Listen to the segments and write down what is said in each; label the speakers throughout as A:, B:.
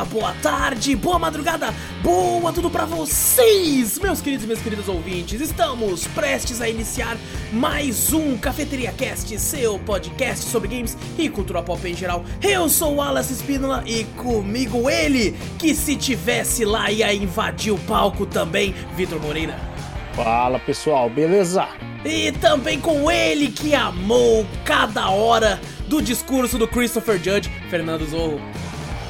A: dia, boa tarde, boa madrugada, boa tudo pra vocês, meus queridos e minhas queridas ouvintes. Estamos prestes a iniciar mais um Cafeteria Cast, seu podcast sobre games e cultura pop em geral. Eu sou o Wallace Espínola e comigo ele, que se tivesse lá ia invadir o palco também, Vitor Moreira.
B: Fala pessoal, beleza?
A: E também com ele que amou cada hora do discurso do Christopher Judge, Fernando Zorro.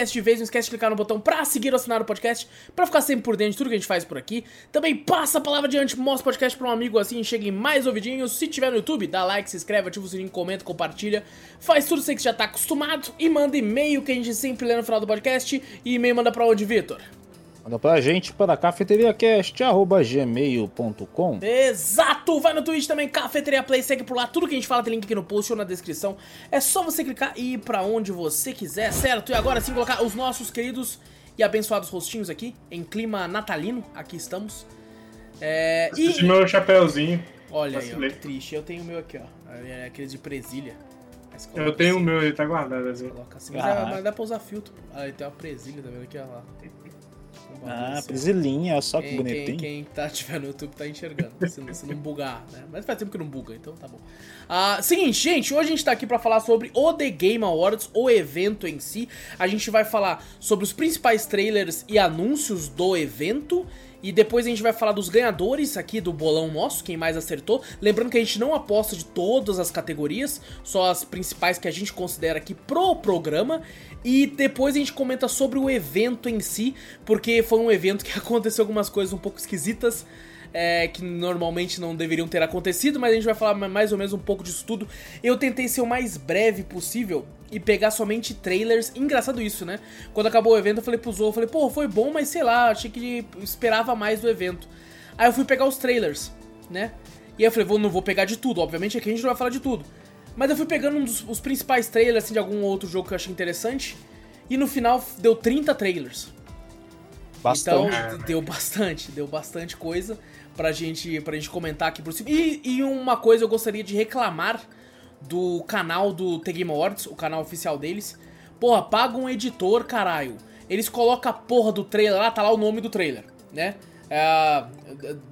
A: Antes de vez, não esquece de clicar no botão pra seguir ou assinar o podcast, pra ficar sempre por dentro de tudo que a gente faz por aqui. Também passa a palavra adiante, mostra o podcast pra um amigo assim, cheguem mais ouvidinhos. Se tiver no YouTube, dá like, se inscreve, ativa o sininho, comenta, compartilha. Faz tudo isso que você já tá acostumado e manda e-mail que a gente sempre lê no final do podcast. E e-mail manda pra onde, Vitor?
B: Manda pra gente para cafeteriacast.gmail.com
A: Exato! Vai no Twitch também, Cafeteria Play, segue por lá. Tudo que a gente fala tem link aqui no post ou na descrição. É só você clicar e ir pra onde você quiser, certo? E agora sim, colocar os nossos queridos e abençoados rostinhos aqui, em clima natalino. Aqui estamos. É,
C: Esse meu chapéuzinho.
A: Olha aí, ó, que triste. Eu tenho o meu aqui, ó. É aqueles de presilha.
C: Eu tenho o
A: assim,
C: meu, ele tá guardado assim.
A: Coloca assim. Mas,
B: Caraca.
A: é- mas dá pra usar filtro. Ah, ele tem uma presilha também aqui, ó lá.
B: Ah, prisilinha, olha só que
A: Quem,
B: bonitinho.
A: quem, quem tá tiver no YouTube tá enxergando, se não, se não bugar, né? Mas faz tempo que não buga, então tá bom. Ah, seguinte, gente, hoje a gente tá aqui pra falar sobre o The Game Awards, o evento em si. A gente vai falar sobre os principais trailers e anúncios do evento. E depois a gente vai falar dos ganhadores aqui do bolão nosso, quem mais acertou. Lembrando que a gente não aposta de todas as categorias, só as principais que a gente considera aqui pro programa. E depois a gente comenta sobre o evento em si, porque foi um evento que aconteceu algumas coisas um pouco esquisitas. É, que normalmente não deveriam ter acontecido, mas a gente vai falar ma- mais ou menos um pouco disso tudo. Eu tentei ser o mais breve possível e pegar somente trailers. Engraçado isso, né? Quando acabou o evento, eu falei pro Zou, eu falei, pô, foi bom, mas sei lá, achei que esperava mais do evento. Aí eu fui pegar os trailers, né? E aí eu falei, vou, não vou pegar de tudo, obviamente aqui a gente não vai falar de tudo. Mas eu fui pegando um dos os principais trailers assim, de algum outro jogo que eu achei interessante. E no final deu 30 trailers.
B: Bastante.
A: Então, deu bastante, deu bastante coisa pra gente, pra gente comentar aqui por cima. E, e uma coisa eu gostaria de reclamar do canal do The Game Awards, o canal oficial deles. Porra, paga um editor, caralho. Eles colocam a porra do trailer lá, tá lá o nome do trailer, né? É,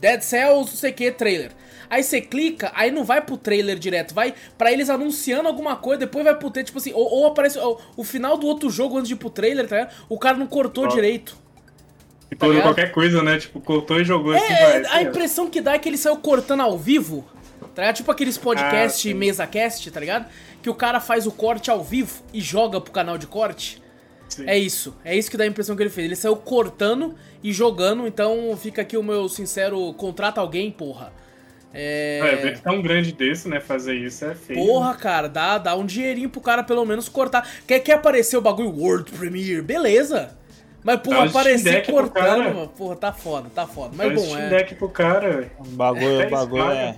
A: Dead Cells, não sei o que, trailer. Aí você clica, aí não vai pro trailer direto, vai pra eles anunciando alguma coisa, depois vai pro trailer, tipo assim, ou, ou aparece o, o final do outro jogo antes de ir pro trailer, tá ligado? O cara não cortou direito.
C: E
A: Tá
C: qualquer coisa, né? Tipo, cortou e jogou assim,
A: É,
C: vai.
A: a impressão que dá é que ele saiu cortando ao vivo, tá ligado? Tipo aqueles podcast,
C: Ah,
A: mesa cast, tá ligado? Que o cara faz o corte ao vivo e joga pro canal de corte.
C: Sim.
A: É isso, é isso que dá a impressão que ele fez. Ele saiu cortando e jogando, então fica aqui o meu sincero, contrata alguém, porra.
C: É,
A: É...
C: evento tão grande desse, né? Fazer isso é feio.
A: Porra, cara, dá, dá um dinheirinho pro cara pelo menos cortar. Quer, quer aparecer o bagulho World Premiere? Beleza. Mas,
C: Steam
A: aparecer cortando,
C: cara.
A: mano, porra, tá foda, tá foda. Mas bom,
C: Steam
A: é.
C: Deck pro cara, velho.
B: O bagulho,
C: É,
B: o bagulho
C: esmaga.
B: é.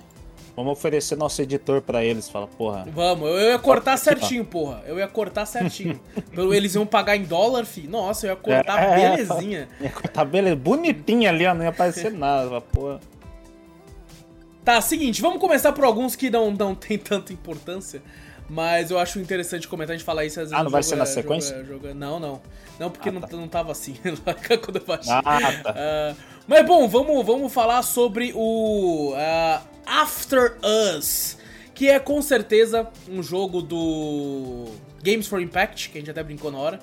B: Vamos oferecer nosso editor pra eles. Fala, porra.
A: Vamos, eu ia cortar certinho, porra. Eu ia cortar certinho. Pelo- Eles iam pagar em dólar, fi. Nossa, eu ia cortar
B: É, é,
A: belezinha.
B: Tá beleza, bonitinho ali, ó. Não ia aparecer nada. Porra.
A: Tá, seguinte, vamos começar por alguns que não, não tem tanta importância. Mas eu acho interessante comentar, a gente falar isso às vezes.
B: Ah, não vai
A: jogo
B: ser na
A: é- jogo
B: sequência?
A: é- jogo é- Não, não. Não, porque
B: Ah,
A: não,
B: tá.
A: não tava assim quando eu baixei.
B: Ah, tá.
A: Ah, mas bom, vamos, vamos falar sobre o ah, After Us, que é com certeza um jogo do Games for Impact, que a gente até brincou na hora.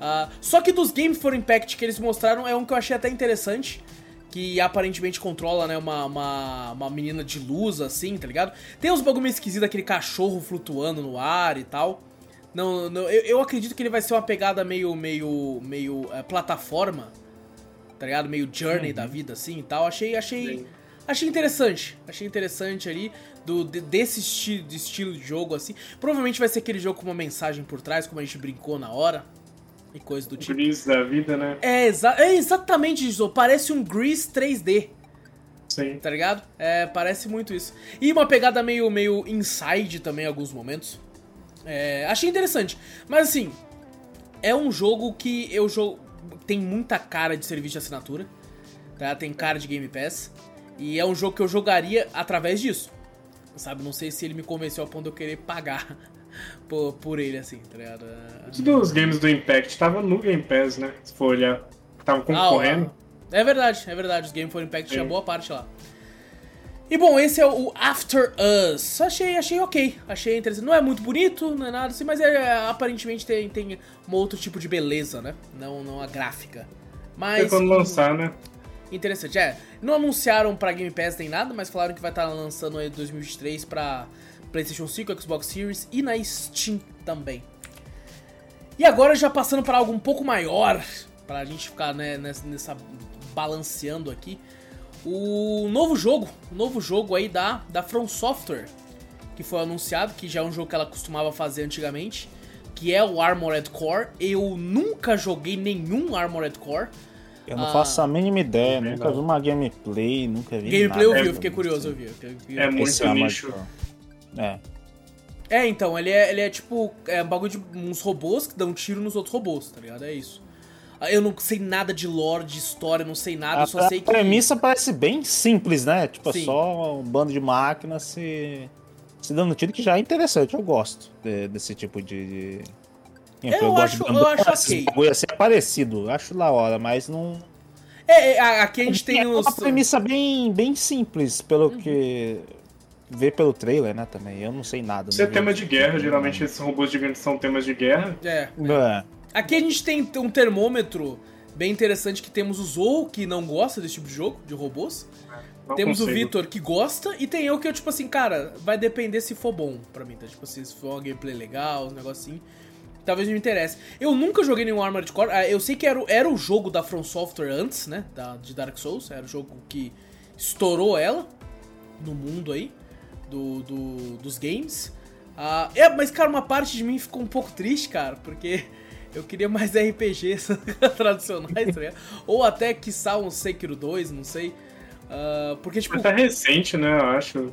A: Ah, só que dos Games for Impact que eles mostraram é um que eu achei até interessante, que aparentemente controla, né, uma, uma, uma menina de luz, assim, tá ligado? Tem uns bagulho meio esquisito, aquele cachorro flutuando no ar e tal. Não, não eu, eu acredito que ele vai ser uma pegada meio, meio, meio é, plataforma, tá ligado? Meio journey uhum. da vida, assim e tal. Achei, achei, achei interessante. Achei interessante ali do, desse esti de estilo de jogo, assim. Provavelmente vai ser aquele jogo com uma mensagem por trás, como a gente brincou na hora e coisa do tipo.
C: Grease da vida, né?
A: É, exa é exatamente isso. Parece um Grease 3D.
C: Sim.
A: Tá ligado? É, parece muito isso. E uma pegada meio, meio inside também em alguns momentos. É, achei interessante. Mas assim, é um jogo que eu jogo. Tem muita cara de serviço de assinatura. Tá? Tem cara de Game Pass. E é um jogo que eu jogaria através disso. Sabe? Não sei se ele me convenceu a ponto de eu querer pagar por, por ele, assim, tá ligado?
C: Muitos dos games do Impact tava no Game Pass, né? Se for olhar. Tava concorrendo.
A: Ah, é verdade, é verdade. Os Game for Impact tinha boa parte lá. E bom, esse é o After Us. Achei, achei ok. Achei interessante. Não é muito bonito, não é nada assim, mas é, aparentemente tem, tem um outro tipo de beleza, né? Não, não a gráfica. Mas.
C: É quando lançar, né?
A: Interessante, é. Não anunciaram pra Game Pass nem nada, mas falaram que vai estar lançando aí 2023 pra PlayStation 5, Xbox Series e na Steam também. E agora já passando para algo um pouco maior, pra gente ficar né, nessa, nessa balanceando aqui, o novo jogo, o novo jogo aí da, da From Software, que foi anunciado, que já é um jogo que ela costumava fazer antigamente, que é o Armored Core. Eu nunca joguei nenhum Armored Core.
B: Eu não ah, faço a mínima ideia, nunca vi uma gameplay, nunca vi
A: Gameplay
B: nada.
A: eu vi, eu fiquei curioso, eu vi. Eu
C: vi. É muito nicho.
B: É.
A: É, então, ele é, ele é tipo. É um bagulho de uns robôs que dão tiro nos outros robôs, tá ligado? É isso. Ah, eu não sei nada de lore, de história, não sei nada, a, só sei que.
B: A premissa parece bem simples, né? Tipo, Sim. só um bando de máquinas se. se dando tiro, que já é interessante, eu gosto de, desse tipo de. de...
A: Eu, eu, acho, eu acho ok.
B: Ia ser parecido, acho da hora, mas não.
A: É, é aqui a gente tem
B: é
A: os.
B: uma premissa bem, bem simples, pelo uhum. que ver pelo trailer, né, também. Eu não sei nada.
C: Isso é tema de guerra, geralmente esses robôs gigantes são temas de guerra.
A: É. é. Aqui a gente tem um termômetro bem interessante que temos o Zou, que não gosta desse tipo de jogo, de robôs. Não temos consigo. o Vitor, que gosta, e tem eu que eu, tipo assim, cara, vai depender se for bom pra mim, tá? Tipo assim, se for uma gameplay legal, um negócio assim. Talvez me interesse. Eu nunca joguei nenhum Armored Core. Ah, eu sei que era, era o jogo da From Software antes, né? Da, de Dark Souls. Era o jogo que estourou ela no mundo aí do, do dos games. Uh, é, mas, cara, uma parte de mim ficou um pouco triste, cara, porque eu queria mais RPGs tradicionais, tá Ou até, quiçá, um Sekiro 2, não sei. Uh, porque, tipo...
C: Tá recente, né, eu acho.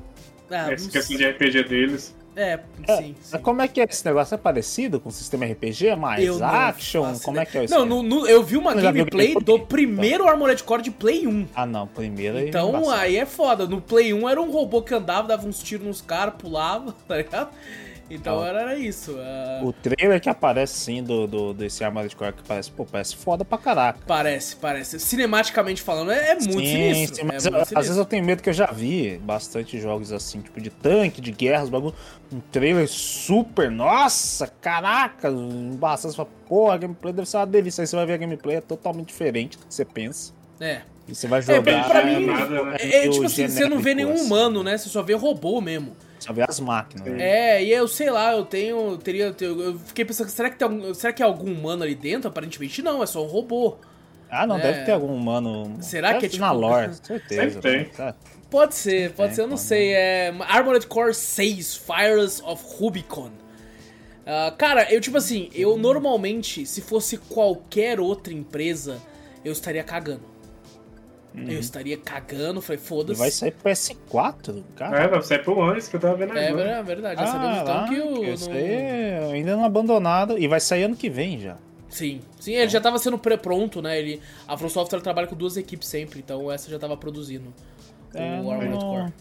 C: Ah, Essa questão de RPG deles.
A: É, é, sim, sim.
B: Como é que é esse negócio? É parecido com o sistema RPG? Mais eu action? Como é que é isso?
A: Não, no, no, eu vi uma gameplay do primeiro então. Armored Core de Play 1.
B: Ah, não, primeiro
A: aí. Então aí é foda. No Play 1 era um robô que andava, dava uns tiros nos caras, pulava, tá ligado? Então era, era isso. Uh...
B: O trailer que aparece sim do, do, desse Armored Core que parece, pô, parece foda pra caraca.
A: Parece, parece. Cinematicamente falando, é, é muito sim, sinistro. Sim, mas
B: é muito sinistro. às vezes eu tenho medo que eu já vi bastante jogos assim, tipo de tanque, de guerras, bagulho. Um trailer super, nossa, caraca, bastante. Você fala, pô, a gameplay deve ser uma delícia. Aí você vai ver a gameplay, é totalmente diferente do que você pensa.
A: É.
B: E você vai jogar.
A: É, pra mim, é, é, tipo assim, você não vê nenhum assim. humano, né? Você só vê robô mesmo.
B: Só vê as máquinas. Né?
A: É, e eu sei lá, eu tenho. Teria, eu fiquei pensando, será que, tem, será que é algum humano ali dentro? Aparentemente não, é só um robô.
B: Ah, não, é. deve ter algum humano.
A: Será que é tipo.
B: Na lore, certeza.
C: Tem.
A: Pode ser, pode ser, eu não sei. É Armored Core 6 Fires of Rubicon. Uh, cara, eu tipo assim, eu normalmente, se fosse qualquer outra empresa, eu estaria cagando. Uhum. Eu estaria cagando, falei, foda-se.
B: Vai sair pro S4, cara.
C: É, vai sair pro One, isso que eu tava vendo
A: é agora. É verdade, já ah, sabemos então que o.
B: Isso aí ainda não abandonado. E vai sair ano que vem já.
A: Sim, sim, ele já tava sendo pré-pronto, né? Ele, a From Software trabalha com duas equipes sempre, então essa já tava produzindo
B: é, o Armored não... Core.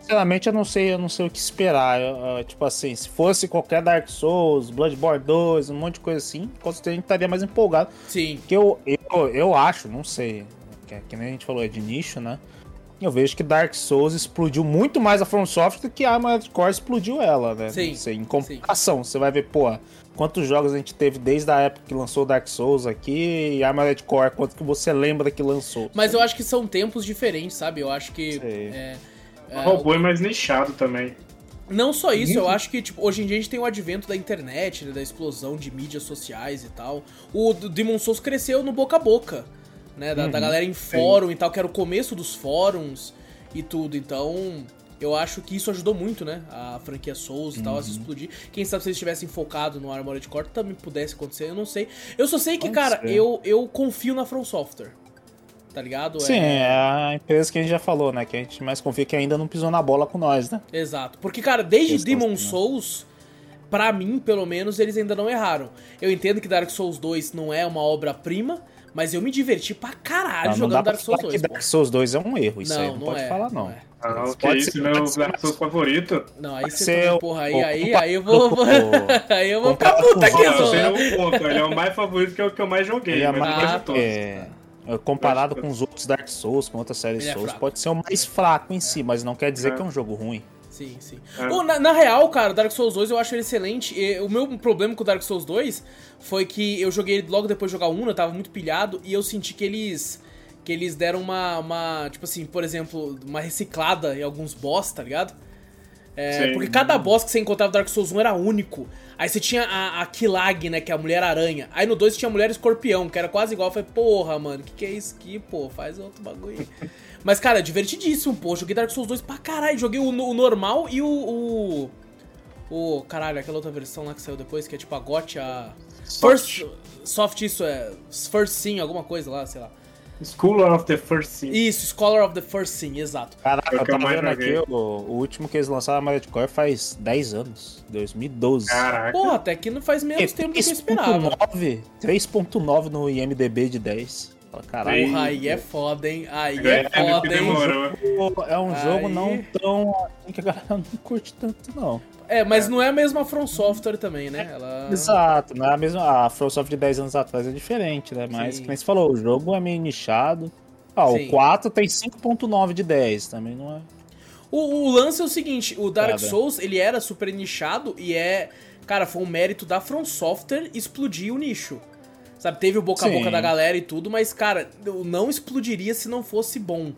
B: Sinceramente, eu não sei, eu não sei o que esperar. Eu, tipo assim, se fosse qualquer Dark Souls, Bloodborne 2, um monte de coisa assim, com certeza a gente estaria mais empolgado.
A: Sim.
B: Que eu, eu, eu acho, não sei, que, que nem a gente falou, é de nicho, né? eu vejo que Dark Souls explodiu muito mais a From Software do que a Armored Core explodiu ela, né?
A: Sim,
B: Não sei, em comparação, você vai ver, pô, quantos jogos a gente teve desde a época que lançou Dark Souls aqui e Armored Core, quanto que você lembra que lançou.
A: Mas eu acho que são tempos diferentes, sabe? Eu acho que.
B: Sei.
A: É,
C: O robô é mais nichado também.
A: Não só isso, eu acho que, tipo, hoje em dia a gente tem o advento da internet, né, da explosão de mídias sociais e tal. O Demon Souls cresceu no boca a boca, né, da, da galera em fórum e tal, que era o começo dos fóruns e tudo. Então, eu acho que isso ajudou muito, né, a franquia Souls e tal a se explodir. Quem sabe se eles tivessem focado no Armored Core também pudesse acontecer, eu não sei. Eu só sei que,
B: Pode
A: cara,
B: ser.
A: eu, eu confio na From Software, tá ligado?
B: Sim, é a empresa que a gente já falou, né? Que a gente mais confia que ainda não pisou na bola com nós, né?
A: Exato. Porque, cara, desde Demon
B: assim?
A: Souls, pra mim, pelo menos, eles ainda não erraram. Eu entendo que Dark Souls 2 não é uma obra-prima, mas eu me diverti pra caralho
B: Não, não
A: jogando
B: pra
A: Dark Souls
B: falar
A: 2.
B: que
A: pô.
B: Dark Souls 2 é um erro, isso aí não, pode
A: é,
B: falar, não.
A: é.
C: Ah, que
B: pode
C: isso,
B: ser-
C: meu Dark Souls favorito.
A: Não, aí você
B: ser
A: também, porra, aí,
B: o-
A: aí,
B: o-
A: aí eu vou.
B: o-
A: aí eu vou ficar
B: comparado
A: puta
B: com
A: aqui,
C: ponto, ele é o mais favorito que é o que eu mais joguei,
B: Ele é
C: mas
B: mais-
C: não
A: Ah,
C: de todos.
B: É, é, comparado com os outros Dark Souls, com outras séries
A: é
B: Souls,
A: fraco.
B: pode ser o mais fraco em si, mas não quer dizer
C: É.
B: que é um jogo ruim.
A: Sim, sim.
C: É.
A: Pô, na, na real, cara, Dark Souls 2 eu acho ele excelente. E o meu problema com o Dark Souls 2 foi que eu joguei ele logo depois de jogar o 1, eu tava muito pilhado, e eu senti que eles. Que eles deram uma, uma. Tipo assim, por exemplo, uma reciclada em alguns boss, tá ligado? É, porque cada boss que você encontrava no Dark Souls 1 era único. Aí você tinha a, a Killag, né, que é a Mulher Aranha. Aí no 2 você tinha a Mulher Escorpião, que era quase igual. Eu falei, porra, mano, que que é isso aqui, pô? Faz outro bagulho. Mas, cara, é divertidíssimo, pô. Joguei Dark Souls 2 pra caralho. Joguei o, o normal e o, o. O. Caralho, aquela outra versão lá que saiu depois, que é tipo a GOT, a.
C: Soft.
A: First. Soft, isso é. First Sim, alguma coisa lá, sei lá.
C: Scholar of the First Sin.
A: Isso, Scholar of the First Sim, exato.
B: Caraca, eu tava vendo aqui, o, o último que eles lançaram a Armored Core faz 10 anos, 2012.
C: Caraca.
A: Porra, até que não faz menos tempo do que eu esperava.
B: 3.9 3.9 no IMDB de 10. Fala, Caralho,
A: Porra, aí é foda, hein? Aí é
C: é
A: foda, hein?
B: é um
A: Aí-
B: jogo não tão. assim que a galera não curte tanto, não.
A: É, mas não é a mesma From Software também, né? Ela.
B: Exato, não é a mesma. A FromSoft de 10 anos atrás é diferente, né? Mas,
A: Sim.
B: como você falou, o jogo é meio nichado. Ah,
A: Sim.
B: o 4 tem 5.9 de 10, também não é.
A: O, o lance é o seguinte: o Dark. Souls, ele era super nichado e é. Cara, foi um mérito da From Software explodir o nicho. Sabe, teve o boca a
B: Sim.
A: boca da galera e tudo, mas, cara, eu não explodiria se não fosse bom.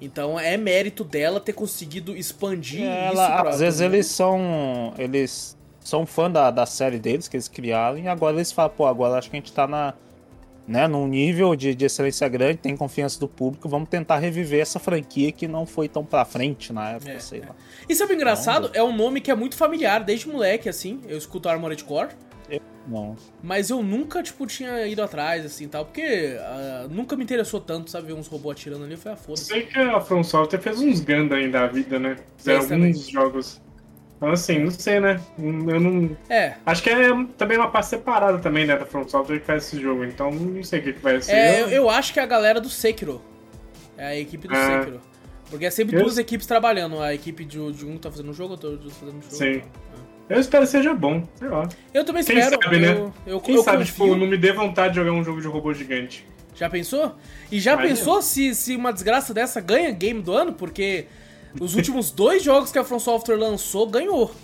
A: Então é mérito dela ter conseguido expandir isso
B: Ela,
A: pra
B: às vezes
A: mundo.
B: eles são. Eles são fã da, da série deles que eles criaram, e agora eles falam, pô, agora acho que a gente tá na. Né, num nível de, de excelência grande, tem confiança do público, vamos tentar reviver essa franquia que não foi tão pra frente na época,
A: É,
B: sei
A: é.
B: lá.
A: E sabe o engraçado? É um nome que é muito familiar, desde moleque, assim. Eu escuto Armored Core.
B: Não.
A: Mas eu nunca, tipo, tinha ido atrás, assim, tal. Porque ah, nunca me interessou tanto, sabe? Ver uns robôs atirando ali. Eu falei, ah, foda-se.
C: Sei que a From Software fez uns Ganda aí da vida, né? Fizeram alguns
A: também.
C: jogos. Então, assim, não sei, né? Eu não.
A: É,
C: Acho que é também uma parte separada também, né? Da From Software que faz esse jogo. Então, não sei o que, que vai ser.
A: é eu, eu acho que é a galera do Sekiro. É a equipe do
C: Ah.
A: Sekiro. Porque é sempre
C: Eu-
A: duas equipes trabalhando. A equipe de, de um tá fazendo um jogo, outro tá fazendo um jogo.
C: Sim. Eu espero que seja bom, sei lá.
A: Eu também
C: Quem
A: espero.
C: sabe, né?
A: eu,
C: Quem
A: eu
C: sabe,
A: confio.
C: tipo, não me dê vontade de jogar um jogo de robô gigante.
A: Já pensou? E já
C: Imagina.
A: pensou se, se uma desgraça dessa ganha game do ano? Porque os últimos dois jogos que a From Software lançou ganhou.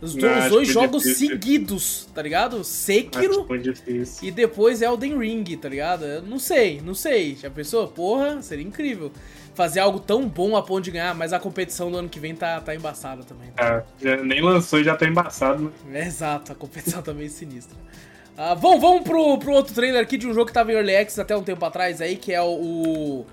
A: Os,
C: Não,
A: os dois
C: muito
A: jogos
C: difícil.
A: seguidos, tá ligado? Sekiro
C: difícil.
A: e depois Elden Ring, tá ligado? Eu não sei, não sei. Já pensou? Porra, seria incrível. Fazer algo tão bom a ponto de ganhar, mas a competição do ano que vem tá, tá embaçada também.
C: Ah, já nem lançou e já tá embaçado, né?
A: É, exato, a competição tá meio sinistra. Ah, bom, vamos pro, pro outro trailer aqui de um jogo que tava em Early Access até um tempo atrás aí, que é o, o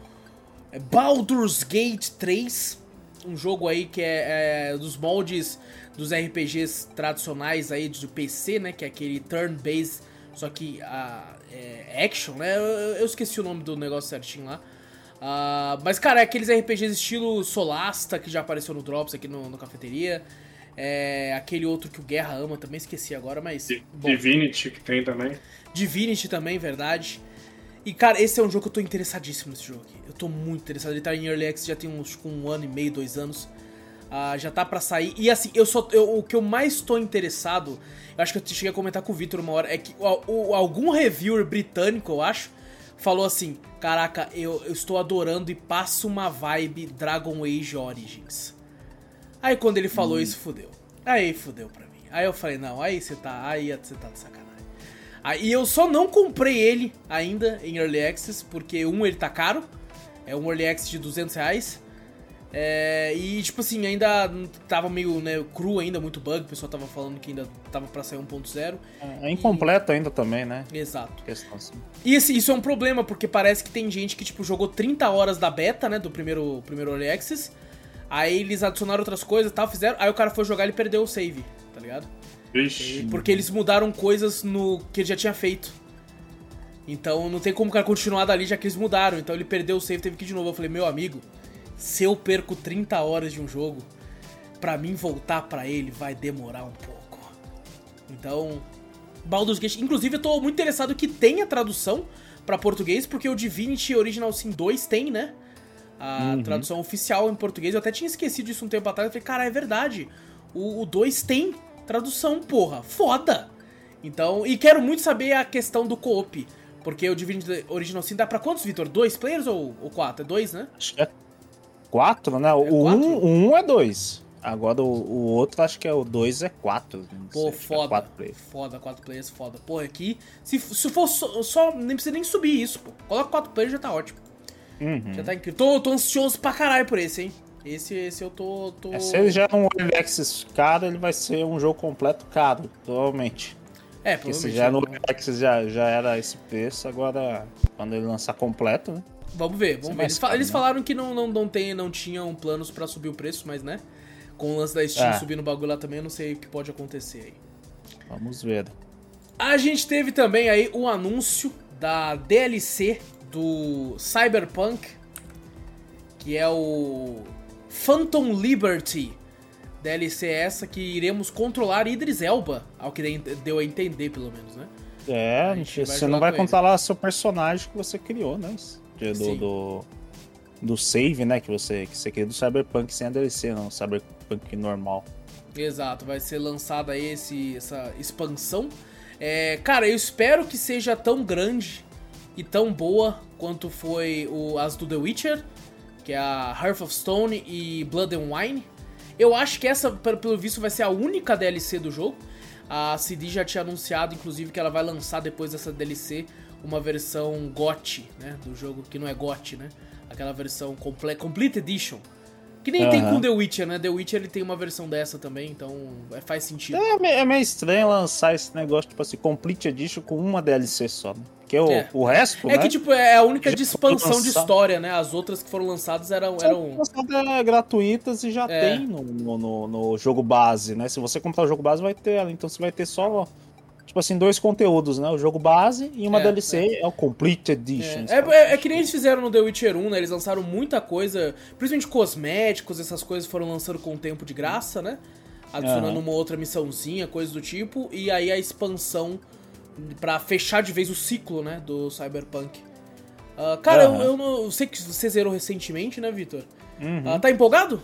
A: é Baldur's Gate 3. Um jogo aí que é, é dos moldes dos RPGs tradicionais aí do PC, né? Que é aquele turn-based, só que ah, é, action, né? Eu, eu esqueci o nome do negócio certinho lá. Ah, mas, cara, é aqueles RPGs estilo Solasta, que já apareceu no Drops aqui no, no Cafeteria. É aquele outro que o Guerra ama, também esqueci agora, mas. Bom,
C: Divinity que tem também.
A: Divinity também, verdade. E, cara, esse é um jogo que eu tô interessadíssimo nesse jogo aqui. Eu tô muito interessado. Ele tá em Early Access já tem uns tipo, um ano e meio, dois anos. Ah, já tá pra sair. E assim, eu só. eu- o que eu mais tô interessado, eu acho que eu cheguei a comentar com o Vitor uma hora, é que o- o- algum reviewer britânico, eu acho, falou assim: Caraca, eu, eu estou adorando e passa uma vibe Dragon Age Origins. Aí quando ele falou isso, fudeu. Aí fudeu pra mim. Aí eu falei, não, aí você tá. Aí você tá de sacanagem. Aí eu só não comprei ele ainda em Early Access, porque um, ele tá caro. É um Early Access de 200 reais. É, e, tipo assim, ainda tava meio né, cru ainda, muito bug. O pessoal tava falando que ainda tava pra sair 1.0.
B: É incompleto e... ainda também, né?
A: Exato.
B: Questão assim.
A: E esse, isso é um problema, porque parece que tem gente que, tipo, jogou 30 horas da beta, né? Do primeiro, primeiro Early Access. Aí eles adicionaram outras coisas e tal, fizeram. Aí o cara foi jogar e perdeu o save, tá ligado?
C: Vixe.
A: Porque eles mudaram coisas no que ele já tinha feito. Então não tem como o cara continuar dali já que eles mudaram. Então ele perdeu o save teve que ir de novo. Eu falei, meu amigo, se eu perco 30 horas de um jogo, pra mim voltar pra ele vai demorar um pouco. Então, Baldur's Gate. Inclusive, eu tô muito interessado que tenha tradução pra português, porque o Divinity Original Sin 2 tem, né? A
B: Uhum.
A: tradução oficial em português. Eu até tinha esquecido disso um tempo atrás. Eu falei, cara, é verdade. O, o 2 tem tradução, porra. Foda! Então, e quero muito saber a questão do co-op. Porque o Divinity Original Sin dá pra quantos, Vitor? Dois players ou, ou quatro? É dois, né?
B: Acho que é quatro, né? O,
A: quatro?
B: um, o um é dois. Agora o, o outro, acho que é o dois é quatro. Não
A: Pô,
B: sei, que é
A: foda.
B: quatro players.
A: foda, quatro players, foda. Pô, aqui, se, se for só, só- Nem precisa nem subir isso, pô. Coloca quatro players já tá ótimo.
B: Uhum.
A: Já tá incrível. Tô, tô ansioso pra caralho por esse, hein? Esse, esse eu tô. tô...
B: É, se ele já é um Early Access caro, ele vai ser um jogo completo caro, provavelmente.
A: É,
B: Porque se
A: provavelmente.
B: já no
A: vamos-
B: Early Access já, já era esse preço, agora quando ele lançar completo, né?
A: Vamos ver, vamos
B: é
A: ver.
B: mais
A: Eles,
B: caro,
A: eles
B: né?
A: falaram que não, não, não, tem, não tinham planos pra subir o preço, mas né? Com o lance da Steam
B: É.
A: subindo o bagulho lá também, eu não sei o que pode acontecer aí.
B: Vamos ver.
A: A gente teve também aí o anúncio da DLC do Cyberpunk, que é o Phantom Liberty. DLC essa que iremos controlar Idris Elba, ao que de- deu a entender, pelo menos, né?
B: É,
A: A gente vai
B: você
A: jogar
B: não vai lá seu personagem que você criou, né? Do, do, do save, né? Que você, que você criou do Cyberpunk sem a DLC, não. Cyberpunk normal.
A: Exato, vai ser lançada aí esse, essa expansão. É, cara, eu espero que seja tão grande e tão boa quanto foi o, as do The Witcher, que é a Hearth of Stone e Blood and Wine. Eu acho que essa, pelo visto, vai ser a única DLC do jogo. A CD já tinha anunciado, inclusive, que ela vai lançar depois dessa DLC uma versão GOT, né? Do jogo que não é GOT, né? Aquela versão comple Complete Edition. Que nem tem
B: Aham.
A: com The Witcher, né? The Witcher ele tem uma versão dessa também, então é, faz sentido.
B: É, me- é meio estranho lançar esse negócio, tipo assim, Complete Edition com uma DLC só, né? Porque o,
A: É.
B: o resto,
A: É
B: né?
A: que, tipo, é a única de expansão de história, né? As outras que foram lançadas eram. eram...
B: lançadas gratuitas e já
A: É.
B: tem no, no, no- no jogo base, né? Se você comprar o jogo base, vai ter ela. Então você vai ter só, tipo assim, dois conteúdos, né? O jogo base e uma
A: É,
B: DLC, é, o Complete Edition.
A: É, é- é que nem eles fizeram no The Witcher 1, né? Eles lançaram muita coisa, principalmente cosméticos, essas coisas foram lançando com o tempo de graça, né? Adicionando uma outra missãozinha, coisa do tipo, e aí a expansão pra fechar de vez o ciclo, né? Do Cyberpunk. Ah, cara, eu, eu não eu sei que você zerou recentemente, né, Vitor?
B: Uhum.
A: Ah, tá empolgado?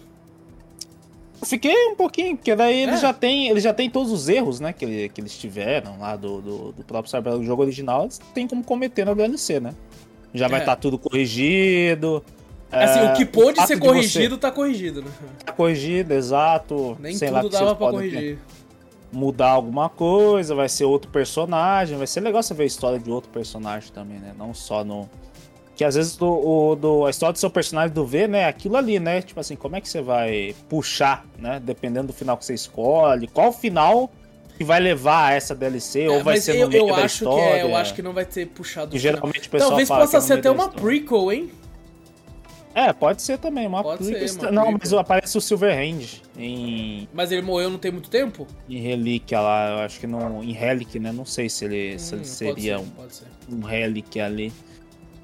B: Fiquei um pouquinho, porque daí ele
A: É.
B: já tem, ele já tem todos os erros, né, que, ele- que eles tiveram lá do, do, do próprio Cyberpunk, do jogo original, eles têm como cometer na DLC, né? Já vai
A: É.
B: estar tudo corrigido.
A: Assim,
B: é,
A: o que pôde ser
B: de você
A: corrigido, tá corrigido, né?
B: tá corrigido, exato.
A: Nem
B: sei lá
A: tudo
B: que
A: dava pra corrigir.
B: mudar alguma coisa, vai ser outro personagem, vai ser legal você ver a história de outro personagem também, né? Não só no. Que às vezes do, o- do- a história do seu personagem do V, né? é Aquilo ali, né? Tipo assim, como é que você vai puxar, né? Dependendo do final que você escolhe, qual final que vai levar a essa DLC,
A: É,
B: ou vai ser
A: eu,
B: no meio
A: eu
B: da
A: acho
B: história.
A: que é, eu acho que não vai ter puxado
B: que geralmente o pessoal
A: Talvez possa
B: é
A: ser até uma
B: história.
A: prequel, hein?
B: É, pode ser também, uma
A: Pode
B: prequel.
A: ser, uma
B: Não,
A: prequel.
B: mas aparece o Silverhand em,
A: Mas ele morreu não tem muito tempo?
B: em Relíquia lá, eu acho que não. Em Relic, né? Não sei se ele, se
A: Hum,
B: ele
A: pode
B: seria
A: ser,
B: um um relic ali.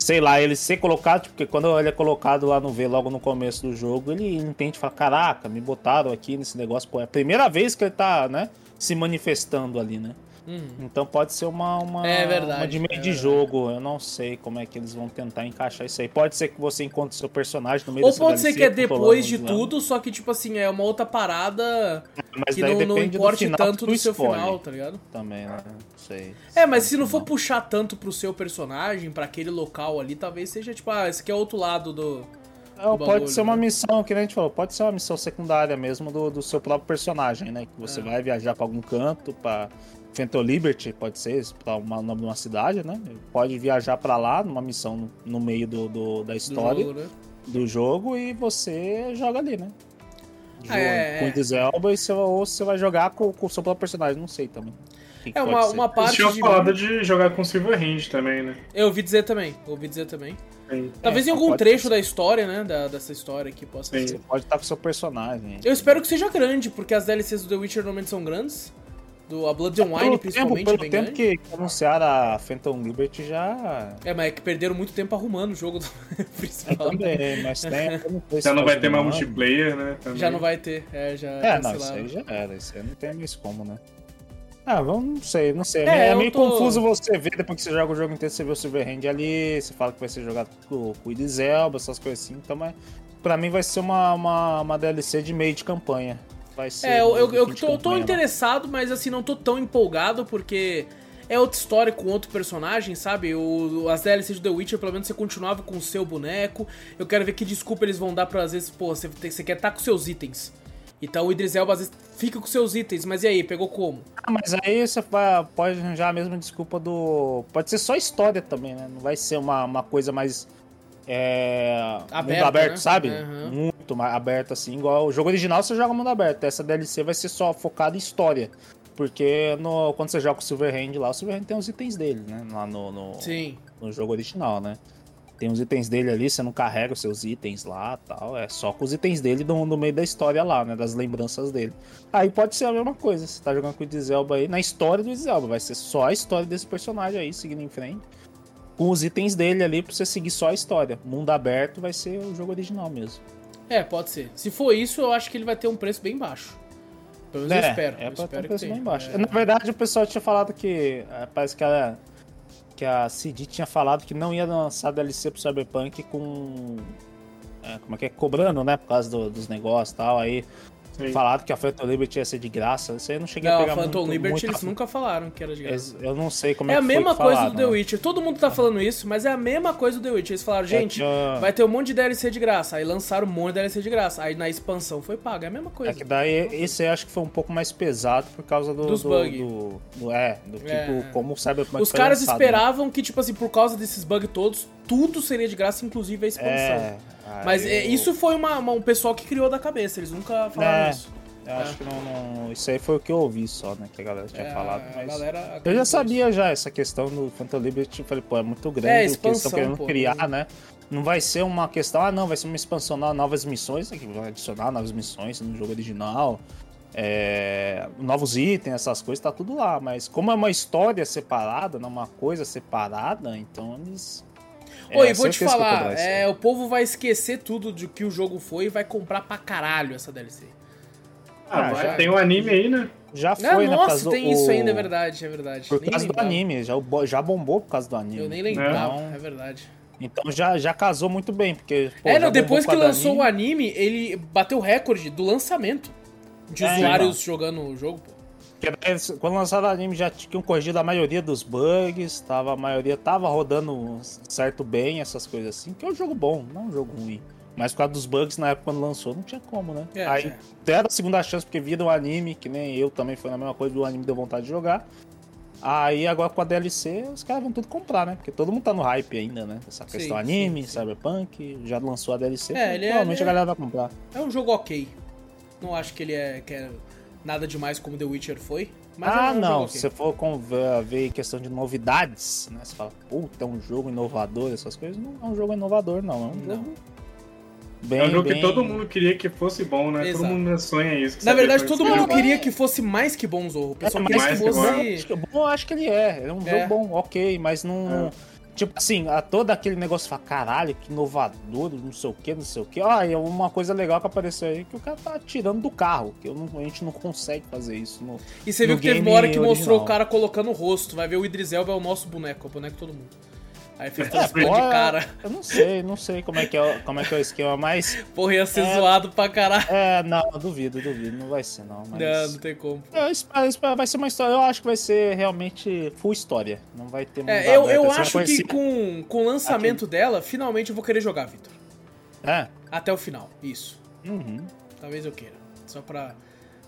B: Sei lá, ele ser colocado, porque quando ele é colocado lá no V logo no começo do jogo, ele entende e fala: Caraca, me botaram aqui nesse negócio. Pô, é a primeira vez que ele tá, né, se manifestando ali, né?
A: Uhum.
B: Então pode ser uma, uma,
A: É verdade,
B: uma de meio
A: é
B: de jogo. Eu não sei como é que eles vão tentar encaixar isso aí. Pode ser que você encontre seu personagem no meio
A: Ou pode ser que é depois de tudo, só que, tipo assim, é uma outra parada
B: Mas
A: que não, não
B: do
A: importe
B: final
A: tanto do seu
B: escolhe
A: final, tá ligado?
B: Também, né? Não sei.
A: É, mas se não for puxar tanto pro seu personagem, pra aquele local ali, talvez seja tipo, ah, esse aqui é outro lado do.
B: Não,
A: do
B: pode
A: bagulho,
B: ser uma
A: né?
B: missão, que nem a gente falou, pode ser uma missão secundária mesmo do, do seu próprio personagem, né? Que você
A: É.
B: vai viajar pra algum canto, pra Fenton Liberty, pode ser, uma- o nome de uma cidade, né? Pode viajar pra lá numa missão no, no meio do, do- da
A: do
B: história
A: jogo, né?
B: do jogo e você joga ali, né?
A: Ah, é,
B: com
A: é.
B: o Idris Elba e você, ou você vai jogar com, com o seu próprio personagem, não sei também. Que que
A: É
B: pode
A: uma, uma parte
C: tinham
A: de.
C: falado de jogar com Silver Range também, né?
A: Eu ouvi dizer também, ouvi dizer também.
C: Sim.
A: Talvez
B: É,
A: em algum trecho
B: ser.
A: da história, né? Da, dessa história aqui possa
C: Sim.
A: ser.
B: Você pode estar com o seu personagem.
A: Eu espero que seja grande, porque as DLCs do The Witcher normalmente são grandes. Do, a Blood and Wine,
B: Pelo
A: principalmente,
B: tempo,
A: é
B: pelo
A: bem
B: tempo
A: grande.
B: que anunciaram a Phantom Liberty já
A: É, mas é que perderam muito tempo arrumando o jogo do
B: É,
A: principal.
B: também, mas tem. não
C: Já não vai ter mais
B: não.
C: multiplayer, né? Também.
A: Já não vai ter, é, já
B: É, não, isso aí já era. Isso aí não tem mais como, né? Ah, vamos, não sei, não sei.
A: É,
B: É,
A: eu
B: meio
A: tô-
B: confuso você ver, depois que você joga o jogo inteiro, você vê o Silverhand ali, você fala que vai ser jogado com, com o Idris Elba, essas coisas assim. Então, mas pra mim vai ser uma, uma, uma DLC de meio de campanha. Vai ser.
A: É, eu, eu, eu tô, tô
B: não.
A: interessado, mas assim, não tô tão empolgado, porque é outra história com outro personagem, sabe? O, as DLCs do The Witcher, pelo menos você continuava com o seu boneco. Eu quero ver que desculpa eles vão dar pra, às vezes, pô, você, você quer estar com seus itens. Então o Idris Elba às vezes fica com seus itens, mas e aí, pegou como?
B: Ah, mas aí você pode arranjar a mesma desculpa do. Pode ser só história também, né? Não vai ser uma, uma coisa mais. É.
A: Aberta,
B: mundo aberto,
A: né?
B: sabe?
A: Uhum.
B: Muito mais aberto, assim. Igual o jogo original você joga mundo aberto. Essa DLC vai ser só focada em história. Porque no, quando você joga com o Silverhand lá, o Silverhand tem os itens dele, né? Lá no, no,
A: Sim.
B: no jogo original, né? Tem os itens dele ali, você não carrega os seus itens lá tal. É só com os itens dele no, no meio da história lá, né? Das lembranças dele. Aí pode ser a mesma coisa. Você tá jogando com o Idris Elba aí, na história do Idris Elba. Vai ser só a história desse personagem aí, seguindo em frente. Com os itens dele ali pra você seguir só a história. Mundo aberto vai ser o jogo original mesmo.
A: É, pode ser. Se for isso, eu acho que ele vai ter um preço bem baixo. Pelo menos eu espero.
B: É
A: eu
B: pra ter
A: espero
B: um preço bem baixo.
A: É.
B: Na verdade, o pessoal tinha falado que. é, Parece que a, que a CD tinha falado que não ia lançar DLC pro Cyberpunk com. é, como é que é? Cobrando, né? Por causa do- dos negócios e tal. Aí
C: Sim.
B: falaram que a Phantom Liberty ia ser de graça. Isso aí eu não cheguei a
A: Não,
B: pegar
A: a Phantom
B: muito,
A: Liberty
B: muito
A: eles
B: a-
A: nunca falaram que era de graça.
B: Eu não sei como
A: É
B: é,
A: a
B: que
A: mesma
B: que
A: coisa
B: falaram,
A: do The
B: né?
A: Witcher. Todo mundo tá falando isso, mas é a mesma coisa do The Witcher. Eles falaram, gente,
B: que, ó,
A: vai ter um monte de DLC de graça. Aí lançaram um monte de DLC de graça. Aí na expansão foi pago. É a mesma
B: É
A: coisa.
B: que daí esse aí acho que foi um pouco mais pesado por causa do.
A: Dos
B: do,
A: bug.
B: do- do- é, do tipo,
A: É.
B: como o Cyberpunk
A: Os caras
B: lançado, né?
A: esperavam que, tipo assim, por causa desses bugs todos, tudo seria de graça, inclusive a expansão.
B: É,
A: Mas é,
B: eu-
A: isso foi uma, uma- um pessoal que criou da cabeça. Eles nunca falaram
B: É.
A: isso.
B: Eu acho que não, não- Isso aí foi o que eu ouvi só, né? Que a galera tinha
A: É,
B: falado. Mas
A: galera
B: eu já sabia já essa questão do Phantom Liberty. Eu falei, pô, é muito grande
A: É,
B: o que eles
A: expansão,
B: estão querendo
A: pô,
B: criar,
A: né?
B: né? Não vai ser uma questão, ah, não, vai ser uma expansão, novas missões, né, que vai adicionar novas missões no jogo original. é, novos itens, essas coisas, tá tudo lá. Mas como é uma história separada, não uma coisa separada, então eles. É,
A: Oi, vou te falar,
B: aí.
A: é, o povo vai esquecer tudo de que o jogo foi e vai comprar pra caralho essa DLC.
C: Ah,
B: Ah, já-
C: tem um anime aí, né?
B: Já foi, né? por
A: nossa,
B: causa do-
A: tem isso
B: o-
A: ainda, é verdade, é verdade.
B: Por
A: Nem
B: causa do anime, já, já bombou por causa do anime.
A: Eu nem lembrava,
B: Então,
A: é verdade.
B: então já, já casou muito bem, porque. pô,
A: é, não, depois que lançou o
B: anime.
A: anime, ele bateu o recorde do lançamento de
B: É,
A: usuários jogando o jogo, pô.
B: Quando lançaram o anime já tinham corrigido a maioria dos bugs, tava, a maioria tava rodando certo bem, essas coisas assim, que é um jogo bom, não é um jogo ruim. Mas por causa dos bugs na época quando lançou, não tinha como, né?
A: É,
B: Aí
A: é.
B: deram a segunda chance porque viram o anime, que nem eu também foi a mesma coisa, o anime deu vontade de jogar. Aí agora com a DLC, os caras vão tudo comprar, né? Porque todo mundo tá no hype ainda, né? Essa
A: Sim,
B: questão anime,
A: sim, sim.
B: Cyberpunk, já lançou a DLC,
A: É, ele é-
B: provavelmente
A: ele é-
B: a galera vai comprar.
A: É um jogo ok. Não acho que ele é, que é nada demais como The Witcher foi. Mas
B: ah,
A: é um
B: não. Se for com, ver, ver questão de novidades, né? Você fala, puta, é um jogo inovador, essas coisas. Não é um jogo inovador, não. É um
A: Não.
B: jogo. Bem,
C: é um jogo
B: bem-
C: que todo mundo queria que fosse bom, né?
A: Exato.
C: Todo mundo sonha isso. que
A: Na verdade, todo mundo
C: bom.
A: queria que fosse mais que bom Zorro. O
B: É,
A: pessoal
B: mas
A: queria que
C: mais que bom.
A: fosse.
B: Acho que bom, eu acho que ele é. É um
A: É.
B: jogo bom, ok, mas não. Tipo assim, a, todo aquele negócio fala, caralho, que inovador, não sei o que, não sei o que. Ah, e uma coisa legal que apareceu aí que o cara tá tirando do carro, que não- a gente não consegue fazer isso. No,
A: E você viu que teve uma hora que mostrou
B: original.
A: o cara colocando o rosto. Vai ver o Idris Elba é o nosso boneco, é o boneco de todo mundo. Aí fez
B: É,
A: transplante
B: pô,
A: de cara.
B: Eu não sei, não sei como é que é, o- como é, que é o esquema, mas.
A: Porra, ia ser
B: É.
A: zoado pra caralho.
B: É, não, eu duvido, eu duvido, não vai ser não. Mas...
A: Não, não tem como.
B: Eu espero, eu espero- vai ser uma história, eu acho que vai ser realmente full história. Não vai ter
A: É, eu,
B: aberto,
A: eu
B: assim,
A: acho
B: vai
A: que com, com o lançamento dela, finalmente eu vou querer jogar, Victor.
B: É.
A: Até o final, isso.
B: Uhum.
A: Talvez eu queira. Só pra.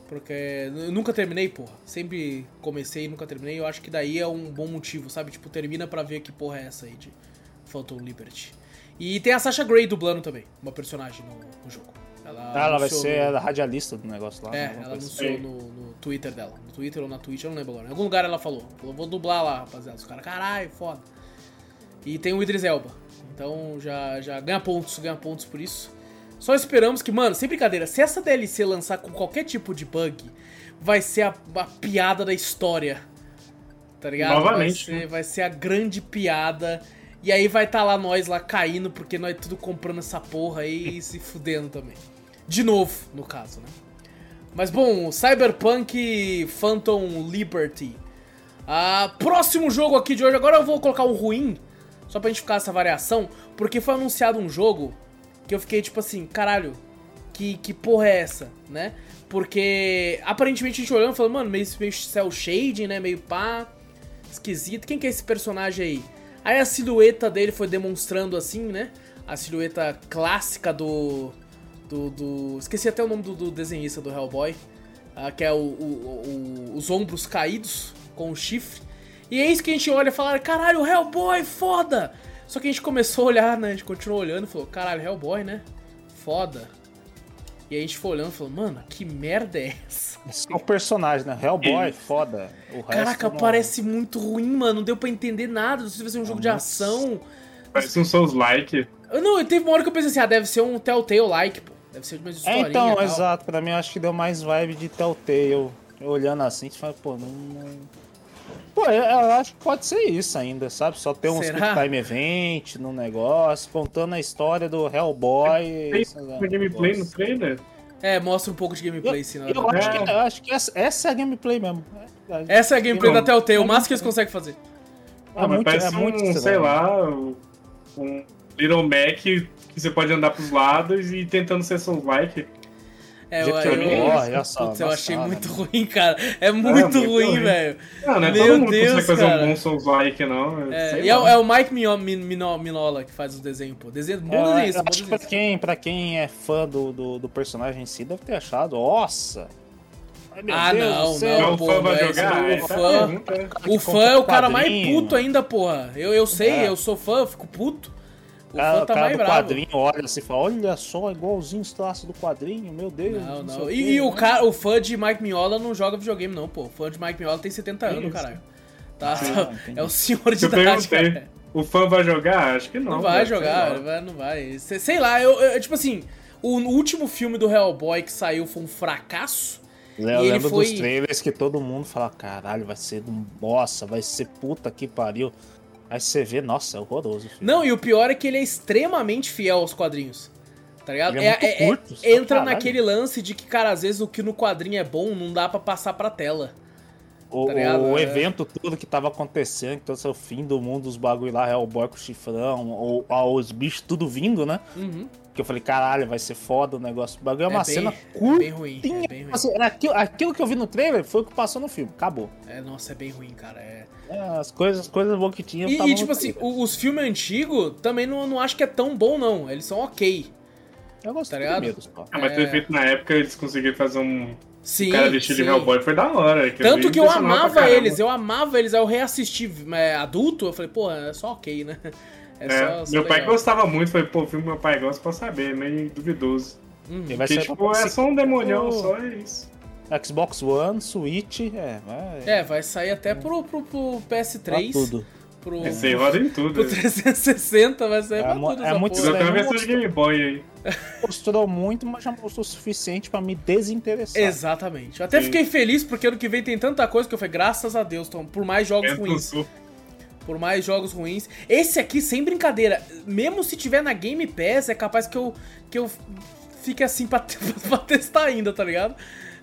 A: Porque eu nunca terminei, porra. Sempre comecei e nunca terminei. Eu acho que daí é um bom motivo, sabe? Tipo, termina pra ver que porra é essa aí de Phantom Liberty. E tem a Sasha Grey dublando também, uma personagem no, no jogo. Ela,
B: Ah, ela vai ser
A: no-
B: a radialista do negócio lá.
A: É,
B: né,
A: ela anunciou
C: assim.
A: no, no Twitter dela. No Twitter ou na Twitch, eu não lembro agora. Em algum lugar ela falou. Falou, vou dublar lá, rapaziada. Os caras, caralho, foda. E tem o Idris Elba. Então já, já ganha pontos, ganha pontos por isso. Só esperamos que, mano, sem brincadeira, se essa DLC lançar com qualquer tipo de bug, vai ser a, a piada da história. Tá ligado?
C: Novamente,
A: Vai ser,
C: né?
A: vai ser a grande piada. E aí vai estar lá nós lá caindo, porque nós tudo comprando essa porra aí e se fudendo também. De novo, no caso, né? Mas bom, Cyberpunk Phantom Liberty. Ah, próximo jogo aqui de hoje. Agora eu vou colocar um ruim, só pra gente ficar essa variação, porque foi anunciado um jogo que eu fiquei tipo assim, caralho, que, que porra é essa, né? Porque aparentemente a gente olhando e falando, mano, meio, meio cel shading, né? Meio pá, esquisito. Quem que é esse personagem aí? Aí a silhueta dele foi demonstrando assim, né? A silhueta clássica do. Do. do- esqueci até o nome do, do desenhista do Hellboy. ah, que é o, o- o- os ombros caídos com o chifre. E é isso que a gente olha e fala: caralho, Hellboy, foda! Só que a gente começou a olhar, né? A gente continuou olhando e falou: caralho, Hellboy, né? Foda. E a gente foi olhando e falou: mano, que merda é essa?
B: Esse é o personagem, né? Hellboy,
C: Isso.
B: foda. O resto
A: Caraca,
B: não-
A: parece muito ruim, mano. Não deu pra entender nada. Não sei se vai ser um jogo de ação.
C: Parece um Souls-like.
A: Eu Não, teve uma hora que eu pensei assim, ah, deve ser um Telltale-like, pô. Deve ser mais
B: É,
A: historinha
B: então,
A: tal.
B: exato. Pra mim, eu acho que deu mais vibe de Telltale. Eu olhando assim, você fala, pô, não. Pô, eu, eu acho que pode ser isso ainda, sabe? Só ter um
A: Será?
B: Time Event no negócio, contando a história do Hellboy.
C: Tem uma gameplay no trailer?
A: É, mostra um pouco de gameplay, sim, na
B: Eu
A: verdade.
B: acho, que, eu acho que essa, essa é a gameplay mesmo. É, é-
A: Essa é a gameplay da Telltale, o máximo que eles conseguem fazer.
C: Ah, mas
B: muito-
C: parece
B: é muito
C: um, sei lá, um Little Mac que você pode andar pros lados e tentando ser Souls-like.
A: É, eu, eu, putz, achei muito ruim, cara. É muito
C: muito
A: ruim, velho.
C: Não, não é
A: Meu
C: todo mundo
A: Deus,
C: consegue fazer
A: cara.
C: um bom Souls-like, não.
A: É, e é, é o Mike Mino- Min- Mino- Minola que faz os desenhos, pô. Desenho, bom
B: É,
A: desenho
B: acho que pra
A: desenho.
B: quem, pra quem é fã do, do, do personagem em si, deve ter achado, nossa! Ai,
A: Ah,
B: Deus
A: não, não,
C: Não,
A: pô,
C: o fã vai
A: mas
C: jogar?
A: o
C: é a
A: fã-
C: pergunta.
A: O fã é o cara mais puto ainda, porra. Eu, eu sei,
B: É.
A: eu sou fã, eu fico puto. O
B: cara,
A: fã tá
B: o cara
A: mais
B: do
A: bravo.
B: quadrinho olha assim e fala, olha só, igualzinho os traços do quadrinho, meu Deus.
A: Não, não.
B: o
A: E,
B: quê,
A: e o, cara, o fã de Mike Miola não joga videogame, não, pô. O fã de Mike Miola tem 70 anos,
C: Isso.
A: caralho. Tá,
B: Ah,
A: é o senhor de
C: Eu
A: idade,
C: perguntei,
A: cara.
C: o fã vai jogar? Acho que não.
A: Não vai
C: né?
A: jogar, vai- não vai. Sei, lá, eu, eu- tipo assim, o último filme do Hellboy que saiu foi um fracasso.
B: Eu
A: e ele
B: lembro
A: foi-
B: dos trailers que todo mundo fala, caralho, vai ser um bossa, vai ser puta que pariu. Aí você vê, nossa, é horroroso. filho.
A: Não, e o pior é que ele é extremamente fiel aos quadrinhos. Tá ligado?
B: Ele é muito curto, só
A: entra
B: caralho.
A: naquele lance de que, cara, às vezes o que no quadrinho é bom não dá pra passar pra tela.
B: O,
A: Tá
B: o
A: É.
B: evento todo que tava acontecendo, então é o fim do mundo dos bagulho lá, Hellboy com chifrão, ou, ou os bichos tudo vindo, né?
A: Uhum.
B: Que eu falei, caralho, vai ser foda o negócio. O bagulho é uma
A: É bem-
B: cena
A: é
B: curtinha.
A: bem ruim, é bem ruim.
B: Assim, aquilo, aquilo que eu vi no trailer foi o que passou no filme. Acabou.
A: É, nossa, é bem ruim, cara. É...
B: É, as coisas, as coisas boas que tinha.
A: E, e, tipo assim,
B: trailer.
A: o- os filmes antigos também não, não acho que é tão bom, não. Eles são ok.
B: eu gostei
A: tá ligado?
B: só.
C: Ah, mas
A: É.
C: ter feito na época, eles conseguiram fazer um
A: Sim.
C: cara vestido
A: sim.
C: de Hellboy, foi da hora.
A: Tanto que eu amava eles, eu amava eles. Aí eu reassisti é, adulto, eu falei, pô, é só ok, né? É,
C: É,
A: só, só
C: meu pai
A: legal.
C: gostava muito, falei, pô, o filme que meu pai gosta pra saber, meio duvidoso.
B: Vai
C: Porque, tipo, é só um demonião, só é isso.
B: Xbox One, Switch, é, vai.
A: É, vai sair até pro, pro, pro
B: pra
A: PS3,
B: tudo.
A: pro,
C: Esse aí roda em tudo.
A: pro
C: né?
A: 360, vai sair
B: É
A: pra tudo
B: é muito
C: ter uma
B: Não
C: versão de Game Boy aí.
B: Mostrou muito, mas já mostrou o suficiente pra me desinteressar.
A: Exatamente. Eu até
C: Sim.
A: fiquei feliz porque ano que vem tem tanta coisa que eu falei, graças a Deus, Tom, por mais jogos ruins. Por mais jogos ruins. Esse aqui, sem brincadeira, mesmo se tiver na Game Pass, é capaz que eu, que eu fique assim pra, pra testar ainda, tá ligado?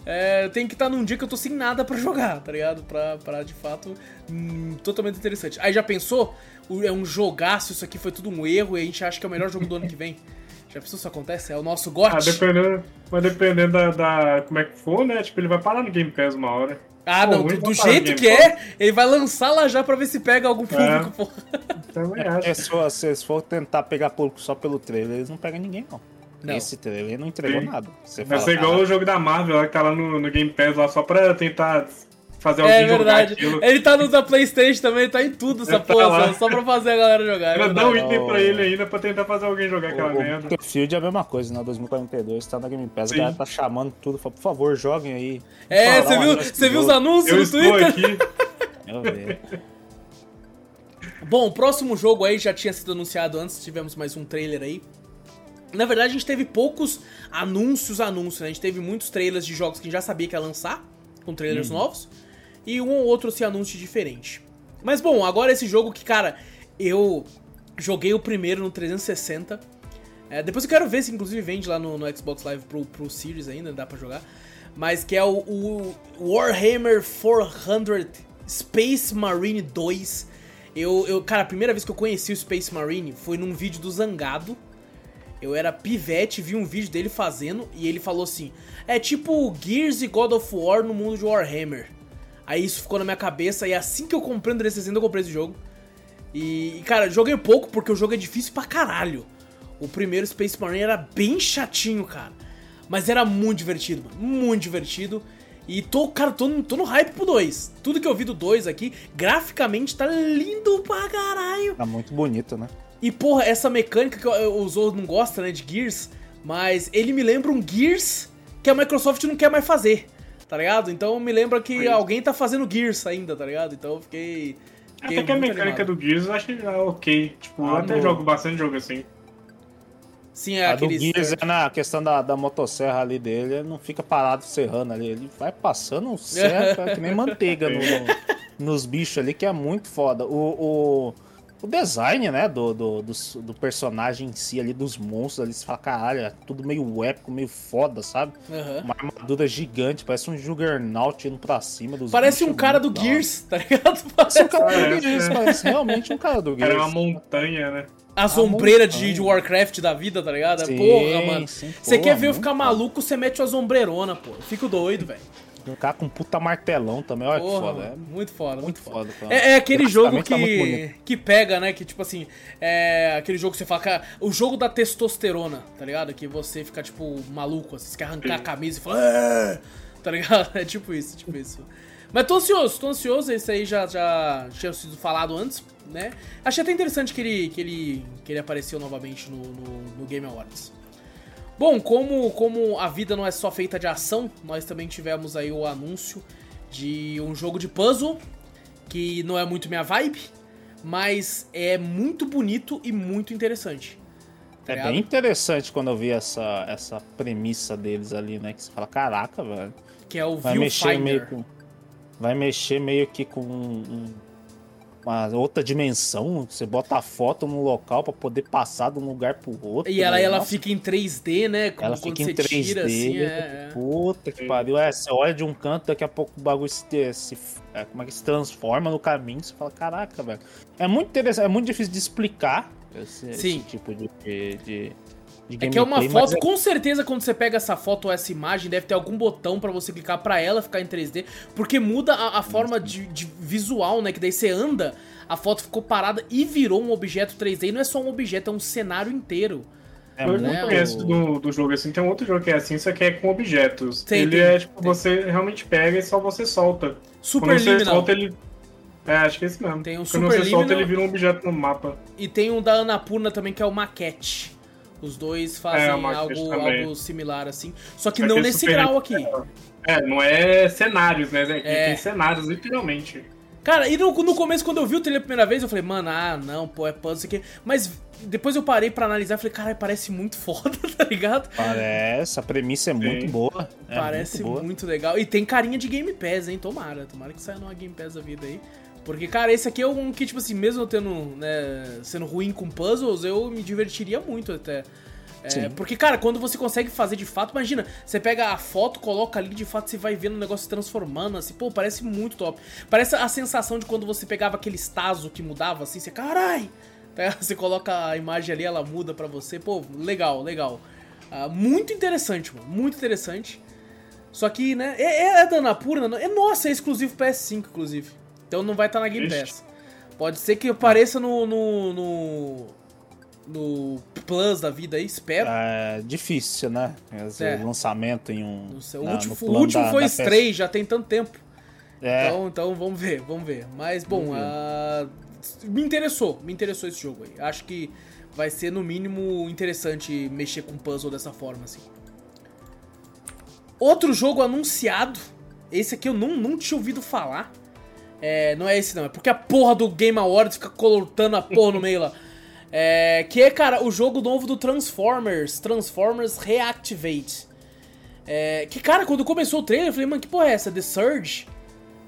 A: É, tem que estar tá num dia que eu tô sem nada para jogar, tá ligado? Pra, pra de fato, hum, totalmente interessante. Aí já pensou? É um jogaço, isso aqui foi tudo um erro e a gente acha que é o melhor jogo do ano que vem. Já pensou se isso acontece? É o nosso GOT?
C: Ah, dependendo, mas dependendo da, da, como é que for, né? Tipo, ele vai parar no Game Pass uma hora.
A: Ah, pô, não, do, do jeito que é, ele vai lançar lá já pra ver se pega algum público, é. pô.
B: Também acho. É, se, for, se for tentar pegar público só pelo trailer, eles não pegam ninguém, não. Não. Esse trailer não entregou Sim. nada.
C: Você Vai ser igual o jogo da Marvel lá que tá lá no, no Game Pass lá só pra tentar fazer
A: alguém é verdade. Ele tá no da Playstation também, tá em tudo essa tá porra, só, pra fazer a galera jogar.
C: É dá um item pra ele ainda pra tentar fazer alguém jogar o, aquela o merda.
B: Battlefield é a mesma coisa, né? 2042 tá na Game Pass, Sim. a galera tá chamando tudo, fala, por favor, joguem aí.
A: É, você viu, você viu os anúncios
C: Eu no Twitter? Aqui. Eu vi.
A: Bom, o próximo jogo aí já tinha sido anunciado antes, tivemos mais um trailer aí. Na verdade, a gente teve poucos anúncios, anúncios, né? A gente teve muitos trailers de jogos que a gente já sabia que ia lançar, com trailers uhum. novos, e um ou outro se anúncio diferente. Mas bom, agora esse jogo que, cara, eu joguei o primeiro no 360. É, depois eu quero ver se inclusive vende lá no, no Xbox Live pro, pro Series ainda, dá pra jogar. Mas que é o, o Warhammer 400 Space Marine 2. Eu, eu, cara, a primeira vez que eu conheci o Space Marine foi num vídeo do Zangado, eu era pivete, vi um vídeo dele fazendo e ele falou assim: é tipo Gears e God of War no mundo de Warhammer. Aí isso ficou na minha cabeça e assim que eu comprei o 360 eu comprei esse jogo. E, cara, joguei pouco porque o jogo é difícil pra caralho. O primeiro Space Marine era bem chatinho, cara. Mas era muito divertido, mano. Muito divertido. E tô, cara, tô, tô no hype pro 2. Tudo que eu vi do 2 aqui, graficamente tá lindo pra caralho.
B: Tá muito bonito, né?
A: E, porra, essa mecânica que o Zou não gosta, né, de Gears, mas ele me lembra um Gears que a Microsoft não quer mais fazer, tá ligado? Então me lembra que alguém tá fazendo Gears ainda, tá ligado? Então eu fiquei.
C: fiquei até que a mecânica animado. do Gears eu acho que é ok. Tipo, ah, eu até no... jogo bastante jogo assim.
B: Sim, é a aquele. do Gears é na questão da, da motosserra ali dele, ele não fica parado serrando ali, ele vai passando serra que nem manteiga no, no, nos bichos ali, que é muito foda. o... o o design, né, do, do, do, do, personagem em si ali, dos monstros ali, você fala, caralho, é tudo meio épico, meio foda, sabe? Uhum. Uma armadura gigante, parece um Juggernaut indo pra cima dos
A: Parece um cara do Gears, tá ligado?
B: Parece um cara do Gears, parece realmente um cara do Gears.
C: Era uma montanha, né?
A: A sombreira de, de, Warcraft da vida, tá ligado? Sim, porra, mano. Você quer ver eu ficar maluco, você mete uma sombreirona, pô. Eu fico doido, velho.
B: Um cara com puta martelão também, olha Porra, que foda. É
A: muito foda, muito, muito foda. foda é, é, aquele jogo tá que, tá que pega, né? Que tipo assim, é aquele jogo que você fala, cara, o jogo da testosterona, tá ligado? Que você fica tipo maluco, assim, você quer arrancar a camisa e fala, ah! tá ligado? É tipo isso, tipo isso. Mas tô ansioso, tô ansioso, esse aí já, já tinha sido falado antes, né? Achei até interessante que ele, que ele, que ele apareceu novamente no, no, no Game Awards. Bom, como, como a vida não é só feita de ação, nós também tivemos aí o anúncio de um jogo de puzzle que não é muito minha vibe, mas é muito bonito e muito interessante.
B: Tá é bem interessante quando eu vi essa, essa premissa deles ali, né? Que você fala, caraca, velho.
A: Que é o vai mexer
B: meio com, Vai mexer meio que com um, uma outra dimensão. Você bota a foto no local para poder passar de um lugar pro outro.
A: E ela, né? ela fica em 3D, né? Como ela fica em 3D. Tira, assim, é,
B: é, Puta que pariu. É, você olha de um canto, daqui a pouco o bagulho se, se é, como é que se transforma no caminho. Você fala, caraca, velho. É muito interessante, é muito difícil de explicar esse, esse tipo de, de,
A: é que é uma foto, é... com certeza quando você pega essa foto ou essa imagem, deve ter algum botão para você clicar para ela ficar em 3D, porque muda a, a forma de, de, visual, né? Que daí você anda, a foto ficou parada e virou um objeto 3D. E não é só um objeto, é um cenário inteiro.
C: É, eu né? não conheço do, do jogo assim. Tem um outro jogo que é assim, só que é com objetos. Tem, ele tem, é tipo, tem. você realmente pega e só você solta.
A: Super Quando você solta,
C: ele. É, acho que é esse mesmo.
A: Tem um
C: Quando
A: Super
C: você solta, ele vira um objeto no mapa.
A: E tem um da Anapurna também, que é o Maquete. Os dois fazem é, algo, algo similar assim. Só que Só não que nesse grau aqui.
C: É, não é cenários, né? É. Tem cenários, literalmente.
A: Cara, e no, no começo, quando eu vi o trailer a primeira vez, eu falei, mano, ah, não, pô, é puzzle, isso aqui. Mas depois eu parei pra analisar e falei, cara, parece muito foda, tá ligado?
B: Parece, a premissa é muito boa.
A: É parece muito, boa. muito, legal. E tem carinha de Game Pass, hein? Tomara, tomara que saia numa Game Pass da vida aí. Porque, cara, esse aqui é um que, tipo assim, mesmo eu tendo, né, sendo ruim com puzzles, eu me divertiria muito até. É, porque, cara, quando você consegue fazer de fato, imagina, você pega a foto, coloca ali, de fato você vai vendo o negócio se transformando, assim, pô, parece muito top. Parece a sensação de quando você pegava aquele estazo que mudava, assim, você, carai! Você coloca a imagem ali, ela muda pra você, pô, legal, legal. Uh, muito interessante, mano, muito interessante. Só que, né, é, é da Anapurna, é nossa, é exclusivo PS5, inclusive. Então não vai estar tá na Game Pass. Pode ser que apareça no, no, no no Plus da vida aí, espero.
B: É difícil, né? Esse é. lançamento em um.
A: o último, o último da, foi Stray, já tem tanto tempo. É. Então, então vamos ver, vamos ver. Mas bom, uh, me interessou, me interessou esse jogo aí. Acho que vai ser no mínimo interessante mexer com puzzle dessa forma assim. Outro jogo anunciado, esse aqui eu não, não tinha ouvido falar. É, não é esse não, é porque a porra do Game Awards fica colortando a porra no meio lá. É, que é, cara, o jogo novo do Transformers, Transformers Reactivate. É, que, cara, quando começou o trailer, eu falei, mano, que porra é essa? The Surge?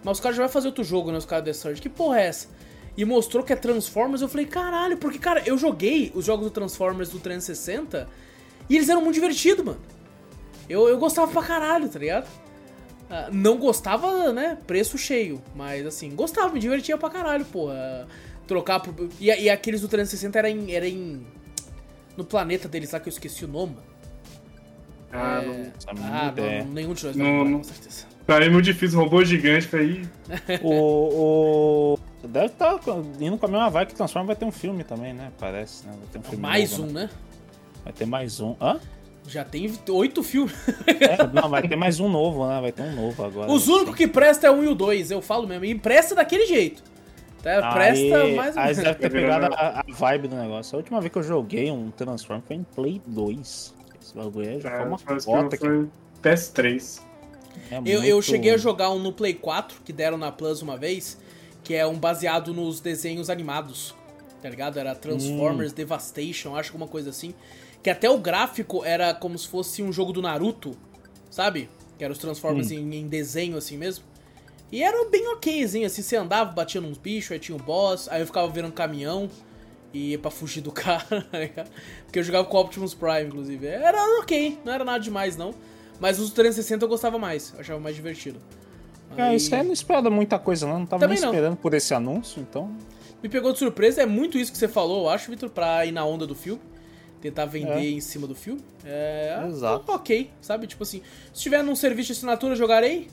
A: Mas os caras já vão fazer outro jogo, né? Os caras The Surge. Que porra é essa? E mostrou que é Transformers, eu falei, caralho, porque, cara, eu joguei os jogos do Transformers do 360 e eles eram muito divertidos, mano. Eu, eu gostava pra caralho, tá ligado? Uh, não gostava, né, preço cheio, mas assim, gostava, me divertia pra caralho, porra trocar pro. E, e aqueles do 360 era em, era em. No planeta deles lá que eu esqueci o nome.
C: Ah, é... não.
A: Ah, não, nenhum de nós não, não, com certeza.
C: Tá aí muito difícil, robô gigante pra ir.
B: o, o. Deve estar tá indo com a mesma vibe que Transforma vai ter um filme também, né? Parece, né? Vai ter um filme
A: mais
B: novo,
A: um, né?
B: Vai ter mais um. Hã?
A: Já tem oito filmes.
B: É, não, vai ter mais um novo, né? Vai ter um novo agora.
A: Os únicos que presta é o 1 e o 2, eu falo mesmo. E presta daquele jeito. Tá, presta
B: aí,
A: mais
B: ou menos. Aí deve ter pegado a, a, vibe do negócio. A última vez que eu joguei um Transform foi em Play 2. Esse bagulho já é, foi uma foto aqui. Foi
C: PS3.
A: É eu, muito... eu cheguei a jogar um no Play 4, que deram na Plus uma vez, que é um baseado nos desenhos animados. Tá ligado? Era Transformers hum. Devastation, acho que uma coisa assim. Que até o gráfico era como se fosse um jogo do Naruto, sabe? Que era os Transformers hum. em, em desenho assim mesmo. E era bem okzinho, assim, você andava, batia nos bichos, aí tinha o um boss, aí eu ficava vendo um caminhão e ia pra fugir do cara, tá Porque eu jogava com Optimus Prime, inclusive. Era ok, não era nada demais, não. Mas os 360 eu gostava mais, eu achava mais divertido.
B: Aí... É, isso aí não espera muita coisa, não. Não tava Também nem esperando não. por esse anúncio, então.
A: Me pegou de surpresa, é muito isso que você falou, eu acho, Vitor, pra ir na onda do filme. Tentar vender é. em cima do filme. É. Exato. Ok, sabe? Tipo assim, se tiver num serviço de assinatura, jogarei.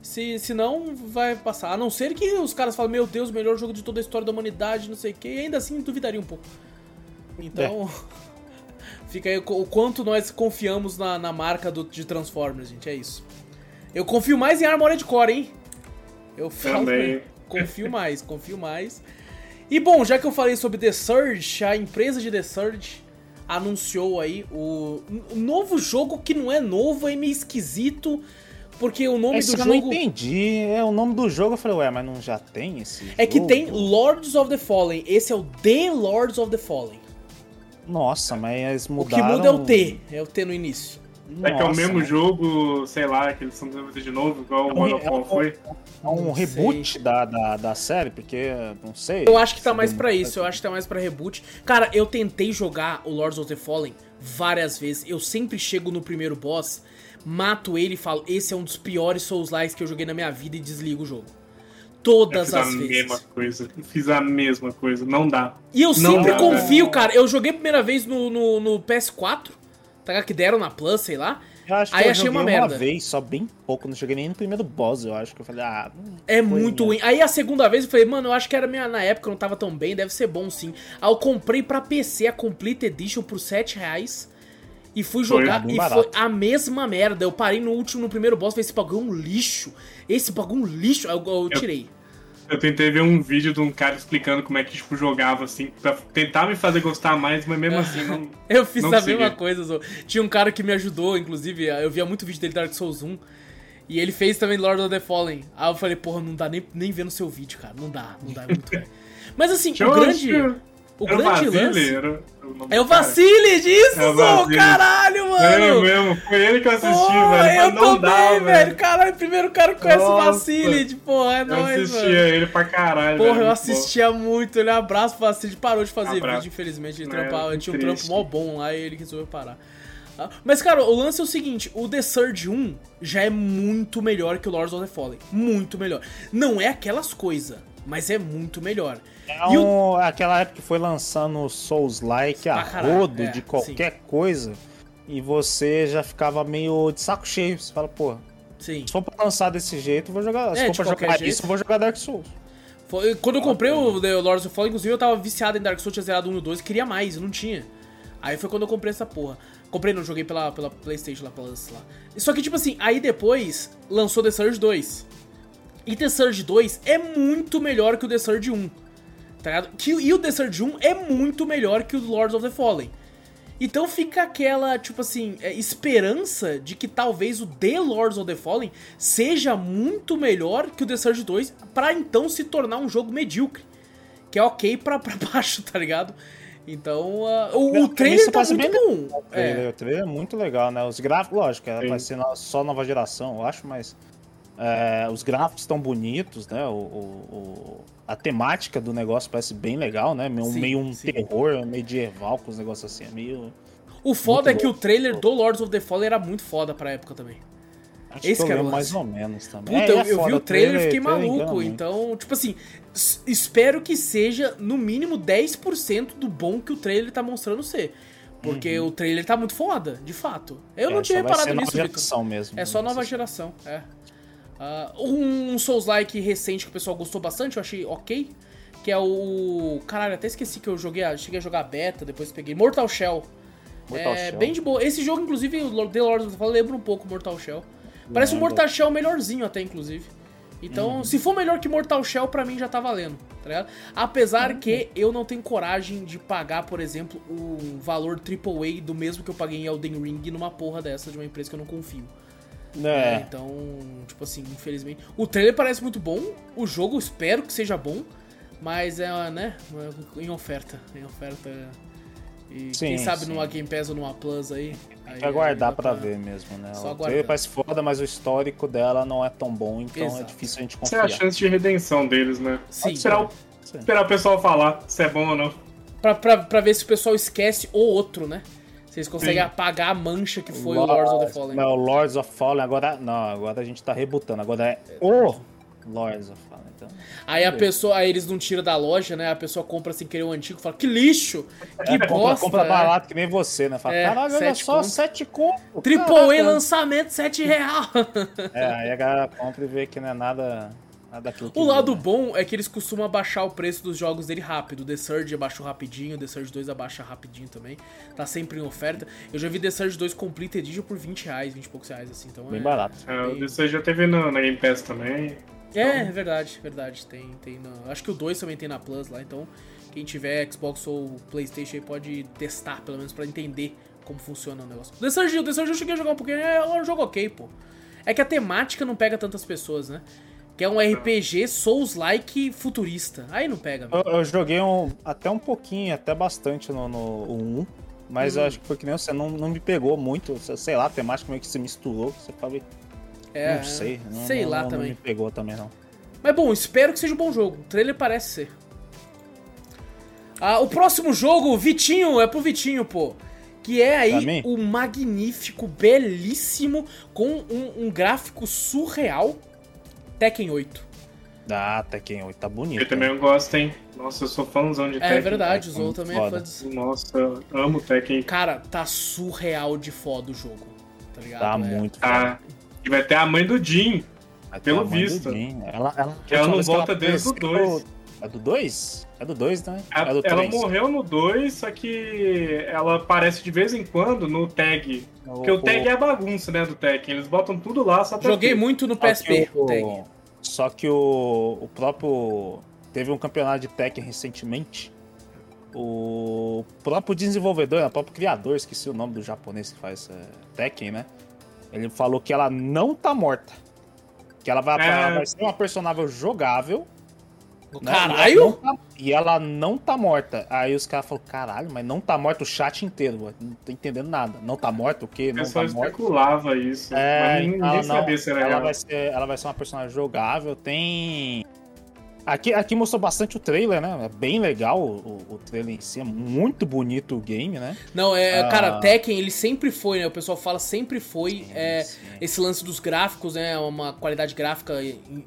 A: Se, se não, vai passar. A não ser que os caras falem, meu Deus, o melhor jogo de toda a história da humanidade, não sei o que, e ainda assim duvidaria um pouco. Então, é. fica aí o quanto nós confiamos na, na marca do, de Transformers, gente, é isso. Eu confio mais em Armored Core, hein? Eu falo, Também. confio mais, confio mais. E bom, já que eu falei sobre The Surge, a empresa de The Surge anunciou aí o novo jogo que não é novo, é meio esquisito porque o nome esse do jogo.
B: Eu não entendi. É o nome do jogo. Eu falei, ué, mas não já tem esse.
A: É que tem Lords of the Fallen. Esse é o The Lords of the Fallen.
B: Nossa, mas mudaram.
A: O que muda é o T. É o T no início.
C: Nossa, é que é o mesmo mas... jogo, sei lá, que eles estão fazendo de novo, igual é um, o God of War foi.
B: É um reboot da, da, da série, porque não sei.
A: Eu acho que tá mais para isso, eu acho que tá mais para reboot. Cara, eu tentei jogar o Lords of the Fallen várias vezes. Eu sempre chego no primeiro boss mato ele e falo: esse é um dos piores Souls-likes que eu joguei na minha vida e desligo o jogo. Todas as vezes.
C: Fiz a mesma coisa. Fiz a mesma coisa. Não dá.
A: E eu
C: não
A: sempre dá, confio, cara. Eu joguei a primeira vez no, no, no PS4, tá? Que deram na Plus, sei lá.
B: Eu acho Aí eu achei uma merda. uma vez, só bem pouco, não cheguei nem no primeiro boss, eu acho que eu falei, ah.
A: É muito ruim. Aí a segunda vez eu falei, mano, eu acho que era minha. Na época não tava tão bem, deve ser bom sim. Aí eu comprei pra PC a Complete Edition por 7 reais. E fui jogar foi e barato. foi a mesma merda. Eu parei no último, no primeiro boss, falei, esse bagulho é um lixo. Esse bagulho é um lixo. Aí eu, eu, eu tirei.
C: Eu tentei ver um vídeo de um cara explicando como é que, tipo, jogava, assim, pra tentar me fazer gostar mais, mas mesmo assim não.
A: eu fiz não a mesma coisa. Tinha um cara que me ajudou, inclusive, eu via muito vídeo dele Dark Souls 1. E ele fez também Lord of the Fallen. Aí eu falei, porra, não dá nem, nem vendo seu vídeo, cara. Não dá, não dá, é muito ruim. Mas assim, o grande. O
C: era
A: grande
C: Vasile,
A: lance. É o Vacile disso,
C: É o Vasile.
A: caralho, mano!
C: É mesmo, foi ele que eu assisti,
A: Pô,
C: velho.
A: eu
C: não
A: também,
C: dá,
A: velho. Caralho, primeiro cara que conhece o
C: Nossa.
A: Vacile, porra, é
C: Eu
A: nóis,
C: assistia
A: mano.
C: ele pra caralho.
A: Porra,
C: velho,
A: eu assistia muito, ele abraço pro Vacile, parou de fazer
C: Abraço.
A: vídeo, infelizmente, ele
C: É,
A: ele
C: que
A: tinha um trampo
C: triste.
A: mó bom lá e ele resolveu parar. Ah, Mas, cara, o lance é o seguinte, o The Surge 1 já é muito melhor que o Lords of the Fallen. Muito melhor. Não é aquelas coisas, mas é muito melhor.
B: É
A: o-
B: aquela época que foi lançando Souls-like a rodo
A: é,
B: de qualquer coisa e você já ficava meio de saco cheio. Você fala, pô,
A: Sim.
B: se for pra lançar desse jeito, vou jogar.
A: É,
B: se
A: de
B: for pra jogar
A: jeito.
B: isso, eu vou jogar Dark Souls.
A: Foi- quando eu comprei o The Lords of the Fallen, inclusive, eu tava viciado em Dark Souls, tinha zerado 1 e o 2, queria mais, eu não tinha. Aí foi quando eu comprei essa porra. Comprei, não, joguei pela, pela Playstation lá, Plus lá. Só que, tipo assim, aí depois lançou The Surge 2. E The Surge 2 é muito melhor que o The Surge 1. Tá ligado? Que, e o The Surge 1 é muito melhor que o Lords of the Fallen. Então fica aquela, tipo assim, é, esperança de que talvez o The Lords of the Fallen seja muito melhor que o The Surge 2 pra então se tornar um jogo medíocre. Que é ok pra, pra baixo, tá ligado? Então, ah, o, o
B: Pra
A: trailer tá
B: parece
A: muito
B: bem
A: bom.
B: O trailer,
A: É,
B: o trailer é muito legal, né? Os gráficos, lógico, é,
C: Sim.
B: vai ser só nova geração, eu acho, mas é, os gráficos estão bonitos, né? O, o- o- a temática do negócio parece bem legal, né? Meio,
A: Sim,
B: meio um
A: sim.
B: terror medieval com os negócios assim, é meio.
A: o foda é que o
B: bom.
A: trailer do Lords of the Fallen era muito foda pra época também.
B: Acho
A: Esse
B: que
A: era o
B: mais ou menos também.
A: Puta,
B: É,
A: eu,
B: é
A: eu vi o trailer e fiquei maluco. Então, tipo assim, espero que seja no mínimo 10% do bom que o trailer tá mostrando ser. Porque o trailer tá muito foda, de fato. Eu
B: Uhum. É,
A: não tinha reparado nisso, Vitor.
B: geração mesmo.
A: É só nova geração, é. Ah, um Souls-like recente que o pessoal gostou bastante, eu achei ok. Que é o. Caralho, até esqueci que eu joguei. a- Cheguei a jogar beta, depois peguei. Mortal Shell.
B: Mortal
A: é
B: Shell.
A: bem de boa. Esse jogo, inclusive, o The Lord of the Fallen lembra um pouco Mortal Shell. Parece um. Mortal Shell melhorzinho até, inclusive. Então,
B: Uhum.
A: se for melhor que Mortal Shell, pra mim já tá valendo, tá ligado? Apesar que eu não tenho coragem de pagar, por exemplo, um valor AAA do mesmo que eu paguei em Elden Ring numa porra dessa de uma empresa que eu não confio. Né?
B: É,
A: Então, tipo assim, infelizmente. O trailer parece muito bom, o jogo espero que seja bom, mas é, né, em oferta. Em oferta. E
B: Sim,
A: quem sabe
B: sim.
A: numa Game Pass ou numa Plus aí. aí
B: que aguardar pra ver mesmo, né?
A: Só
B: o trailer parece foda, mas o histórico dela não é tão bom, então é
A: Exato.
B: difícil a gente
C: Essa é a
B: confiar.
C: chance de redenção deles, né?
A: Sim.
C: Pode esperar o,
B: Sim.
C: esperar o pessoal falar se é bom ou não.
A: Pra, pra, pra ver se o pessoal esquece o outro, né? Eles conseguem
C: Sim.
A: apagar a mancha que foi o Lords of the Fallen.
B: Não, o Lords of Fallen, agora. Não, agora a gente tá rebutando. Agora é o Lords of Fallen. Então,
A: Aí a pessoa, aí eles não tiram da loja, né? A pessoa compra sem querer o antigo e fala, que lixo! Que
B: é, compra,
A: bosta!
B: compra
A: né?
B: barato que nem você, né? Fala,
A: É,
B: caralho, olha só,
A: conto.
B: 7 conto.
A: Triple. A lançamento, 7 real.
B: É, aí a galera compra e vê que não é nada,
A: O lado
B: né?
A: bom é que eles costumam abaixar o preço dos jogos dele rápido. O The Surge abaixou rapidinho, o The Surge 2 abaixa rapidinho também. Tá sempre em oferta. Eu já vi The Surge 2 Complete Edition por 20 reais, 20 e poucos reais, assim. Então
B: Bem
A: é...
B: barato.
C: É,
A: Bem-
C: Isso aí já teve na, na Game Pass também.
A: É, é verdade, verdade. Tem, tem na- Acho que o 2 também tem na Plus lá, então quem tiver Xbox ou Playstation aí pode testar, pelo menos, pra entender como funciona o negócio. The Surge, o The Surge eu cheguei a jogar um pouquinho, é um jogo ok, pô. É que a temática não pega tantas pessoas, né? Que é um RPG Souls-like futurista. Aí não pega.
B: Eu, eu joguei um, até um pouquinho, até bastante no, no 1, mas eu acho que foi que nem você, não, não me pegou muito. Sei lá, a temática meio que se misturou. Você fala,
A: É,
B: não sei. Não,
A: sei
B: não-
A: lá
B: não,
A: também.
B: Não me pegou também, não.
A: Mas bom, espero que seja um bom jogo. O trailer parece ser. Ah, o próximo jogo, Vitinho, é pro Vitinho, pô. Que é aí o magnífico, belíssimo, com um, um gráfico surreal Tekken 8.
B: Ah, Tekken 8 tá bonito.
C: Eu também né? gosto, hein? Nossa, eu sou fãzão de
A: é,
C: Tekken.
A: É verdade, o Zou também é
B: foda.
A: é fã de...
C: Nossa, eu amo Tekken.
A: Cara, tá surreal de foda o jogo, tá ligado?
B: Tá
A: né?
B: muito
C: tá. E vai ter a mãe do
B: Jim,
C: pelo visto.
B: Jim. Né? Ela,
C: ela,
B: ela
C: não volta desde o
B: 2.
C: É
B: é então, a do 2? A do 2, né?
C: A,
B: a do
C: ela
B: três.
C: morreu no 2, só que ela aparece de vez em quando no tag. Oh, Porque o tag é a bagunça, né, do tag. Eles botam tudo lá, só pra
A: Joguei
C: ter.
A: muito no PSP o, tag.
B: Só que o, o próprio... Teve um campeonato de tag recentemente. O próprio desenvolvedor, o próprio criador, esqueci o nome do japonês que faz é, Tekken, né? Ele falou que ela não tá morta. Que ela vai, é... vai ser uma personagem jogável,
A: né? Caralho!
B: E ela, tá, e ela, não tá morta. Aí os caras falam, caralho, mas não tá morta o chat inteiro, mano. Não tô entendendo nada. Não tá morta o quê? Não tá
C: morta. especulava isso.
B: É, mas ninguém, ninguém sabia se era ela. Vai ser, ela vai ser uma personagem jogável. Tem Aqui, aqui mostrou bastante o trailer, né? É bem legal o, o trailer em si, é muito bonito o game, né?
A: Não, é, ah. cara, Tekken, ele sempre foi, né? O pessoal fala sempre foi sim, é, sim. esse lance dos gráficos, né? Uma qualidade gráfica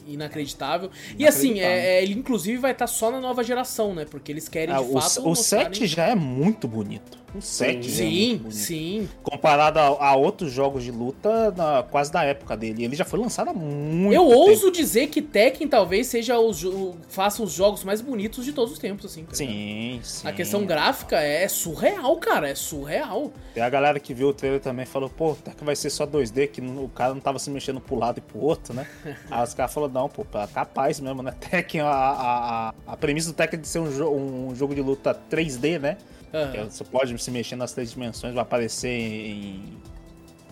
A: inacreditável. E assim, é, é, ele inclusive vai estar tá só na nova geração, né? Porque eles querem ah, de
B: o,
A: fato.
B: O. 7 já é muito bonito. O 7
A: sim, é sim.
B: Comparado a, a, outros jogos de luta, na, quase da época dele. Ele já foi lançado há muito
A: Eu tempo. ouso dizer que Tekken talvez seja os, faça os jogos mais bonitos de todos os tempos, assim.
B: Cara. Sim, sim.
A: A questão gráfica é surreal, cara. É surreal.
B: E a galera que viu o trailer também falou, pô, Tekken vai ser só 2D, que o cara não tava se mexendo pro lado e pro outro, né? Aí os caras falaram, não, pô, tá capaz mesmo, né? Tekken, a, a, a premissa do Tekken é de ser um, jo um jogo de luta 3D, né? Uhum. Você pode se mexer nas três dimensões, vai aparecer em,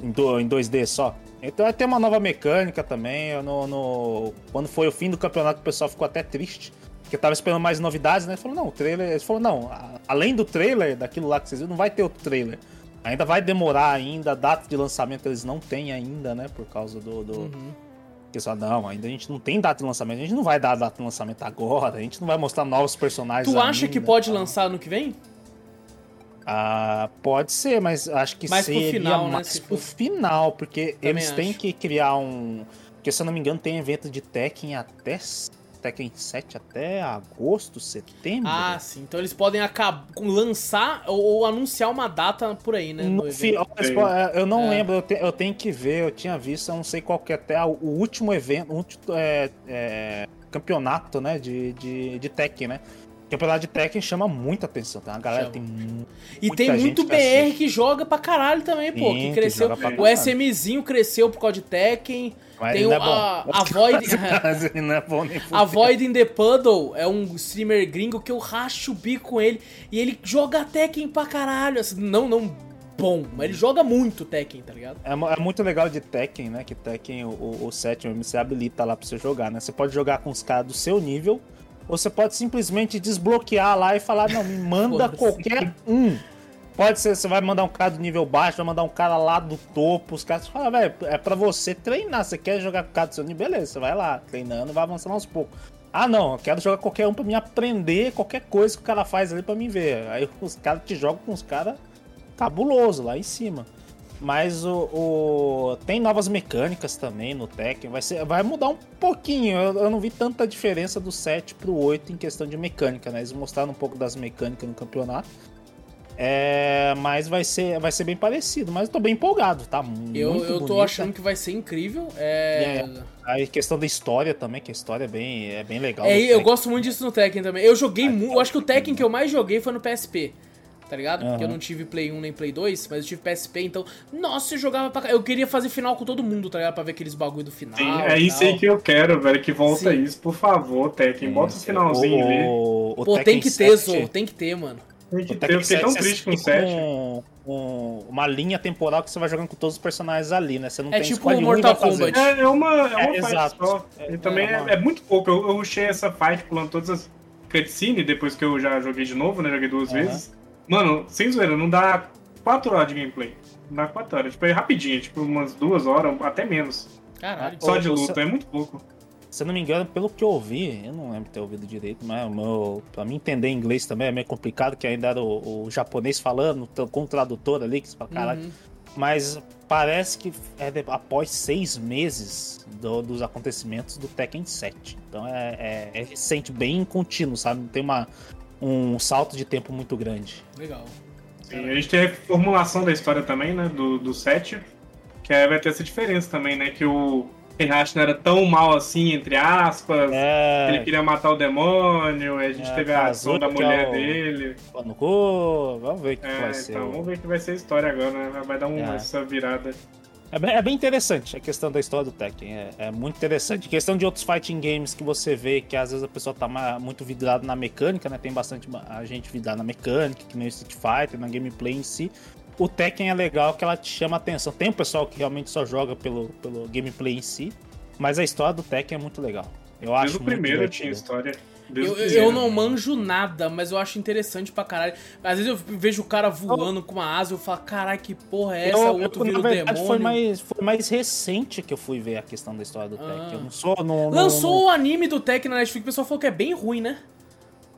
B: em, do, em 2D só. Então vai ter uma nova mecânica também. No, no, quando foi o fim do campeonato, o pessoal ficou até triste. Porque tava esperando mais novidades, né? Ele falou, não, o trailer. Ele falou, não, além do trailer, daquilo lá que vocês viram, não vai ter outro trailer. Ainda vai demorar ainda, a data de lançamento eles não têm ainda, né? Por causa do. do... Uhum. Pessoal, não, ainda a gente não tem data de lançamento, a gente não vai dar data de lançamento agora, a gente não vai mostrar novos personagens.
A: Tu acha que pode tá? lançar no que vem?
B: Ah, pode ser, mas acho que
A: mais seria pro final,
B: né, mais né, pro final, porque Também eles acho. têm que criar um. Porque se eu não me engano, tem evento de Tekken até Tekken 7 até agosto, setembro.
A: Ah, sim. Então eles podem acabar lançar ou, ou, anunciar uma data por aí, né?
B: No final, é, eu não é. lembro, eu, te, eu, tenho que ver, eu tinha visto, eu não sei qual que é até o último evento, o último, é, é, campeonato, né, de, de, de Tekken, né? Campeonato de Tekken chama muita atenção, tá? A galera chama. tem
A: E tem muito BR que, que, joga pra caralho também, Sim, pô. Que cresceu. Que o SMzinho cresceu por causa de Tekken. Mas tem o, é a, a Void. não é bom nem a Void in the Puddle é um streamer gringo que eu racho o bico com ele. E ele joga Tekken pra caralho. Assim, não, não bom, mas ele joga muito Tekken, tá ligado?
B: É, é muito legal de Tekken, né? Que Tekken, o, o, o sétimo, você habilita lá pra você jogar, né? Você pode jogar com os caras do seu nível você pode simplesmente desbloquear lá e falar, não, me manda qualquer um. Pode ser, você vai mandar um cara do nível baixo, vai mandar um cara lá do topo, os caras falam, velho, é pra você treinar, você quer jogar com o cara do seu nível, beleza, você vai lá, treinando vai avançando aos poucos. Ah não, eu quero jogar qualquer um pra me aprender qualquer coisa que o cara faz ali pra mim ver. Aí os caras te jogam com os caras cabuloso lá em cima. Mas o, o, tem novas mecânicas também no Tekken. Vai, ser, vai mudar um pouquinho. Eu, eu, não vi tanta diferença do 7 pro 8 em questão de mecânica, né? Eles mostraram um pouco das mecânicas no campeonato. É, mas vai ser, vai ser bem parecido. Mas eu tô bem empolgado, tá? Muito
A: eu, eu tô achando que vai ser incrível. É...
B: é... A questão da história também, que a história é bem, é bem legal.
A: É, eu gosto muito disso no Tekken também. Eu joguei muito. Eu acho que o Tekken que eu mais joguei foi no PSP tá ligado? Uhum. Porque eu não tive Play 1 nem Play 2, mas eu tive PSP, então, nossa, eu jogava pra Eu queria fazer final com todo mundo, tá ligado? Pra ver aqueles bagulho do final.
C: Sim, é isso aí que eu quero, velho, que volta Sim. isso, por favor, Tekken. Bota o finalzinho ali.
A: O, o Pô, tem que ter, Zo, tem que ter, mano.
C: Tem que ter, eu fiquei tão triste com o 7. Com,
B: com uma linha temporal que você vai jogando com todos os personagens ali, né? Você não
A: é
B: tem
A: tipo Mortal Kombat.
C: É, é uma, é uma é, fight exato. só. É, e também é, é, é, muito pouco. Eu, eu rushei essa fight pulando todas as cutscenes depois que eu já joguei de novo, né? Joguei duas uhum. vezes. Mano, sem zoeira, não dá 4 horas de gameplay. Não dá 4 horas. Tipo, é rapidinho, tipo, umas 2 horas, até menos.
A: Caralho.
C: Só de luta, é muito pouco.
B: Se eu não me engano, pelo que eu ouvi, eu não lembro de ter ouvido direito, mas meu, pra mim entender inglês também é meio complicado, que ainda era o, o japonês falando, com o tradutor ali, que você fala, caralho. Uhum. Mas parece que é de, após seis meses do, dos acontecimentos do Tekken 7. Então é, é, é recente, bem contínuo, sabe? Não tem uma, um salto de tempo muito grande.
A: Legal.
C: Sim, a gente tem a formulação da história também, né? Do, do set, que vai ter essa diferença também, né? Que o Heihachi não era tão mal assim, entre aspas. É... Ele queria matar o demônio, a gente é, teve a ação da mulher é o... dele.
B: Vamos ver o que, é, vai ser.
C: Então, vamos ver o que vai ser a história agora, né? Vai dar uma é. essa virada.
B: É bem, é bem, interessante a questão da história do Tekken. É, é, muito interessante. A questão de outros fighting games que você vê que às vezes a pessoa tá muito vidrada na mecânica, né? Tem bastante a gente vidrada na mecânica, que nem o Street Fighter, na gameplay em si. O Tekken é legal que ela te chama atenção. Tem um pessoal que realmente só joga pelo, pelo gameplay em si. Mas a história do Tekken é muito legal. Eu acho
C: Desde o primeiro tinha história.
A: Eu, eu, não manjo nada, mas eu acho interessante pra caralho. Às vezes eu vejo o cara voando com uma asa e eu falo, caralho, que porra é essa?
B: Eu,
A: o outro
B: eu,
A: vira o demônio.
B: Foi mais, foi mais recente que eu fui ver a questão da história do ah. Tekken. Eu não sou. No,
A: Lançou
B: no...
A: o anime do Tekken na Netflix, o pessoal falou que é bem ruim, né?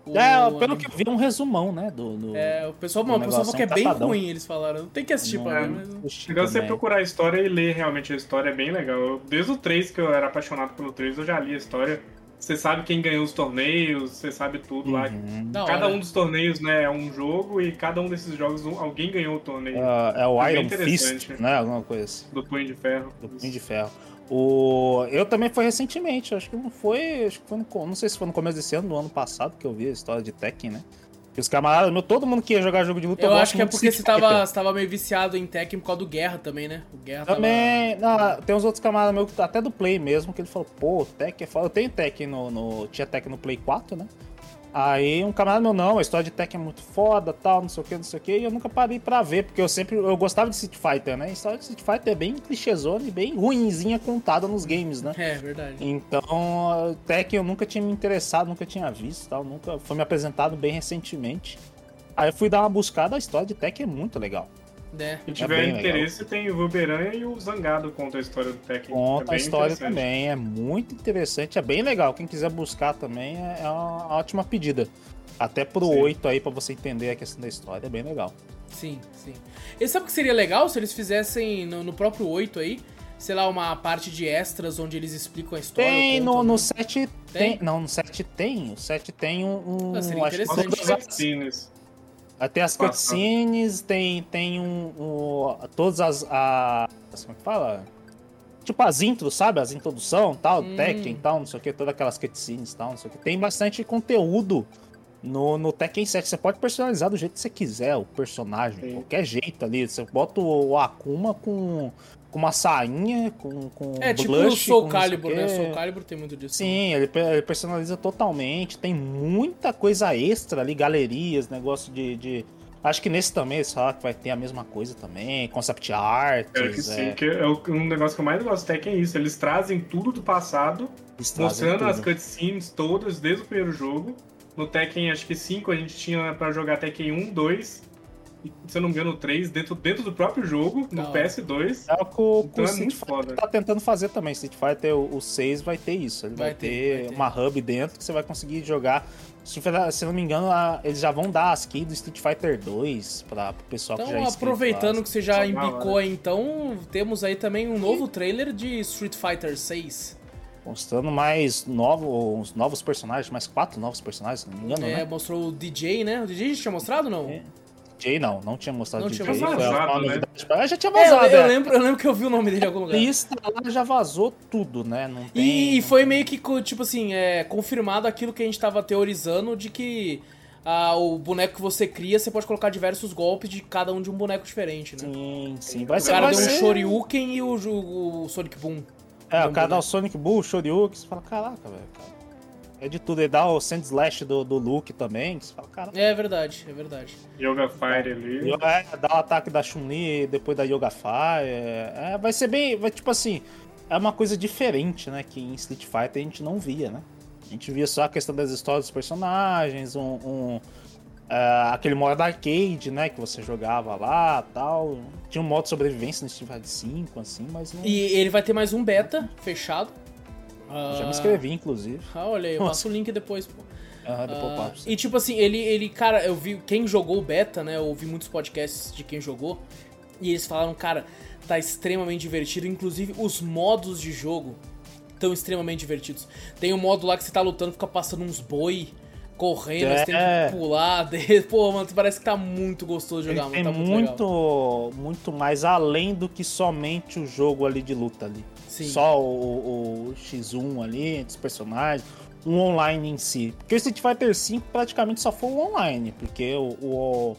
B: O é, pelo que eu vi, um resumão, né? Do, do
A: é, o pessoal, mano, o pessoal falou que é bem ruim, eles falaram. Tem que assistir não, pra ver, mas.
C: Chegando você procurar a história e ler realmente a história é bem legal. Eu, desde o 3, que eu era apaixonado pelo 3, eu já li a história. Você sabe quem ganhou os torneios, você sabe tudo uhum. lá. Cada um dos torneios né, é um jogo e cada um desses jogos alguém ganhou o torneio.
B: Uh, é o é Iron Fist, né? Alguma coisa assim.
C: Do Punho de Ferro.
B: Do Punho de Ferro. O... Eu também fui recentemente, acho que não foi. Acho que foi no... Não sei se foi no começo desse ano, do ano passado, que eu vi a história de Tekken, né? Que os camaradas, meu, todo mundo que ia jogar jogo de luta.
A: Eu, eu acho que é porque você tava, você tava meio viciado em Tekken por causa do Guerra também, né? O Guerra
B: também. Tava... Não, tem uns outros camaradas meus, até do Play mesmo, que ele falou, pô, Tekken é foda. Eu tenho Tekken no, no. Tinha Tekken no Play 4, né? Aí um camarada meu, não, a história de Tekken é muito foda, tal, não sei o que, não sei o que, e eu nunca parei pra ver, porque eu sempre, eu gostava de Street Fighter, né? A história de Street Fighter é bem clichêzona e bem ruinzinha contada nos games, né?
A: É, verdade.
B: Então, Tekken eu nunca tinha me interessado, nunca tinha visto, tal, nunca, foi me apresentado bem recentemente. Aí eu fui dar uma buscada, a história de Tekken é muito legal.
A: É.
C: Se tiver é interesse, legal. tem o Wolverine e o Zangado conta a história do Tekken.
B: Conta é a história também, é muito interessante, é bem legal. Quem quiser buscar também é, é uma ótima pedida. Até pro sim. 8 aí, pra você entender a questão da história, é bem legal.
A: Sim, sim. E sabe o que seria legal se eles fizessem no, no próprio 8 aí? sei lá, uma parte de extras onde eles explicam a história.
B: Tem, no, no 7 tem? tem? Não, no 7 tem. O 7 tem um. um
A: ah, seria interessante.
B: Tem as cutscenes, tem, tem um, um, todas as, as. Como é que fala? Tipo as intros, sabe? As introdução tal, hum. Tekken tal, não sei o que, todas aquelas cutscenes tal, não sei o que. Tem bastante conteúdo no, no Tekken 7. Você pode personalizar do jeito que você quiser o personagem, Sim. qualquer jeito ali. Você bota o Akuma com com uma sainha, com, com
A: É, tipo o Soul Calibur, né? Soul Calibur tem muito disso.
B: Sim, ele, ele, personaliza totalmente. Tem muita coisa extra ali, galerias, negócio de... de... Acho que nesse também eles falam que vai ter a mesma coisa também, concept art.
C: É que sim, é... que é um negócio que eu mais gosto até que é isso. Eles trazem tudo do passado, mostrando tudo. as cutscenes todas desde o primeiro jogo. No Tekken, acho que 5 a gente tinha para jogar Tekken 1, 2 se eu não me engano, 3 dentro, dentro do próprio jogo, no PS2.
B: É o que o, então o é Street Fighter tá tentando fazer também. Street Fighter o, o 6 vai ter isso. Ele vai, vai ter, ter, vai ter uma hub dentro que você vai conseguir jogar. Se eu não me engano, eles já vão dar as keys do Street Fighter 2 para o pessoal
A: então,
B: que já
A: Então, aproveitando que você já embicou aí, então, temos aí também um novo trailer de Street Fighter 6
B: mostrando mais novos, novos personagens, mais quatro novos personagens, se não me engano,
A: é,
B: né?
A: mostrou o DJ, né? O DJ já tinha mostrado não?
B: É. DJ não, não tinha mostrado
C: não
B: DJ.
C: Tinha vazado, né?
B: Ah, já tinha vazado.
A: É, eu, eu, é. lembro, eu lembro que eu vi o nome dele em algum lugar.
B: Lista lá já vazou tudo, né? Não
A: tem, e foi meio que, tipo assim, é, confirmado aquilo que a gente tava teorizando de que ah, o boneco que você cria, você pode colocar diversos golpes de cada um de um boneco diferente, né?
B: Sim, sim.
A: Vai o ser, cara deu um Shoryuken e o, o, o Sonic Boom.
B: É, o cara dá o Sonic Boom, o Shoryuken, você fala, caraca, velho, cara. É de tudo. Ele dá o Sand Slash do, do Luke também. Você fala, cara.
A: É verdade, é verdade.
C: Yoga Fire ali.
B: É, dá o ataque da Chun-Li depois da Yoga Fire. É, vai ser bem. Vai, tipo assim. É uma coisa diferente, né? Que em Street Fighter a gente não via, né? A gente via só a questão das histórias dos personagens, um. um uh, aquele modo arcade, né? Que você jogava lá tal. Tinha um modo de sobrevivência no Street Fighter 5, assim, mas não...
A: E ele vai ter mais um beta fechado
B: já me inscrevi, inclusive.
A: Ah, olha aí, eu passo o link depois, pô.
B: Ah, depois uh, passo.
A: E tipo assim, ele, ele, cara, eu vi quem jogou o beta, né? Eu ouvi muitos podcasts de quem jogou. E eles falaram, cara, tá extremamente divertido. Inclusive, os modos de jogo estão extremamente divertidos. Tem um modo lá que você tá lutando, fica passando uns boi correndo, é. você tem que é. pular. Pô, mano, parece que tá muito gostoso de jogar,
B: Ele
A: mano.
B: Tá muito, muito, muito mais além do que somente o jogo ali de luta ali. Sim. Só o, o, X1 ali, entre os personagens, um online em si. Porque o Street Fighter V praticamente só foi o online, porque o, o,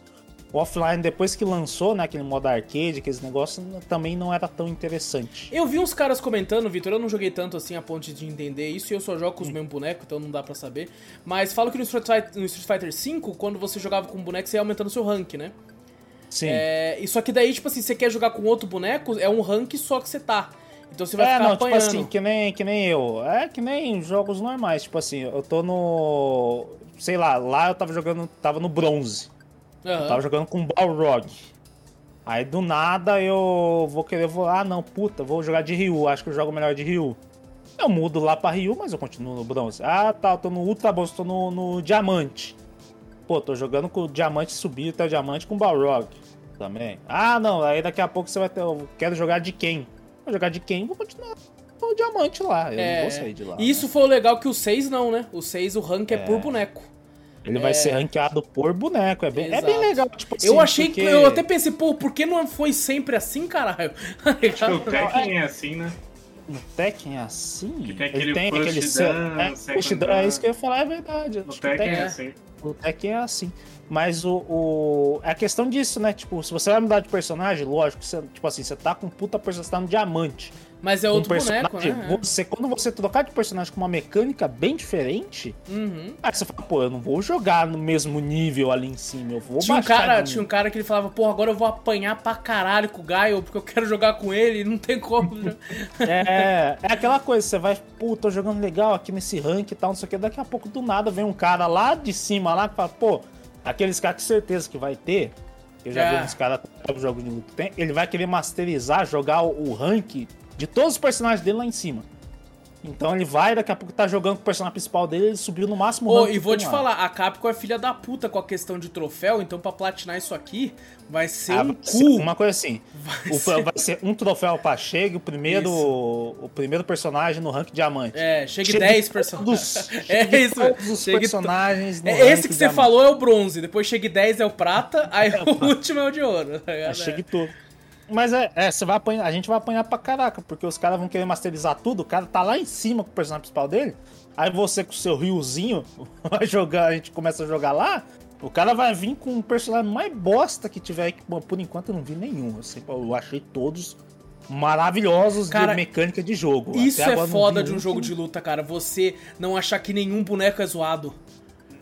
B: o offline, depois que lançou, né, aquele modo arcade, aqueles negócios, também não era tão interessante.
A: Eu vi uns caras comentando, Vitor, eu não joguei tanto assim a ponto de entender isso, e eu só jogo com os hum. mesmos bonecos, então não dá para saber. Mas falo que no Street, Fighter, no Street Fighter V, quando você jogava com um boneco, você ia aumentando o seu rank, né?
B: Sim.
A: É, e só que daí, tipo assim, você quer jogar com outro boneco, é um rank só que você tá. Então você vai é, ficar não, apanhando.
B: tipo assim, que nem, que nem eu. É que nem jogos normais. Tipo assim, eu tô no. Sei lá, lá eu tava jogando. Tava no bronze. Uhum. Eu tava jogando com Balrog. Aí do nada eu vou querer. Vou, ah, não, puta, vou jogar de Ryu. Acho que eu jogo melhor de Ryu. Eu mudo lá pra Ryu, mas eu continuo no bronze. Ah, tá, eu tô no Ultra Bronze, tô no, no Diamante. Pô, tô jogando com o Diamante subir até o Diamante com o Balrog também. Ah, não, aí daqui a pouco você vai ter. Eu quero jogar de quem? Vou jogar de quem? Vou continuar no Diamante lá. Eu é... não vou sair de lá.
A: Isso né? foi o legal que o 6 não, né? O 6, o rank é, é por boneco.
B: Ele é... vai ser ranqueado por boneco. É bem, é bem legal. Tipo,
A: assim, eu achei porque... que. Eu até pensei, pô, por que não foi sempre assim, caralho?
C: o Tekken é assim, né?
B: No Tekken é assim?
C: tem aquele ele tem aquele
B: push é, é isso que eu ia falar, é verdade.
C: No Tekken é assim.
B: O Tekken é assim. Mas o, o. É a questão disso, né? Tipo, se você vai mudar de personagem, lógico, você, tipo assim, você tá com puta personagem, você tá no diamante.
A: Mas é outro um boneco, né?
B: Você, quando você trocar de personagem com uma mecânica bem diferente,
A: uhum.
B: aí você fala, pô, eu não vou jogar no mesmo nível ali em cima, eu vou
A: tinha um cara Tinha um cara que ele falava, pô, agora eu vou apanhar pra caralho com o Gaio, porque eu quero jogar com ele e não tem como.
B: é, é aquela coisa, você vai, pô, tô jogando legal aqui nesse rank e tal, não sei o que, daqui a pouco do nada vem um cara lá de cima lá que fala, pô, aqueles caras que certeza que vai ter, eu já é. vi uns caras jogos de luta, tem, ele vai querer masterizar, jogar o, o rank de todos os personagens dele lá em cima. Então ele vai, daqui a pouco tá jogando com o personagem principal dele, ele subiu no máximo.
A: Oh, e vou te falar, a Capcom é filha da puta com a questão de troféu, então pra platinar isso aqui vai ser ah, um cu.
B: Uma coisa assim, vai, o, ser... vai ser um troféu pra chegue, o primeiro o primeiro personagem no rank diamante.
A: É, chegue, chegue 10 personagens.
B: é isso. Todos os chegue personagens
A: no é, Esse que você falou é o bronze, depois chegue 10 é o prata, aí é o último é o de ouro. Tá
B: é, chegue tudo. Mas é, é, você vai apanhar, a gente vai apanhar pra caraca, porque os caras vão querer masterizar tudo, o cara tá lá em cima com o personagem principal dele, aí você com o seu riozinho vai jogar, a gente começa a jogar lá, o cara vai vir com o personagem mais bosta que tiver aqui. Bom, por enquanto eu não vi nenhum, assim, eu achei todos maravilhosos cara, de mecânica de jogo.
A: Isso é foda de um jogo de luta, cara, você não achar que nenhum boneco é zoado.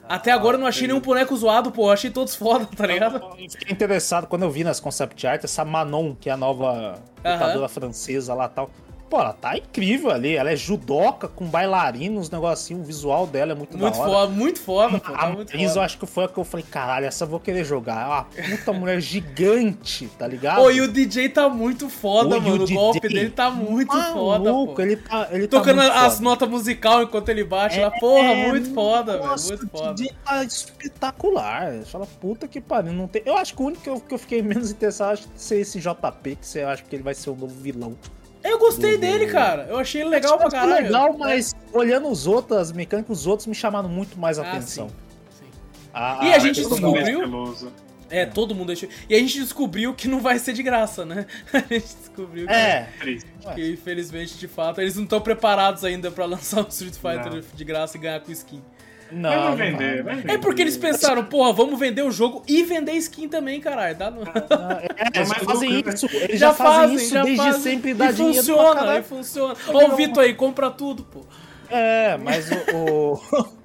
A: Até agora eu não achei nenhum boneco zoado, pô. Eu achei todos foda, tá ligado?
B: Eu fiquei interessado quando eu vi nas concept art essa Manon, que é a nova lutadora francesa lá tal. Pô, ela tá incrível ali. Ela é judoca com bailarinos, negocinho. O visual dela é muito,
A: muito
B: da hora.
A: Foda, muito foda, pô.
B: Tá a muito foda. eu acho que foi a que eu falei, caralho, essa eu vou querer jogar. É uma puta mulher gigante, tá ligado?
A: Pô, e o DJ tá muito foda, mano. O, o golpe dele tá muito maluco, foda, pô.
B: Ele tá, ele
A: tá Tocando
B: tá
A: as notas musical enquanto ele bate é, lá. Porra, é, muito foda, velho. Muito foda. O DJ
B: tá espetacular. Fala, puta que pariu. Não tem... Eu acho que o único que eu, que eu fiquei menos interessado acho que ser esse JP, que você acha que ele vai ser o novo vilão.
A: Eu gostei dele, cara. Eu achei ele legal pra caralho.
B: legal, mas olhando os outros, as mecânicas, os outros me chamaram muito mais a ah, atenção. Sim, sim.
A: A, e a, a gente descobriu. É, todo mundo deixou. E a gente descobriu que não vai ser de graça, né? A gente descobriu que,
B: é.
A: que infelizmente, de fato, eles não estão preparados ainda para lançar o Street Fighter não. de graça e ganhar com skin.
C: Não, vai vender, vai vender.
A: É porque eles pensaram, porra, vamos vender o jogo e vender skin também, caralho. Dá no...
B: é, eles fazem isso. Eles já, já fazem isso já desde fazem. sempre dá e dinheiro
A: funciona, e funciona. Ó o Vitor aí, compra tudo, pô.
B: É, mas o... o...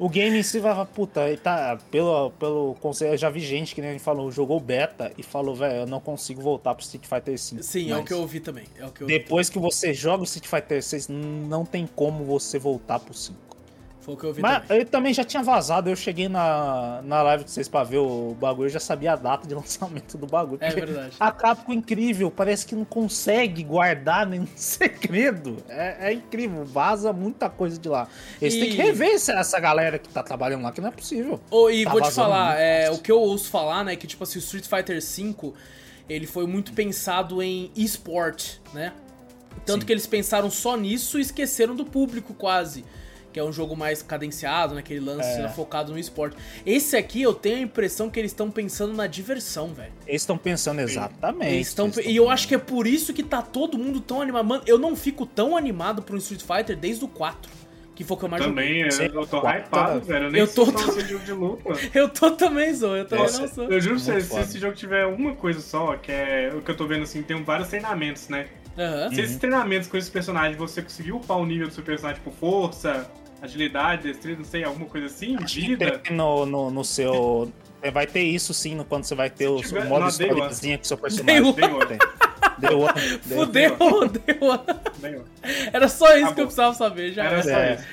B: O game em si vai puta, ele tá. Pelo, pelo conselho, eu já vi gente que nem falou, jogou beta e falou, velho, eu não consigo voltar pro Street Fighter 5.
A: Sim, mas é o que eu ouvi também. É o que
B: depois que você joga o Street Fighter 6, não tem como você voltar pro 5.
A: Foi o que eu vi
B: Mas
A: também.
B: ele também já tinha vazado. Eu cheguei na, na live de vocês pra ver o bagulho. Eu já sabia a data de lançamento do bagulho.
A: É verdade.
B: A Capcom incrível. Parece que não consegue guardar nenhum segredo. É, é incrível. Vaza muita coisa de lá. Eles e... têm que rever essa galera que tá trabalhando lá, que não é possível.
A: Oh, e tá vou te falar, é, o que eu ouço falar, né? Que tipo assim, o Street Fighter V ele foi muito pensado em esporte, né? Tanto Sim. que eles pensaram só nisso e esqueceram do público quase que é um jogo mais cadenciado, naquele né, lance é. focado no esporte. Esse aqui eu tenho a impressão que eles estão pensando na diversão, velho.
B: Eles estão pensando exatamente.
A: Eles tão, eles e eu acho que é por isso que tá todo mundo tão animado. Mano, eu não fico tão animado pro Street Fighter desde o 4. Que foi o que eu mais
C: Também, joguei. eu, eu tô hypado, velho. Eu nem
A: eu tô
C: sou esse jogo de luta.
A: eu tô também, Zou. Eu também Nossa, não sou.
C: Eu juro pra você, se esse jogo tiver uma coisa só, que é o que eu tô vendo assim, tem vários treinamentos, né?
A: Uhum.
C: Se esses treinamentos com esses personagens você conseguir upar o nível do seu personagem por força, agilidade, destreza, não sei, alguma coisa assim, vida.
B: No, no, no seu. Vai ter isso sim quando você vai ter o, o modo historiazinha com seu personagem. Tem, Deu one.
A: Fudeu, deu Era só isso Acabou. que eu precisava saber, já.
C: Era só é. isso.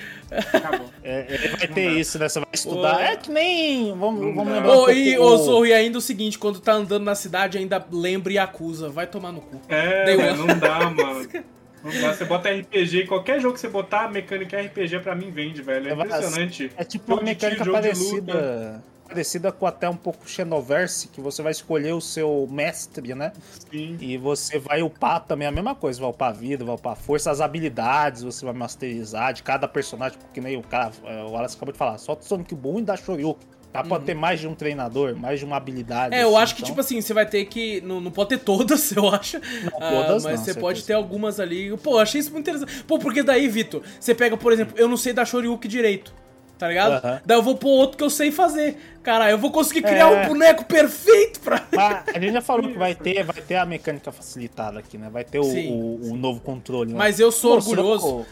C: Acabou.
B: É, ele vai ter isso, né? Você vai estudar. É que nem. Vamos, vamos
A: lembrar. Oh, um e, ô, Zorro, e ainda o seguinte: quando tá andando na cidade, ainda lembra e acusa. Vai tomar no cu.
C: É, não dá, mano. Não dá. Você bota RPG, qualquer jogo que você botar, a mecânica RPG pra mim vende, velho. É, impressionante.
B: É tipo uma mecânica parecida parecida com até um pouco Xenoverse, que você vai escolher o seu mestre, né? Sim. E você vai upar também a mesma coisa, vai upar a vida, vai upar a força, as habilidades, você vai masterizar de cada personagem, porque nem o cara, é, o Wallace acabou de falar, só Sonic Boom e da Shoryuken. Tá, pode uhum. ter mais de um treinador, mais de uma habilidade.
A: É, eu assim, acho que, então... tipo assim, você vai ter que. Não, não pode ter todas, eu acho. Não, todas, ah, mas não, você pode ter algumas ali. Pô, achei isso muito interessante. Pô, porque daí, Vitor, você pega, por exemplo, eu não sei da Shoryuken direito tá ligado? Uhum. Daí eu vou pôr outro que eu sei fazer. Cara, eu vou conseguir criar é... um boneco perfeito pra.
B: Mas a gente já falou que vai ter, vai ter a mecânica facilitada aqui, né? Vai ter o, o, o novo controle. Né?
A: Mas eu sou mostrou, orgulhoso.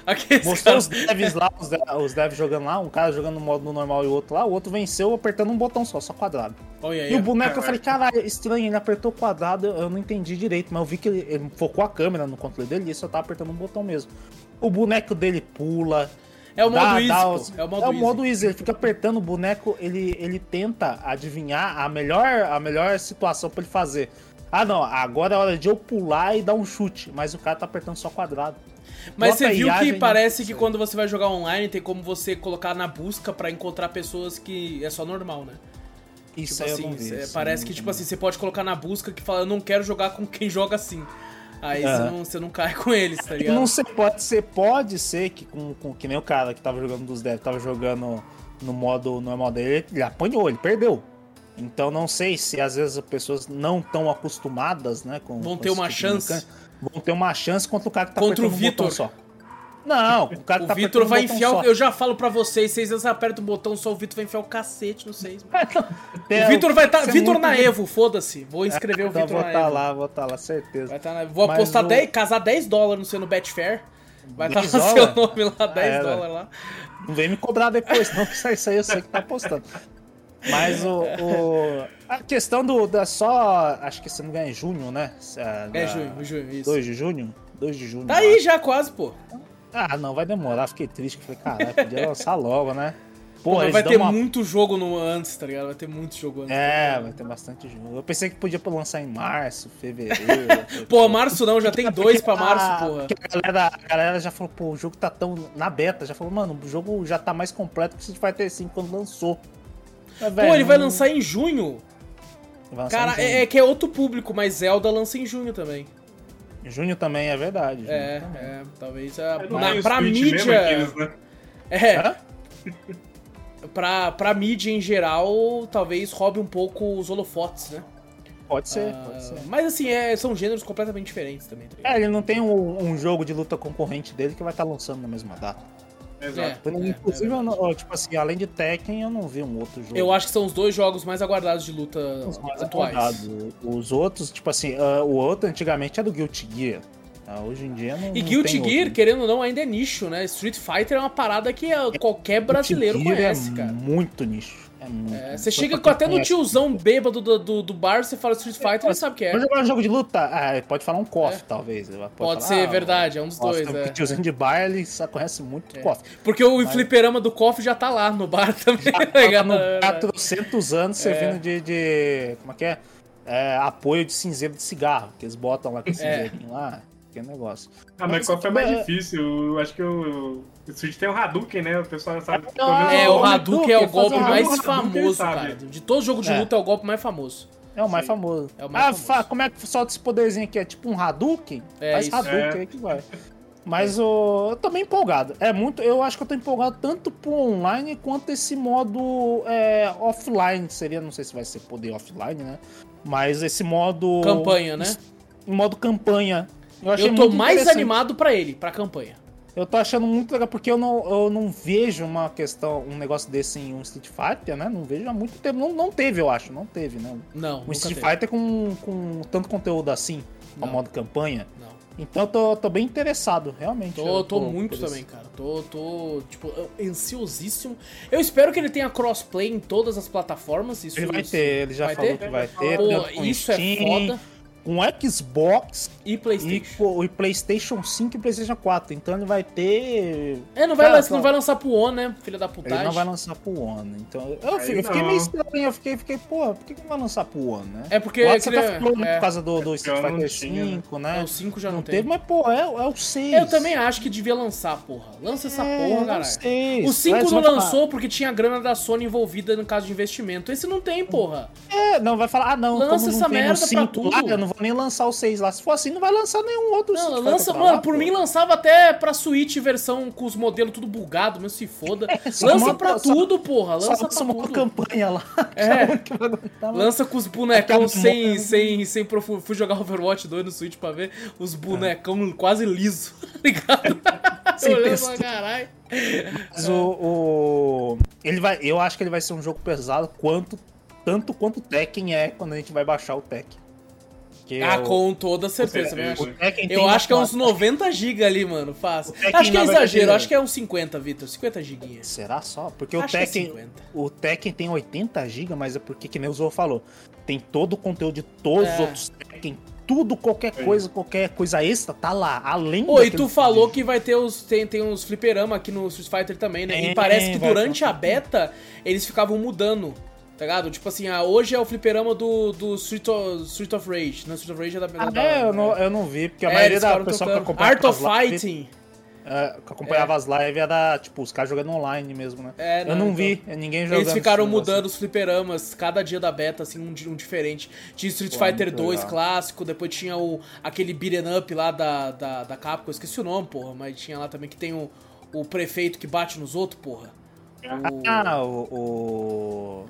B: Mostrou os devs lá, os, os devs jogando lá, um cara jogando no modo normal e o outro lá, o outro venceu apertando um botão só, só quadrado. e o boneco, eu falei, caralho, estranho, ele apertou quadrado, eu não entendi direito, mas eu vi que ele, ele focou a câmera no controle dele e só tá apertando um botão mesmo. O boneco dele pula,
A: é o modo dá, easy, os...
B: É o modo, é o modo easy. Ele fica apertando o boneco, ele, ele tenta adivinhar a melhor, a melhor situação para ele fazer. Ah, não, agora é hora de eu pular e dar um chute, mas o cara tá apertando só quadrado.
A: Mas Bota você viu que parece que quando você vai jogar online tem como você colocar na busca para encontrar pessoas que é só normal, né?
B: Isso tipo assim, vi,
A: parece que tipo assim, você pode colocar na busca que fala, eu não quero jogar com quem joga assim. Aí você, não, você não cai com eles, tá ligado?
B: Não sei, pode ser, pode ser que com, com que nem o cara que tava jogando dos devs, tava jogando no modo normal dele, ele apanhou, ele perdeu. Então não sei se às vezes as pessoas não estão acostumadas, né? Com,
A: vão
B: com
A: ter uma tipo chance.
B: Vão ter uma chance contra o cara que tá
A: contra o Vitor só.
B: Não, o cara
A: o
B: tá
A: Vitor vai enfiar. O, eu já falo pra vocês, vocês apertam o botão, só o Vitor vai enfiar o cacete no seis. o Vitor vai estar. Tá, Vitor na Evo, foda-se. Vou inscrever é, o Vitor
B: na Evo. Vou estar lá, vou estar lá, certeza.
A: Tá na... Vou Mas apostar o... 10, casar 10 dólares no seu no Betfair. Vai estar tá lá seu nome lá, 10 dólares lá.
B: Não vem me cobrar depois, não, que isso aí eu sei que tá apostando. Mas o, o, A questão do. Da só. Acho que você não ganha em junho, né?
A: É, é junho, junho, isso.
B: 2 de junho? 2 de junho.
A: Tá aí já quase, pô.
B: Ah, não, vai demorar. Fiquei triste. Falei, caralho, podia lançar logo, né?
A: Porra, vai ter uma... muito jogo no antes, tá ligado? Vai ter muito jogo antes.
B: É, vai ter bastante jogo. Eu pensei que podia lançar em março, fevereiro.
A: pô, março não, já tem dois pra março, porra.
B: A galera, a galera já falou, pô, o jogo tá tão na beta. Já falou, mano, o jogo já tá mais completo que o Street Fighter 5 quando lançou.
A: Mas, pô, ele vai lançar em junho. Cara, em junho. É, é que é outro público, mas Zelda lança em junho também.
B: Junho também é verdade.
A: É, é, talvez a, na, pra mídia. Aqueles, né? É. pra, pra mídia em geral, talvez roube um pouco os holofotes, né?
B: Pode ser, ah, pode ser.
A: Mas assim, é, são gêneros completamente diferentes também. Tá
B: é, ele não tem um, um, jogo de luta concorrente dele que vai estar tá lançando na mesma data.
C: Exato.
B: É, Inclusive, é, não, tipo assim, além de Tekken, eu não vi um outro jogo.
A: Eu acho que são os dois jogos mais aguardados de luta os mais atuais.
B: Aguardados. Os outros, tipo assim, uh, o outro antigamente era do Guilty Gear. Uh, hoje em dia não.
A: E Guilty Gear, outro. querendo ou não, ainda é nicho, né? Street Fighter é uma parada que qualquer brasileiro conhece,
B: é
A: cara.
B: Muito nicho.
A: É, é, você chega até no tiozão bêbado do, do, do bar, você fala Street Fighter, ele sabe o que é.
B: Pode jogar um jogo de luta? Ah, pode falar um KOF, é. talvez.
A: Pode, pode falar, ser, ah, verdade, é um dos dois.
B: É. tiozinho de bar, ele só conhece muito é. KOF.
A: Porque o Mas... fliperama do KOF já tá lá no bar também. Já
B: tá no 400 anos servindo de, de. Como é que é? é? Apoio de cinzeiro de cigarro, que eles botam lá com esse cinzeirinho lá aquele negócio.
C: Ah, mas, mas qual foi mais é... difícil? Eu acho que o, o Switch tem o Hadouken, né? O pessoal sabe.
A: é, o Hadouken é o golpe mais famoso, cara. De todo jogo de é. luta é o golpe mais famoso.
B: É o mais Sim. famoso. É o mais ah, famoso. como é que solta esse poderzinho aqui? É tipo um Hadouken? É Faz isso. Hadouken é. aí que vai. Mas o, eu tô bem empolgado. É muito. Eu acho que eu tô empolgado tanto pro online quanto esse modo é, offline. Seria, não sei se vai ser poder offline, né? Mas esse modo.
A: Campanha, né?
B: Modo campanha.
A: Eu, achei eu tô mais animado para ele, pra campanha.
B: Eu tô achando muito legal, porque eu não, eu não vejo uma questão, um negócio desse em um Street Fighter, né? Não vejo há muito tempo. Não, não teve, eu acho, não teve, né?
A: Não.
B: Um Street teve. Fighter com, com tanto conteúdo assim, com modo campanha.
A: Não.
B: Então eu tô, tô bem interessado, realmente.
A: Tô, tô, muito também, cara. Tô, tô, tipo, ansiosíssimo. Eu espero que ele tenha crossplay em todas as plataformas. Isso,
B: ele vai
A: isso
B: ter, ele já falou ter? que vai ter.
A: Pô, isso é foda.
B: Com Xbox
A: e PlayStation.
B: E, e, PlayStation 5 e PlayStation 4. Então ele vai ter.
A: É, não vai, Cara, não vai lançar pro One, né? Filha da putagem.
B: Ele não vai lançar pro One. Então. Eu, fiquei, eu fiquei meio estranho. Eu fiquei, fiquei, pô, por que não vai lançar pro One, né?
A: É porque.
B: Você tá falando é, por causa do, do Street Fighter 5, né?
A: É, o 5 já não, não teve.
B: Mas, pô, é, é o 6.
A: Eu também acho que devia lançar, porra. Lança essa é, porra, caralho. O 5 não lançou falar. porque tinha a grana da Sony envolvida no caso de investimento. Esse não tem, porra.
B: É, não, vai falar, ah, não,
A: Lança essa merda pra tudo. Lá,
B: eu não vou nem lançar o 6 lá. Se for assim, não vai lançar nenhum outro.
A: Não, lança, mano, lá, por pô. mim lançava até pra Switch versão com os modelos tudo bugado, mas se foda. É, lança uma, pra só, tudo, porra. Lança só, pra
B: só tudo. uma campanha lá.
A: É. lança com os bonecão sem, sem, sem profundo. Fui jogar Overwatch 2 no Switch pra ver os bonecão é. quase liso, tá ligado?
B: sem pra caralho. Mas o, o, Ele vai. Eu acho que ele vai ser um jogo pesado quanto. Tanto quanto o Tekken é quando a gente vai baixar o Tekken.
A: Que ah, eu... com toda certeza. Eu, eu acho que é uns 90 GB ali, mano. Fácil. Acho que é exagero, acho que é uns 50, Vitor. 50 GB.
B: Será só? Porque acho o é Tekken. É o Tekken tem 80 GB, mas é porque, que nem o Zou falou, tem todo o conteúdo de todos é. os outros Tekken. Tudo, qualquer coisa, qualquer coisa extra, tá lá. Além
A: Oi, tu falou que vai ter os. Tem, tem uns fliperama aqui no Street Fighter também, né? É, e parece que durante a beta eles ficavam mudando Tá ligado? Tipo assim, ah, hoje é o fliperama do, do Street, of, Street of Rage. Não, Street of Rage é da
B: Ah, da, é, eu, não, eu não vi, porque a é, maioria da pessoa que acompanha
A: Art of Fighting.
B: É, que acompanhava é. as lives era, tipo, os caras jogando online mesmo, né? É, não, eu não então, vi, ninguém jogando.
A: Eles ficaram mudando os fliperamas, cada dia da beta, assim, um, um diferente. Tinha Street Pô, Fighter 2 legal. clássico, depois tinha o, aquele beat'em up lá da, da, da Capcom, eu esqueci o nome, porra, mas tinha lá também que tem o, o prefeito que bate nos outros, porra.
B: O... Ah, o... o...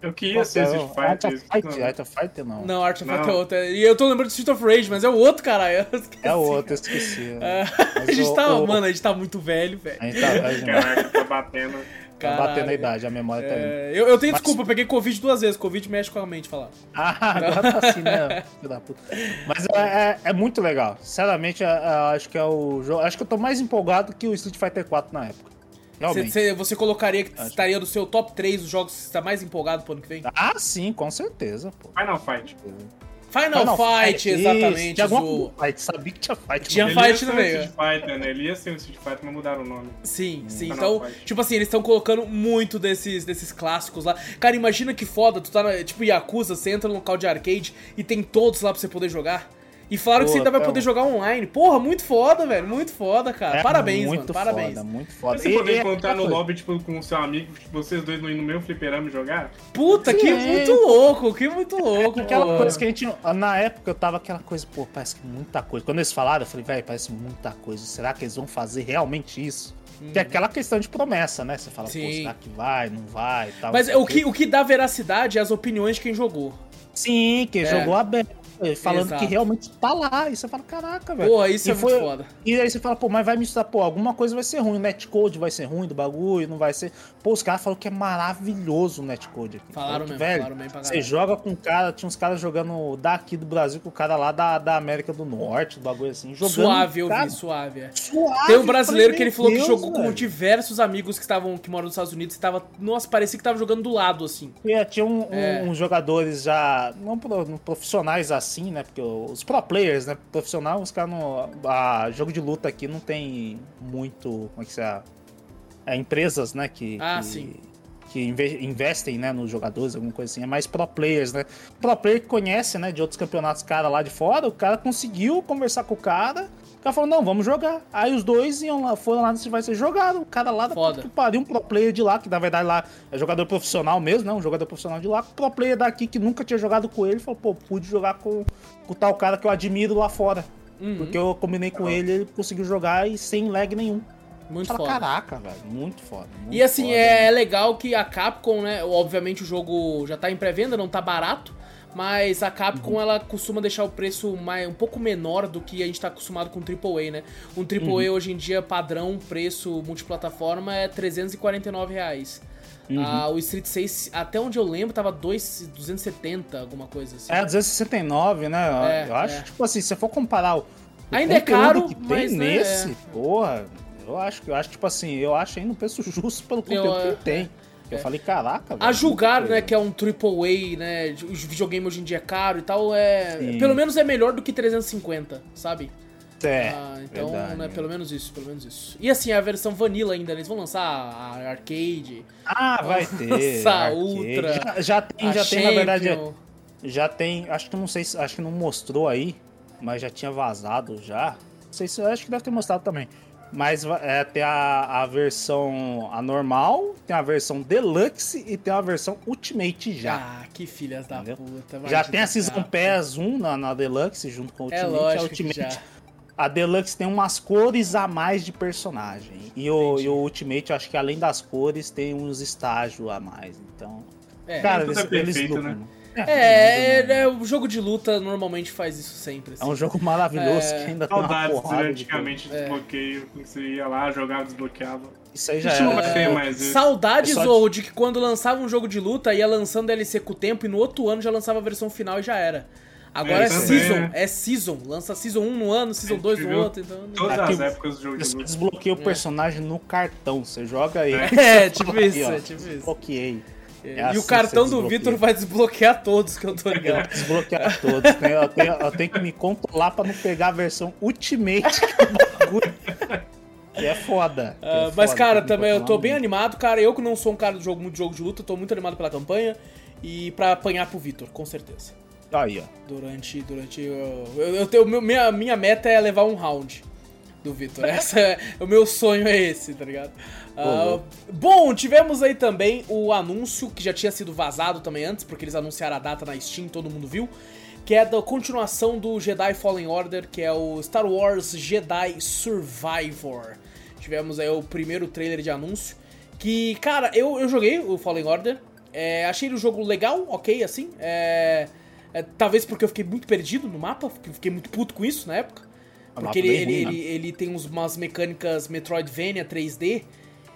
C: Eu queria ser Street Fighter. Art of
B: Fight, Art of Fighter não.
A: Não, Art of Fighter é outro. E eu tô lembrando de Street of Rage, mas é o outro, caralho.
B: É o outro, eu esqueci.
A: É, a gente o, tá, o, mano, a gente tá muito velho, velho.
C: A gente tá velho. Caraca, tá batendo.
B: Tá batendo a idade, a memória tá indo.
A: É, eu, eu tenho mas... desculpa, eu peguei Covid duas vezes. Covid mexe com a mente, falar.
B: Ah, agora tá assim, né? Mas é, é, é, muito legal. Sinceramente, é, é, acho que é o jogo. Acho que eu tô mais empolgado que o Street Fighter 4 na época.
A: Você, você colocaria que Acho. estaria no seu top 3 os jogos que você está mais empolgado pro ano que vem?
B: Ah, sim, com certeza.
C: Pô. Final Fight.
A: Final, Final Fight, Fight, exatamente.
B: Tinha alguma Fight, sabia que tinha Fight.
A: Tinha Fight no meio.
C: Street Fighter, né? Ele ia ser um Street Fighter, mas mudaram o nome.
A: Sim, hum. sim. Final então, Fight. tipo assim, eles estão colocando muito desses, desses clássicos lá. Cara, imagina que foda, tu tá na, tipo Yakuza, você entra no local de arcade e tem todos lá pra você poder jogar. E falaram que você ainda vai poder jogar online. Porra, muito foda, velho. Muito foda, cara. É Parabéns, muito mano. Foda, Parabéns.
B: Muito foda.
C: Você poder encontrar no lobby, tipo, com o seu amigo, tipo, vocês dois no meu fliperama jogar?
A: Puta, que muito louco, que muito louco.
B: É aquela pô. coisa que a gente. Na época eu tava aquela coisa, pô, parece que muita coisa. Quando eles falaram, eu falei, velho, parece muita coisa. Será que eles vão fazer realmente isso? Hum. Que é aquela questão de promessa, né? Você fala, Sim. pô, será que vai, não vai tal.
A: Mas o que, o que dá veracidade é as opiniões de quem jogou.
B: Sim, quem é. jogou aberto falando Exato. que realmente tá lá. E você fala, caraca, velho.
A: Pô, isso e é foi... muito foda.
B: E aí você fala, pô, mas vai misturar, pô, alguma coisa vai ser ruim. O netcode vai ser ruim do bagulho, não vai ser. Pô, os caras falaram que é maravilhoso o netcode aqui.
A: Falaram mesmo,
B: velho,
A: falaram bem pra
B: Você joga com um cara, tinha uns caras jogando daqui do Brasil com o cara lá da, da América do Norte, do bagulho assim. Jogando,
A: suave, eu cara, vi, suave, é. Suave. Tem um brasileiro que ele falou Deus, que jogou velho. com diversos amigos que estavam, que moram nos Estados Unidos e tava. Nossa, parecia que tava jogando do lado, assim.
B: É, tinha um, é. uns jogadores já. Não profissionais assim, né? Porque os pro players, né? Profissional, os caras não. A jogo de luta aqui não tem muito. Como é que se é? é empresas, né? Que,
A: ah,
B: que,
A: sim.
B: Que investem, né, nos jogadores, alguma coisa assim. É mais pro players, né? Pro player que conhece, né, de outros campeonatos, cara lá de fora, o cara conseguiu conversar com o cara o cara falou, não, vamos jogar. Aí os dois iam lá, foram lá no vai ser jogado. O cara lá da que pariu, um pro player de lá, que na verdade lá é jogador profissional mesmo, né? Um jogador profissional de lá, pro player daqui que nunca tinha jogado com ele, falou, pô, pude jogar com, com tal cara que eu admiro lá fora. Uhum. Porque eu combinei com ele, ele conseguiu jogar e sem lag nenhum.
A: Muito Fala, foda.
B: Caraca, velho, muito foda. Muito
A: e assim,
B: foda,
A: é, é, legal que a Capcom, né? Obviamente o jogo já tá em pré-venda, não tá barato. Mas a Capcom uhum. ela costuma deixar o preço mais, um pouco menor do que a gente está acostumado com AAA, né? Um AAA uhum. hoje em dia, padrão, preço multiplataforma é 349 reais. Uhum. Ah, o Street 6, até onde eu lembro, tava 2, 270, alguma coisa assim.
B: É, 269, né? É, eu acho, é. tipo assim, se você for comparar o, o
A: Ainda é caro,
B: que tem
A: mas,
B: né, nesse, é. porra, eu acho que eu acho, tipo assim, eu acho ainda um preço justo pelo conteúdo eu, que ele tem. Eu falei, caraca,
A: A julgar, né, que é um AAA, né, o videogame hoje em dia é caro e tal, é...
B: Sim.
A: Pelo menos é melhor do que 350, sabe?
B: É,
A: Ah, então,
B: verdade,
A: né,
B: é.
A: pelo menos isso, pelo menos isso. E assim, a versão vanilla ainda, né, eles vão lançar a arcade,
B: Ah, vai ter. Arcade.
A: Ultra,
B: Já, já tem, já tem, na verdade. Já tem. Acho que não sei se. Acho que não mostrou aí, mas já tinha vazado já. Não sei se. Acho que deve ter mostrado também. Mas é, tem a, a versão a normal, tem a versão deluxe e tem a versão ultimate já.
A: Ah, que filhas da
B: Entendeu?
A: puta. vai
B: já
A: te
B: tem a. Season Pass 1 na, na Deluxe junto com o
A: É
B: Ultimate. a,
A: que
B: Ultimate
A: já.
B: a Deluxe tem umas cores a mais de personagem. E o, e o Ultimate, eu acho que além das cores, tem uns estágios a mais. Então.
A: É,
B: cara,
C: tudo
B: eles,
C: é perfeito,
B: eles
C: né?
B: Lucram.
A: é, é, é, o jogo de luta normalmente faz isso sempre.
B: É
A: assim.
B: um jogo maravilhoso
A: É.
B: que ainda tem uma
C: Saudades de
B: porrada de
C: antigamente
A: É.
C: desbloqueio, que você ia lá, jogava, desbloqueava.
B: Isso aí já
C: Isso não ter mais isso.
A: Saudades,
B: É só de-
A: ou de que quando lançava um jogo de luta, ia lançando DLC com o tempo e no outro ano já lançava a versão final e já era. Agora
C: É,
A: é, season,
C: também.
A: é season. Lança season 1 no ano, season
C: A gente
A: 2 no outro, então...
C: Todas
B: Aqui-
C: as épocas do jogo de
B: Você
C: luta.
B: desbloqueia o personagem no cartão. Você joga aí.
A: É, tipo isso, é tipo isso.
B: Desbloqueei. É
A: e
B: assim
A: o
B: que
A: cartão do. Vitor vai desbloquear todos, que eu tô ligado.
B: Desbloquear todos. Eu tenho, eu tenho que me controlar pra não pegar a versão Ultimate que é. Que é foda. que é
A: Ah, mas,
B: foda,
A: cara, também eu tô bem animado, cara. Eu que não sou um cara de jogo, muito jogo de luta, tô muito animado pela campanha. E pra apanhar pro Vitor, com certeza.
B: Aí, ó.
A: Durante. Durante. Eu, eu, eu tenho, minha, minha meta é levar um round do Vitor. Essa é, o meu sonho é esse, tá ligado?
B: Louco.
A: bom, tivemos aí também o anúncio que já tinha sido vazado também antes, porque eles anunciaram a data na Steam, todo mundo viu. Que é da continuação do Jedi Fallen Order, que é o Star Wars Jedi Survivor. Tivemos aí o primeiro trailer de anúncio. Que, cara, eu, eu joguei o Fallen Order. é, achei o jogo legal, ok, assim. É, é, talvez porque eu fiquei muito perdido no mapa, fiquei muito puto com isso na época. Porque ele, ele,
B: ruim,
A: ele, ele tem umas mecânicas Metroidvania 3D.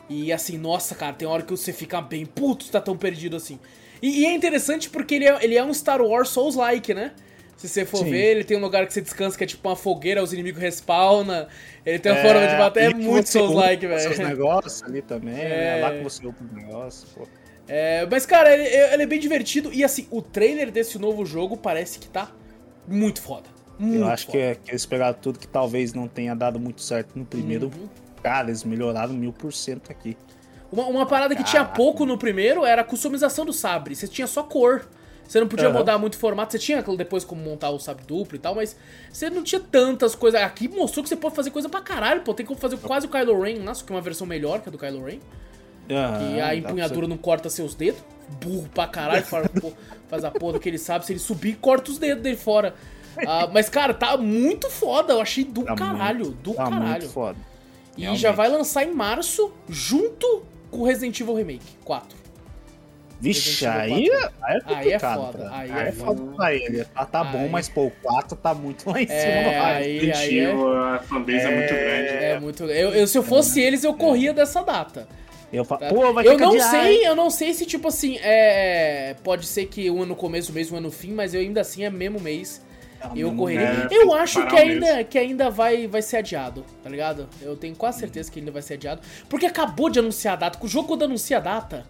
A: E assim, nossa, cara, tem hora que você fica bem puto tá tão perdido assim. E, e é interessante porque ele é, ele é um Star Wars Souls-like, né? Se você for
B: Sim.
A: ver, ele tem um lugar que você descansa que é tipo uma fogueira, os inimigos respawnam. Ele tem uma
B: É,
A: forma de bater, é muito Souls-like,
B: upa Seus
A: velho.
B: negócios ali também,
A: É.
B: né? Lá que você upa os negócios, pô.
A: É, mas, cara, ele, ele é bem divertido. E assim, o trailer desse novo jogo parece que tá muito foda. Muito
B: Eu acho que, é- que eles pegaram tudo que talvez não tenha dado muito certo no primeiro.
A: Uhum.
B: Cara, eles melhoraram mil por cento aqui.
A: Uma, uma parada que tinha
B: Caraca.
A: pouco no primeiro era a customização do sabre. Você tinha só cor. Você não podia
B: Aham.
A: mudar muito o formato. Você tinha depois como montar o sabre duplo e tal, mas você não tinha tantas coisas. Aqui mostrou que você pode fazer coisa pra caralho, pô. Tem como fazer quase o Kylo Ren? Só que uma versão melhor que a do Kylo Ren. Que
B: Aham,
A: a empunhadura não corta seus dedos. Burro pra caralho, fora, pô, faz a porra que ele sabe. Se ele subir, corta os dedos dele fora. Ah, mas, cara, tá muito foda. Eu achei do
B: Tá
A: caralho.
B: muito-
A: do
B: Tá
A: caralho.
B: muito foda.
A: E
B: Realmente.
A: já vai lançar em março, junto com o Resident Evil Remake 4.
B: Vixe, aí,
A: Evil
B: é- aí é complicado.
A: Aí é foda,
B: pra-
A: aí
B: aí
A: é
B: é foda pra ele. Tá, tá bom,
A: Aí-
B: mas pô, o 4 tá muito lá em cima
A: É,
B: do raio.
A: aí- aí é-
C: a fanbase é, muito grande.
A: É muito. Eu, eu- se eu fosse eles, eu corria dessa data.
B: Eu falo,
A: tá?
B: pô, vai
A: eu
B: ter que
A: não
B: adiar,
A: sei,
B: hein?
A: eu não sei se tipo assim, é. Pode ser que um ano no começo, um mês, um ano no fim, mas eu ainda assim é mesmo mês. Eu correria.
C: É,
A: eu acho que ainda, que ainda vai, vai ser adiado, tá ligado? Eu tenho quase certeza que ainda vai ser adiado. Porque acabou de anunciar a data. O jogo quando anuncia a data.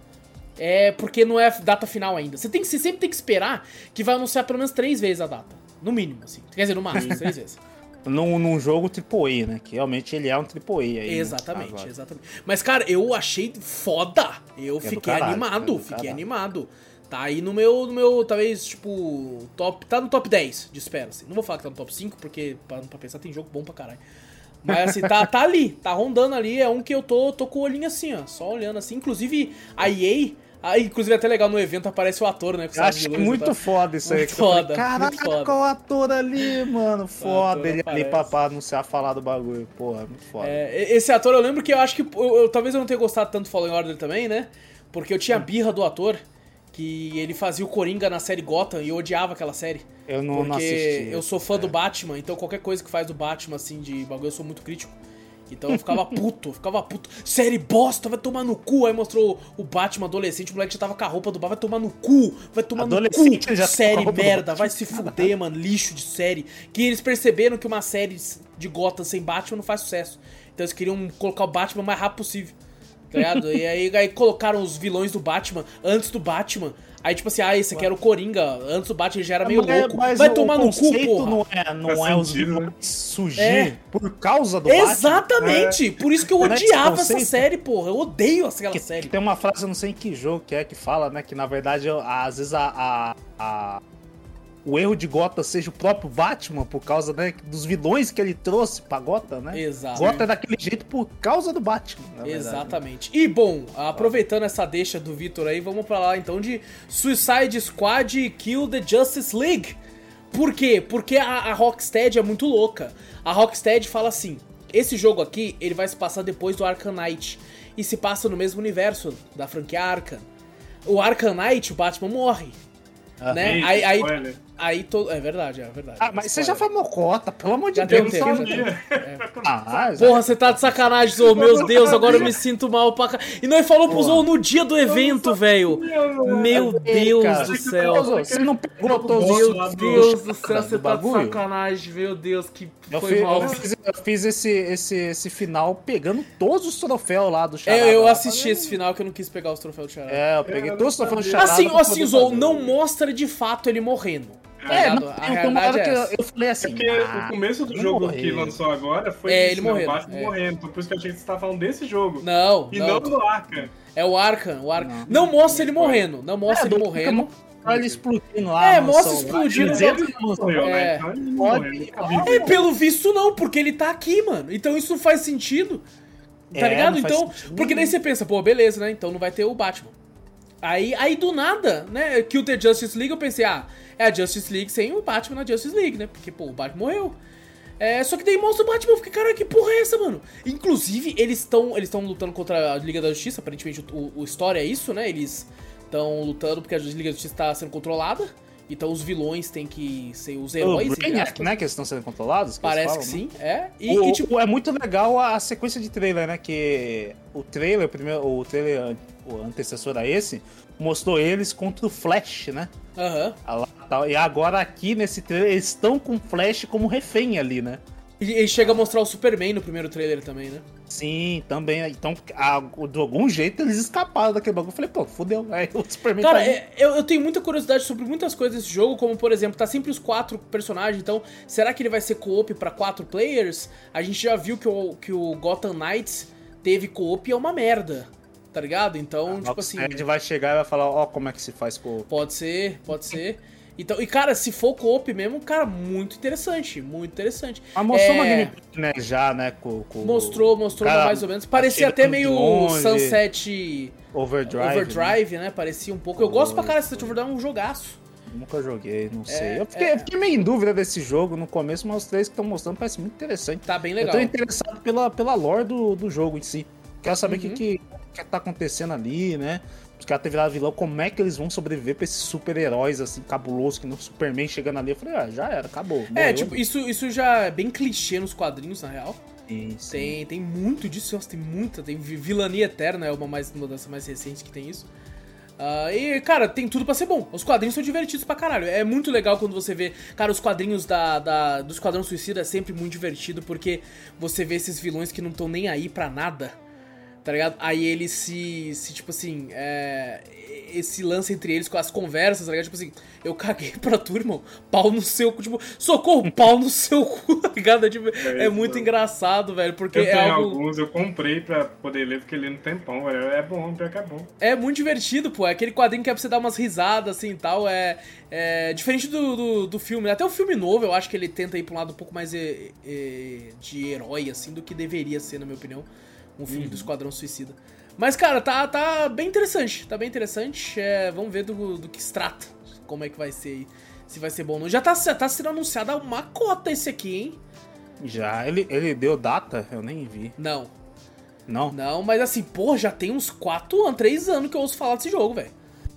A: É porque não é data final ainda. Você, tem você sempre tem que esperar que vai anunciar pelo menos três vezes a data. No mínimo, assim. Quer dizer, no máximo, três vezes.
B: Num, num jogo AAA, né? Que realmente ele é um AAA aí. né?
A: Exatamente,
B: Agora.
A: exatamente. Mas, cara, eu achei foda. Eu
B: É
A: fiquei
B: caralho, é
A: animado,
B: do
A: fiquei
B: caralho.
A: animado. Tá aí no meu, no meu, talvez, tipo, top. Tá no top 10 de espera, assim. Não vou falar que tá no top 5, porque pra, pra pensar tem jogo bom pra caralho. Mas assim, tá, tá ali, tá rondando ali. É um que eu tô, tô com o olhinho assim, ó. Só olhando assim. Inclusive, a EA. Ah, inclusive, até legal no evento aparece o ator, né?
B: Eu acho muito
A: tal.
B: foda isso aí.
A: Muito foda,
B: Caraca,
A: foda.
B: o ator ali, mano. Foda. Ele ali
A: aparece.
B: pra, pra anunciar falar do bagulho. Porra, muito foda.
A: É, esse ator, eu lembro que eu acho que. Eu, eu- talvez eu não tenha gostado tanto do Fallen Order também, né? Porque eu tinha birra do ator, que ele fazia o Coringa na série Gotham e eu odiava aquela série.
B: eu não, não
A: Porque
B: assisti.
A: eu sou fã do Batman, então qualquer coisa que faz do Batman, assim, de bagulho, eu sou muito crítico. Então eu ficava puto, eu ficava puto. Série bosta, vai tomar no cu. Aí mostrou o Batman adolescente, o moleque já tava com a roupa do Batman, vai tomar no cu, vai tomar no cu.
B: já
A: série merda, vai se fuder, mano, lixo de série. Que eles perceberam que uma série de Gotham sem Batman não faz sucesso. Então eles queriam colocar o Batman o mais rápido possível. Tá ligado? E aí, aí colocaram os vilões do Batman antes do Batman. Aí, tipo assim, ah, esse aqui era o Coringa. Antes do Batman ele já era meio
B: Mas-
A: louco.
B: mas
A: Vai
B: o
A: tomar no cu, porra.
B: Não é, não
C: Faz
B: é os
C: né?
B: vilões surgir
A: É.
B: por causa do Batman.
A: Exatamente! Por isso que eu
B: Não é
A: odiava essa série, porra. Eu odeio aquela
B: Que,
A: série.
B: que tem uma frase, eu não sei em que jogo que é, que fala, né? Que na verdade, eu- às vezes a, a- a- o erro de Gotham seja o próprio Batman, por causa né, dos vilões que ele trouxe pra Gotham, né?
A: Exato.
B: Gotham é daquele jeito por causa do Batman. na verdade.
A: Exatamente. E bom, aproveitando essa deixa do Vitor aí, vamos pra lá então de Suicide Squad e Kill the Justice League. Por quê? Porque a, a Rocksteady é muito louca. A Rocksteady fala assim: esse jogo aqui ele vai se passar depois do Arkham Knight e se passa no mesmo universo da franquia Arkham. O Arkham Knight, o Batman morre,
B: Ah.
A: né? Aí, aí,
C: spoiler.
A: Aí to... é verdade, é verdade.
B: Ah, mas você já foi mocota, pelo amor de
A: Já
B: Deus.
A: tempo,
B: não
A: já
B: sabe.
A: tem.
B: Ah, já-
A: Porra, você tá de sacanagem, Zou. Meu Deus, agora eu me sinto mal pra cá. E nós falou pro. Zou no dia do evento, velho. Meu Deus
B: cara.
A: do céu.
B: Você não pegou todos
C: Meu Deus
A: Deus do céu, você tá de sacanagem. Meu Deus, que
B: Eu,
A: foi
B: fiz,
A: mal.
B: eu fiz- eu fiz esse, esse, esse final pegando todos os troféus lá do Charada.
A: É, eu assisti esse final que eu não quis pegar os troféus do Charada.
B: É, eu peguei
C: Eu
B: todos os troféus do
C: sabia.
B: Charada.
A: Assim, assim, Zou, não mostra de fato ele morrendo. Tá
B: É,
A: ligado?
B: não,
A: a realidade
B: hora
A: é
B: que eu, eu falei assim.
C: É porque
B: ah,
C: o começo do
B: não
C: jogo
B: morreu.
C: que lançou agora foi
A: É,
C: isso,
A: ele
C: né?
A: morrendo,
C: O Batman
A: é.
C: morrendo. Por isso que eu achei que você tava falando desse jogo.
A: Não,
C: E
A: não.
C: não do Arkham.
A: É o Arkham, o Arkham. Não, mostra ele morrendo. Não mostra
B: É,
A: ele
B: do-
A: morrendo.
B: Olha ele explodindo lá.
A: É,
B: a
A: mostra
B: lá.
A: explodindo.
C: Morreu,
A: É.
C: né? Então ele não
B: Pode-
C: morreu. ele tá.
A: É, pelo visto não, porque ele tá aqui, mano. Então isso não faz sentido. Tá
B: É,
A: ligado?
B: não
A: Então,
B: sentido
A: porque daí você pensa, pô, beleza, né? Então não vai ter o Batman. Aí, aí do nada, né? Kill the Justice League, eu pensei, ah, é a Justice League sem o Batman na Justice League, né? Porque, pô, o Batman morreu. É, só que daí mostra o Batman, eu fiquei, cara, que porra é essa, mano? Inclusive, eles estão eles estão lutando contra a Liga da Justiça, aparentemente o, o, o história é isso, né? Eles estão lutando porque a Liga da Justiça tá sendo controlada. Então os vilões têm que ser os
B: O
A: heróis. entre
B: Brainiac, né? Que eles estão sendo controlados. que
A: Parece
B: falam,
A: que
B: né?
A: sim, é. E,
B: o,
A: e, tipo,
B: o- é muito legal a, a sequência de trailer, né? Que o trailer, o primeiro, o trailer o antecessor a esse, mostrou eles contra o Flash, né?
A: aham.
B: Ah tal. E agora aqui nesse trailer eles estão com o Flash como refém ali, né?
A: E chega a mostrar o Superman no primeiro trailer também, né?
B: Sim, também. né? Então, a- de algum jeito eles escaparam daquele bagulho. Eu falei, pô, fudeu. Aí o Superman
A: Cara,
B: tá
A: é- eu, eu tenho muita curiosidade sobre muitas coisas desse jogo, como por exemplo, tá sempre os quatro personagens, então será que ele vai ser co-op pra quatro players? A gente já viu que o, que o Gotham Knights teve co-op e é uma merda, tá ligado? Então, tipo assim,
B: Rocksteady vai chegar e vai falar, ó, como é que se faz com
A: pode ser, pode ser. Então, e cara, se for co-op mesmo, cara, muito interessante, muito interessante.
B: Mas mostrou
A: É,
B: uma gameplay, né, já, né, com... com
A: Mostrou, mostrou
B: cara
A: mais ou menos. Parecia até meio
B: longe,
A: Sunset
B: Overdrive. né?
A: Overdrive, né? Parecia um pouco. Eu gosto pra caralho, Sunset Overdrive é um jogaço.
B: Nunca joguei, não sei.
A: É,
B: eu, fiquei,
A: é.
B: eu fiquei meio em dúvida desse jogo no começo, mas os três que estão mostrando parece muito interessante.
A: Tá bem
B: Eu
A: legal.
B: tô interessado pela, pela lore do, do jogo em si. Quero saber o
A: Uhum.
B: que, que, que tá acontecendo ali, né? Os caras terem virado vilão, como é que eles vão sobreviver pra esses super-heróis assim, cabulosos, que no Superman chegando ali. Eu falei, ah, já era, acabou.
A: É,
B: morreu.
A: tipo, isso, isso já é bem clichê nos quadrinhos, na real.
B: Sim, sim.
A: Tem, tem muito disso, nossa, tem muita. Tem Vi- Vilania Eterna, é uma, mais, uma das mais recentes que tem isso. Ah, e, cara, tem tudo pra ser bom. Os quadrinhos são divertidos pra caralho. É muito legal quando você vê. Cara, os quadrinhos da, da, do Esquadrão Suicida é sempre muito divertido porque você vê esses vilões que não estão nem aí pra nada. Tá ligado? Aí eles se. se tipo assim. É, esse lance entre eles com as conversas, tá ligado? Tipo assim, eu caguei pra tu, irmão. Pau no seu cu. Tipo, socorro, pau no seu cu, tá ligado? É, tipo, é
C: isso,
A: muito engraçado, velho. Porque
C: Eu
A: é
C: tenho
A: algo.
C: alguns, eu comprei pra poder ler, porque li no tempão, velho. É bom, pior que é bom.
A: É muito divertido, pô. É aquele quadrinho que é pra você dar umas risadas, assim, e tal. É, é diferente do, do, do filme. Até o filme novo, eu acho que ele tenta ir pra um lado um pouco mais é, é, de herói, assim, do que deveria ser, na minha opinião. Um filme do Esquadrão Suicida. Mas, cara, tá, tá bem interessante. Tá bem interessante. É, vamos ver do, do que se trata. Como é que vai ser aí. Se vai ser bom ou não. Já tá, já tá sendo anunciada uma cota esse aqui, hein?
B: Já, ele, ele deu data? Eu nem vi.
A: Não.
B: Não?
A: Não, mas assim, pô, já tem uns 4 anos, 3 anos que eu ouço falar desse jogo, velho.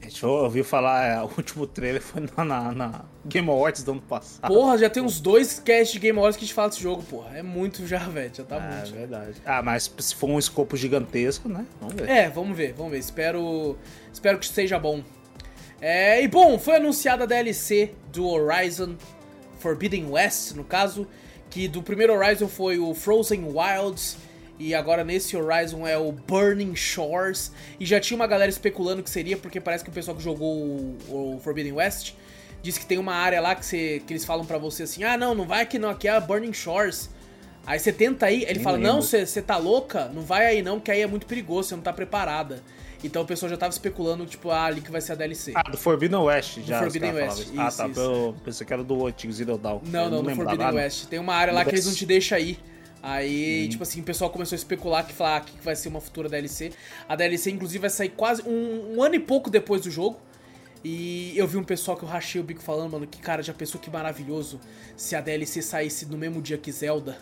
B: Gente, eu ouvi falar, é, o último trailer foi na, na, na Game Awards do ano passado.
A: Porra, já tem uns dois casts de Game Awards que a gente fala desse jogo, porra. É muito já, velho. Já tá
B: É
A: muito. já.
B: verdade. Ah, mas se for um escopo gigantesco, né? Vamos ver.
A: É, vamos ver, vamos ver. Espero, espero que seja bom. É, e bom, foi anunciada a DLC do Horizon Forbidden West, no caso, que do primeiro Horizon foi o Frozen Wilds E agora nesse Horizon é o Burning Shores. E já tinha uma galera especulando que seria, porque parece que o pessoal que jogou o, o Forbidden West disse que tem uma área lá que, você, que eles falam para você assim: ah, não, não vai aqui não, aqui é a Burning Shores. Aí você tenta ir, ele Nem fala: lembro. não, você tá louca? Não vai aí não, que aí é muito perigoso, você não tá preparada. Então o pessoal já tava especulando, tipo, ah, ali que vai ser a DLC.
B: Ah, do Forbidden West, já.
A: Do Forbidden West,
B: isso, Ah, tá. Isso. Eu pensei que era do antigo Zero Dawn.
A: Não, não, do Forbidden West. Tem uma área lá que eles não te deixam ir. Aí, tipo assim, o pessoal começou a especular que falar que vai ser uma futura DLC. A DLC, inclusive, vai sair quase um, um ano e pouco depois do jogo. E eu vi um pessoal que eu rachei o bico falando, mano, que cara, já pensou que maravilhoso se a DLC saísse no mesmo dia que Zelda.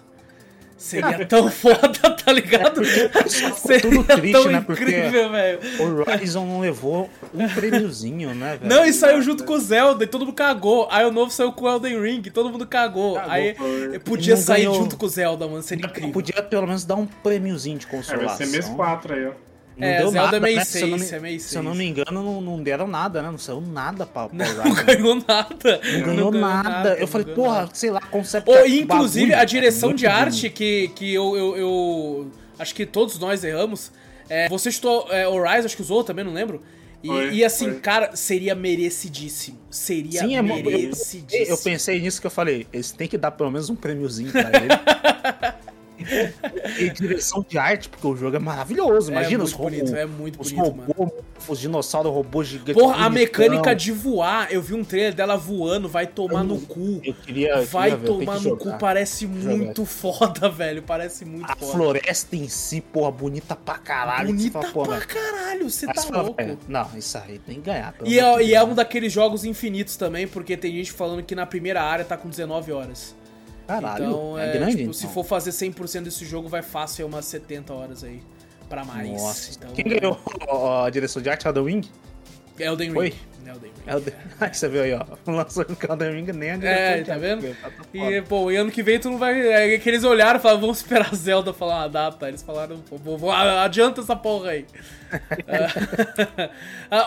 A: Seria tão foda, tá ligado?
B: Seria tudo triste, tão né? incrível, velho. O Horizon não levou um prêmiozinho, né,
A: velho? Não, e saiu junto com o Zelda e todo mundo cagou. Aí o novo saiu com o Elden Ring, todo mundo cagou. cagou Aí por... podia sair ganhou... junto com o Zelda, mano, seria incrível.
B: Podia pelo menos dar um prêmiozinho de consolação. É, vai
C: ser mês 4 aí, ó.
B: Não é, deu Zelda nada, é meio né? 6, se, não, é meio 6. se eu não me engano, não, não deram nada, né? Não saiu nada pra,
A: pra não, não ganhou nada.
B: Não ganhou, não nada. nada. Eu falei, porra, nada. sei lá, concept.
A: Oh, inclusive, bagulho, a direção é de arte que, que eu, eu, eu, Acho que todos nós erramos. É, você chutou é, Horizon, acho que usou também, não lembro. E, foi, e assim, foi. cara, seria merecidíssimo. Seria Sim, merecidíssimo.
B: Eu, eu, pensei nisso que eu falei. Eles têm que dar pelo menos um prêmiozinho pra ele. e direção de arte, porque o jogo é maravilhoso. É Imagina
A: é
B: os
A: robôs. É muito
B: os
A: bonito, robôs,
B: mano. Os dinossauros, robôs gigantes.
A: Porra, a mecânica de voar, eu vi um trailer dela voando, vai tomar eu, no cu.
B: Eu queria. Eu
A: vai queria tomar no cu, parece muito foda, velho. Parece muito
B: a
A: foda.
B: A floresta em si, porra, bonita pra caralho.
A: Bonita fala, pra caralho, você tá fala, louco. É,
B: não, isso aí tem que ganhar.
A: E é, e é um daqueles jogos infinitos também, porque tem gente falando que na primeira área tá com 19 horas.
B: Caralho,
A: então, é, é grande. Tipo, então. Se for fazer 100% desse jogo, vai fácil umas 70 horas aí. Pra mais.
B: Nossa, então, quem ganhou a direção de arte? Elden Ring?
A: Elden Ring.
B: Foi? Elden Ring. Elden... Aí você viu aí, ó. Lançou o Elden Ring nem a
A: É, tá vendo? Tá e, pô, e ano que vem tu não vai... É que eles olharam e falaram, vamos esperar a Zelda falar uma data. Eles falaram, pô, vou, adianta essa porra aí.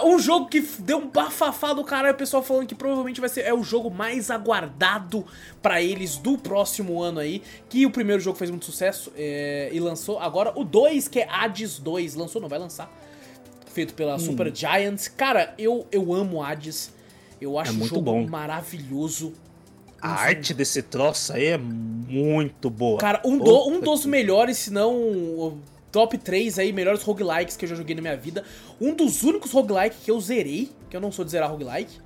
A: uh, um jogo que deu um bafafá do caralho, o pessoal falando que provavelmente vai ser é o jogo mais aguardado para eles do próximo ano aí. Que o primeiro jogo fez muito sucesso é, e lançou. Agora o 2, que é Hades 2, lançou, não vai lançar. Feito pela hum. Super Giants. Cara, eu, eu amo Hades. Eu acho é muito o jogo bom. maravilhoso.
B: A arte desse troço aí é muito boa.
A: Cara, um, do, um dos melhores, se não top 3 aí, melhores roguelikes que eu já joguei na minha vida. Um dos únicos roguelikes que eu zerei, que eu não sou de zerar roguelike.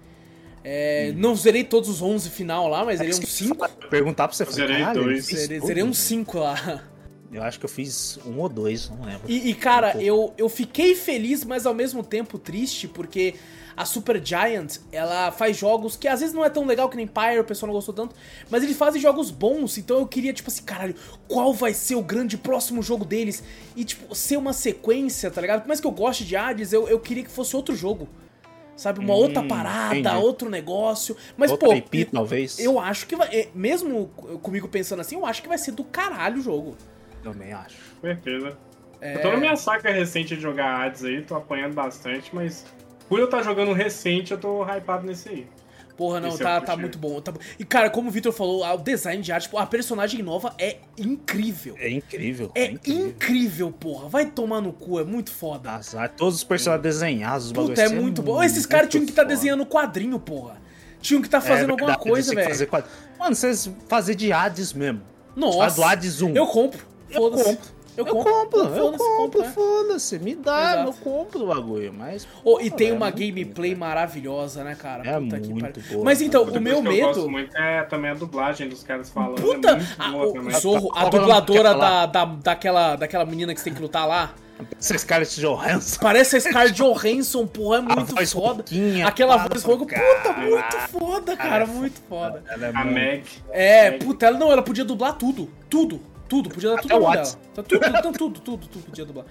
A: É, hum. Não zerei todos os 11 final lá, mas zerei uns 5.
B: Perguntar pra você,
C: zerei dois.
A: Zerei, zerei uns 5 lá.
B: Eu acho que eu fiz um ou dois, não lembro.
A: E, e cara, um eu, eu fiquei feliz, mas ao mesmo tempo triste, porque a Super Giant, ela faz jogos que às vezes não é tão legal que nem Pyre, o pessoal não gostou tanto, mas eles fazem jogos bons, então eu queria, tipo assim, caralho, qual vai ser o grande próximo jogo deles? E, tipo, ser uma sequência, tá ligado? Por mais que eu goste de Hades, eu, eu queria que fosse outro jogo. Sabe, uma hum, outra parada, entendi. outro negócio. Mas, Outra pô,
B: IP, talvez.
A: eu acho que vai. É, mesmo comigo pensando assim, eu acho que vai ser do caralho o jogo.
B: Também acho.
C: Certeza. É... Eu tô na minha saca recente de jogar Hades aí, tô apanhando bastante, mas por eu estar tá jogando recente, eu tô hypado nesse aí.
A: Porra, não, tá, tá muito bom. Tá... E, cara, como o Victor falou, o design de arte, a personagem nova é incrível.
B: É incrível.
A: É, é incrível. incrível. porra. Vai tomar no cu, é muito foda.
B: Azar, todos os personagens desenhados, os
A: Puta, é muito bom. Esses caras tinham que estar tá desenhando quadrinho, porra. Tinham que estar tá fazendo é alguma coisa, velho.
B: Quadr... Mano, vocês fazer de Hades mesmo.
A: Nossa.
B: Faz do Hades 1.
A: Eu compro.
B: Eu compro. Eu, eu compro, eu compro, né? foda-se, me dá, Exato. eu compro o bagulho, mas...
A: Oh, e tem é uma gameplay maravilhosa, né, cara?
B: É Puta muito boa.
A: Mas então, o meu medo... eu gosto
C: muito é também a dublagem dos caras falando, é
A: Puta! É a, o Zorro, a dubladora da, da, daquela, daquela menina que você tem que lutar lá...
B: Parece a Scarlett Johansson.
A: Parece a Scarlett Johansson, porra, é muito voz foda. Aquela voz fogo, puta, muito foda, cara, muito foda.
C: É a Meg.
A: É, puta, ela não, ela podia dublar tudo, tudo. Tudo, podia dar tudo no dela. Tá tudo, tudo, tudo, tudo, tudo podia dublar.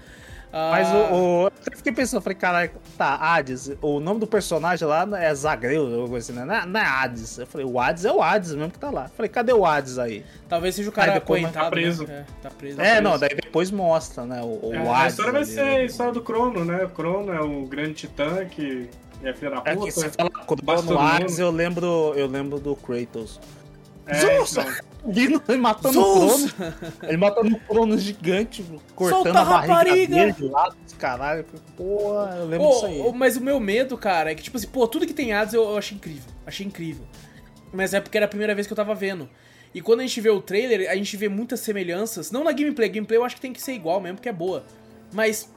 B: Ah, Mas o, o, Eu fiquei pensando, falei, caralho, tá, Hades, o nome do personagem lá é Zagreu, ou assim, né? Não é, não é Hades. Eu falei, o Hades é o Hades mesmo que tá lá. Eu falei, cadê o Hades aí?
A: Talvez seja o cara
C: depois tá preso.
A: Né? É, tá preso.
B: É, tá preso. não, daí depois mostra, né? O, o é, Hades.
C: A história vai ser a história do Crono, né? O Crono é o grande titã que é filha da puta. É que
B: você fala, quando no Hades, eu lembro, eu lembro do Kratos. É, Zeus! Então. Ele matando o Cronos. Ele matando o Cronos gigante, cortando Solta a barriga rapariga. dele de lado. Caralho, porra, eu lembro oh, disso aí.
A: mas o meu medo, cara, é que, tipo assim, pô, tudo que tem Hades eu, eu achei incrível. Achei incrível. Mas é porque era a primeira vez que eu tava vendo. E quando a gente vê o trailer, a gente vê muitas semelhanças. Não na gameplay, gameplay eu acho que tem que ser igual mesmo, porque é boa. Mas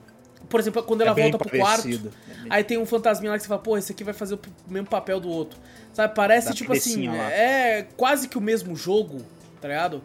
A: por exemplo, quando ela é volta pro parecido. quarto, é aí tem um fantasminha lá que você fala, pô, esse aqui vai fazer o mesmo papel do outro. Sabe, parece da tipo assim, lá. é quase que o mesmo jogo, tá ligado?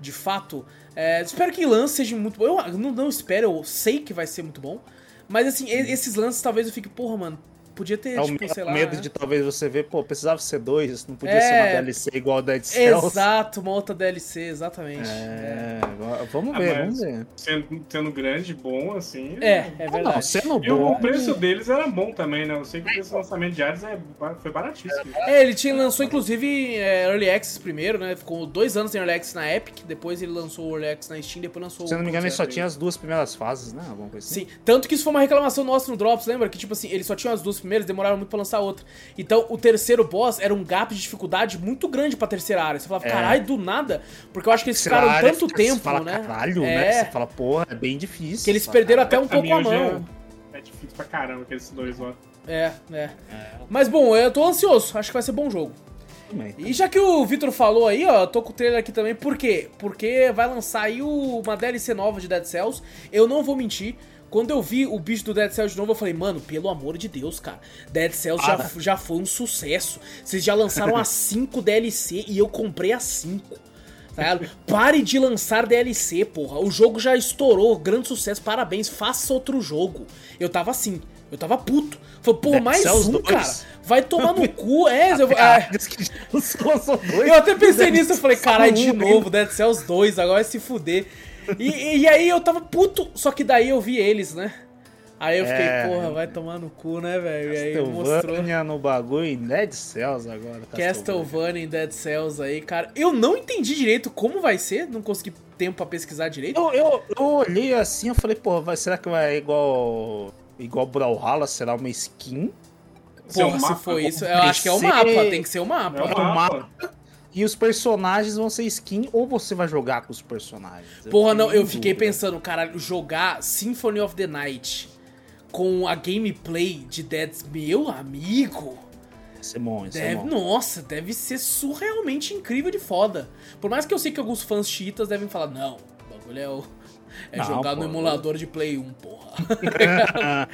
A: De fato. É, espero que o lance seja muito bom. Eu não, não espero, eu sei que vai ser muito bom. Mas assim, esses lances talvez eu fique, porra, mano, Podia ter, é tipo, sei lá.
B: medo né? de talvez você ver, pô, precisava ser dois, não podia é... ser uma DLC igual a Dead Cells.
A: Exato, uma outra DLC, exatamente.
B: É, é. vamos ver, ah, vamos ver.
C: Sendo, sendo grande, bom, assim.
A: É, é verdade. Não,
C: sendo e bom. o preço deles era bom também, né? Eu sei que o preço do lançamento de Ares é, foi baratíssimo.
A: É, ele tinha, lançou inclusive é, Early Access primeiro, né? Ficou dois anos em Early Access na Epic, depois ele lançou o Early Access na Steam, depois lançou
B: Se eu não me engano, ele só tinha as duas primeiras fases, né?
A: Alguma coisa assim. Sim, tanto que isso foi uma reclamação nossa no Drops, lembra? Que tipo assim, ele só tinha as duas primeiras, demoraram muito pra lançar outra. Então, o terceiro boss era um gap de dificuldade muito grande pra terceira área. Você falava, é. caralho, do nada. Porque eu acho que eles ficaram tanto tempo, você fala, né?
B: Caralho, né? é. né? Você fala, porra, é bem difícil.
A: Que eles perderam até um pouco a mão.
C: É difícil pra caramba aqueles dois lá.
A: É, é, é. Mas bom, eu tô ansioso. Acho que vai ser bom jogo. E já que o Vitor falou aí, ó, eu tô com o trailer aqui também, por quê? Porque vai lançar aí uma DLC nova de Dead Cells. Eu não vou mentir, quando eu vi o bicho do Dead Cells de novo, eu falei, mano, pelo amor de Deus, cara. Dead Cells ah, já, já foi um sucesso. Vocês já lançaram as 5 DLC e eu comprei as 5. Tá Pare de lançar DLC, porra. O jogo já estourou, grande sucesso, parabéns, faça outro jogo. Eu tava assim, eu tava puto. Falei, pô, mais um, dois. cara. Vai tomar no cu. É, eu, é. eu até pensei nisso, eu falei, caralho, de novo, Dead Cells 2, agora vai se fuder. E, e aí eu tava puto, só que daí eu vi eles, né? Aí eu fiquei, é... porra, vai tomar no cu, né, velho? E aí mostrou.
B: no bagulho em Dead Cells agora.
A: Castlevania em Dead Cells aí, cara. Eu não entendi direito como vai ser, não consegui tempo pra pesquisar direito.
B: Eu, eu, eu olhei assim, eu falei, porra, vai, será que vai igual. igual Brawlhalla? Será uma skin?
A: Porra, se for isso, eu acho que é o mapa, tem que ser o mapa. É
B: o mapa. E os personagens vão ser skin ou você vai jogar com os personagens?
A: Porra, não, eu fiquei dúvida. pensando, caralho, jogar Symphony of the Night com a gameplay de Dead meu amigo.
B: Isso é bom, isso
A: deve,
B: é bom.
A: Nossa, deve ser surrealmente incrível de foda. Por mais que eu sei que alguns fãs chiitas devem falar, não, o bagulho é, o, é não, jogar pô, no emulador de Play 1, porra.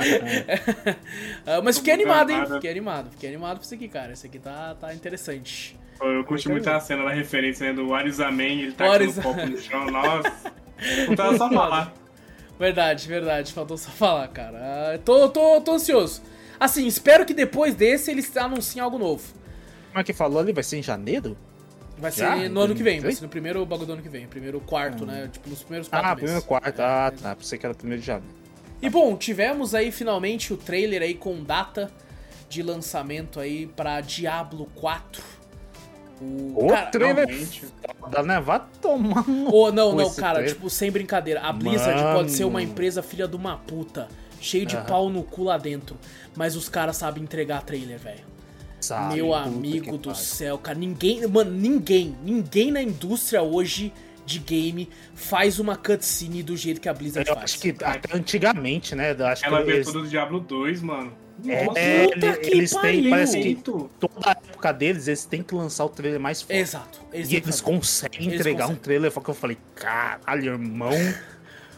A: É, mas fiquei animado, hein? Fiquei animado, fiquei animado pra isso aqui, cara. Esse aqui tá, tá interessante.
C: Eu curti muito a cena da referência né, do Arizaman, ele tá com o copo no chão, nossa. Faltava só falar.
A: Verdade, verdade, faltou só falar, cara. Uh, tô, tô, tô ansioso. Assim, espero que depois desse eles anunciem algo novo.
B: Como é que falou ali? Vai ser em janeiro?
A: Vai Já? ser no ano que vem, vai ser no primeiro bagulho do ano que vem. Primeiro quarto, hum. né? Tipo, nos primeiros quatro
B: ah,
A: meses.
B: primeiro quarto. Ah, tá. Pensei que era primeiro de janeiro.
A: E bom, tivemos aí finalmente o trailer aí com data de lançamento aí para Diablo 4
B: o, cara, trailer da né? Vai tomar
A: oh, Não, não, cara, trailer. tipo, sem brincadeira. A Blizzard Mano. pode ser uma empresa filha de uma puta, cheio de uhum. pau no cu lá dentro. Mas os caras sabem entregar trailer, velho. Meu amigo do céu, cara. Ninguém, mano, ninguém, ninguém na indústria hoje de game faz uma cutscene do jeito que a Blizzard
B: eu
A: faz.
B: Acho que até antigamente, né? Acho
C: Ela
B: que
C: veio eles... do Diablo 2, mano.
B: Nossa, é, eles têm, parece que toda a época deles, eles têm que lançar o trailer mais
A: forte. Exato.
B: E eles conseguem eles entregar conseguem. um trailer que eu falei, caralho, irmão.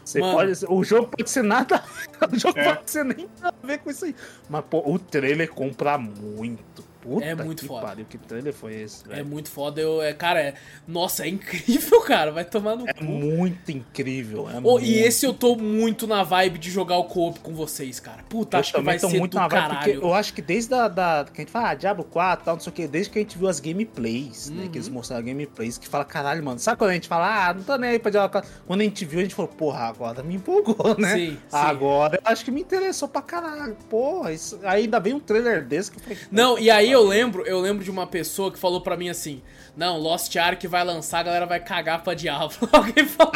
B: Você pode, o jogo pode ser nada. O jogo é. pode ser nem nada a ver com isso aí. Mas, pô, o trailer compra muito. Puta
A: é muito foda.
B: Pariu, que trailer foi esse,
A: velho? É muito foda. Eu, é, cara, é, nossa, é incrível, cara. Vai tomar no
B: é
A: cu.
B: muito incrível. É
A: oh,
B: muito...
A: E esse eu tô muito na vibe de jogar o co-op com vocês, cara. Puta, eu acho que vai ser muito na vibe, caralho.
B: eu acho que desde a, da, que a gente fala, ah, Diablo 4 tal, não sei o que, desde que a gente viu as gameplays, uhum. né? Que eles uhum. mostraram gameplays, que fala, caralho, mano. Sabe quando a gente fala, ah, não tô nem aí pra Diablo 4? Quando a gente viu, a gente falou, porra, agora me empolgou, né? Sim, agora sim. acho que me interessou pra caralho. Porra, isso... ainda vem um trailer desse que falei.
A: Não, e aí eu lembro, eu lembro de uma pessoa que falou para mim assim: Não, Lost Ark vai lançar, a galera vai cagar pra Diablo. Alguém falou.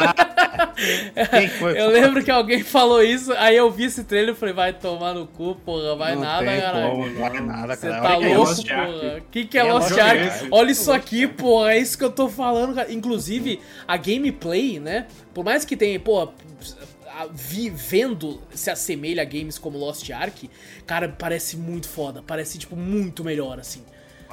A: Quem foi? Eu lembro que alguém falou isso, aí eu vi esse trailer e falei, vai tomar no cu, porra, vai não nada, caralho. Não vai nada, Você tá louco, porra. O que, que é, é Lost Ark? Olha isso aqui, porra, é isso que eu tô falando, cara. Inclusive, a gameplay, né? Por mais que tenha, pô, vi, vendo se assemelha a games como Lost Ark, cara, parece muito foda, parece, tipo, muito melhor, assim.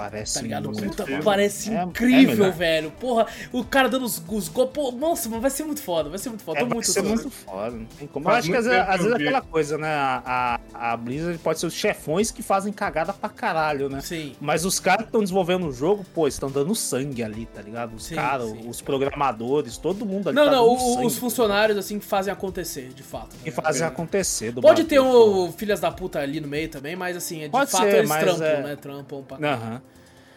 B: Parece
A: tá ligado? Puta, parece é, incrível, é velho. Porra, o cara dando os, os golpes. Nossa, vai ser muito foda, vai ser muito foda. É,
B: vai
A: muito
B: ser muito foda. Não tem como. Eu acho que às, vezes, às vezes é aquela coisa, né? A, a, a Blizzard pode ser os chefões que fazem cagada pra caralho, né?
A: Sim.
B: Mas os caras que estão desenvolvendo o jogo, pô, estão dando sangue ali, tá ligado? Os caras, os programadores, todo mundo ali.
A: Não, tá não, o, os funcionários, assim, que fazem acontecer, de fato.
B: Né? Que fazem acontecer.
A: pode ter um filhas da puta ali no meio também, mas assim, de pode fato ser, eles trampam, é... né? Trampam pra.
B: Aham.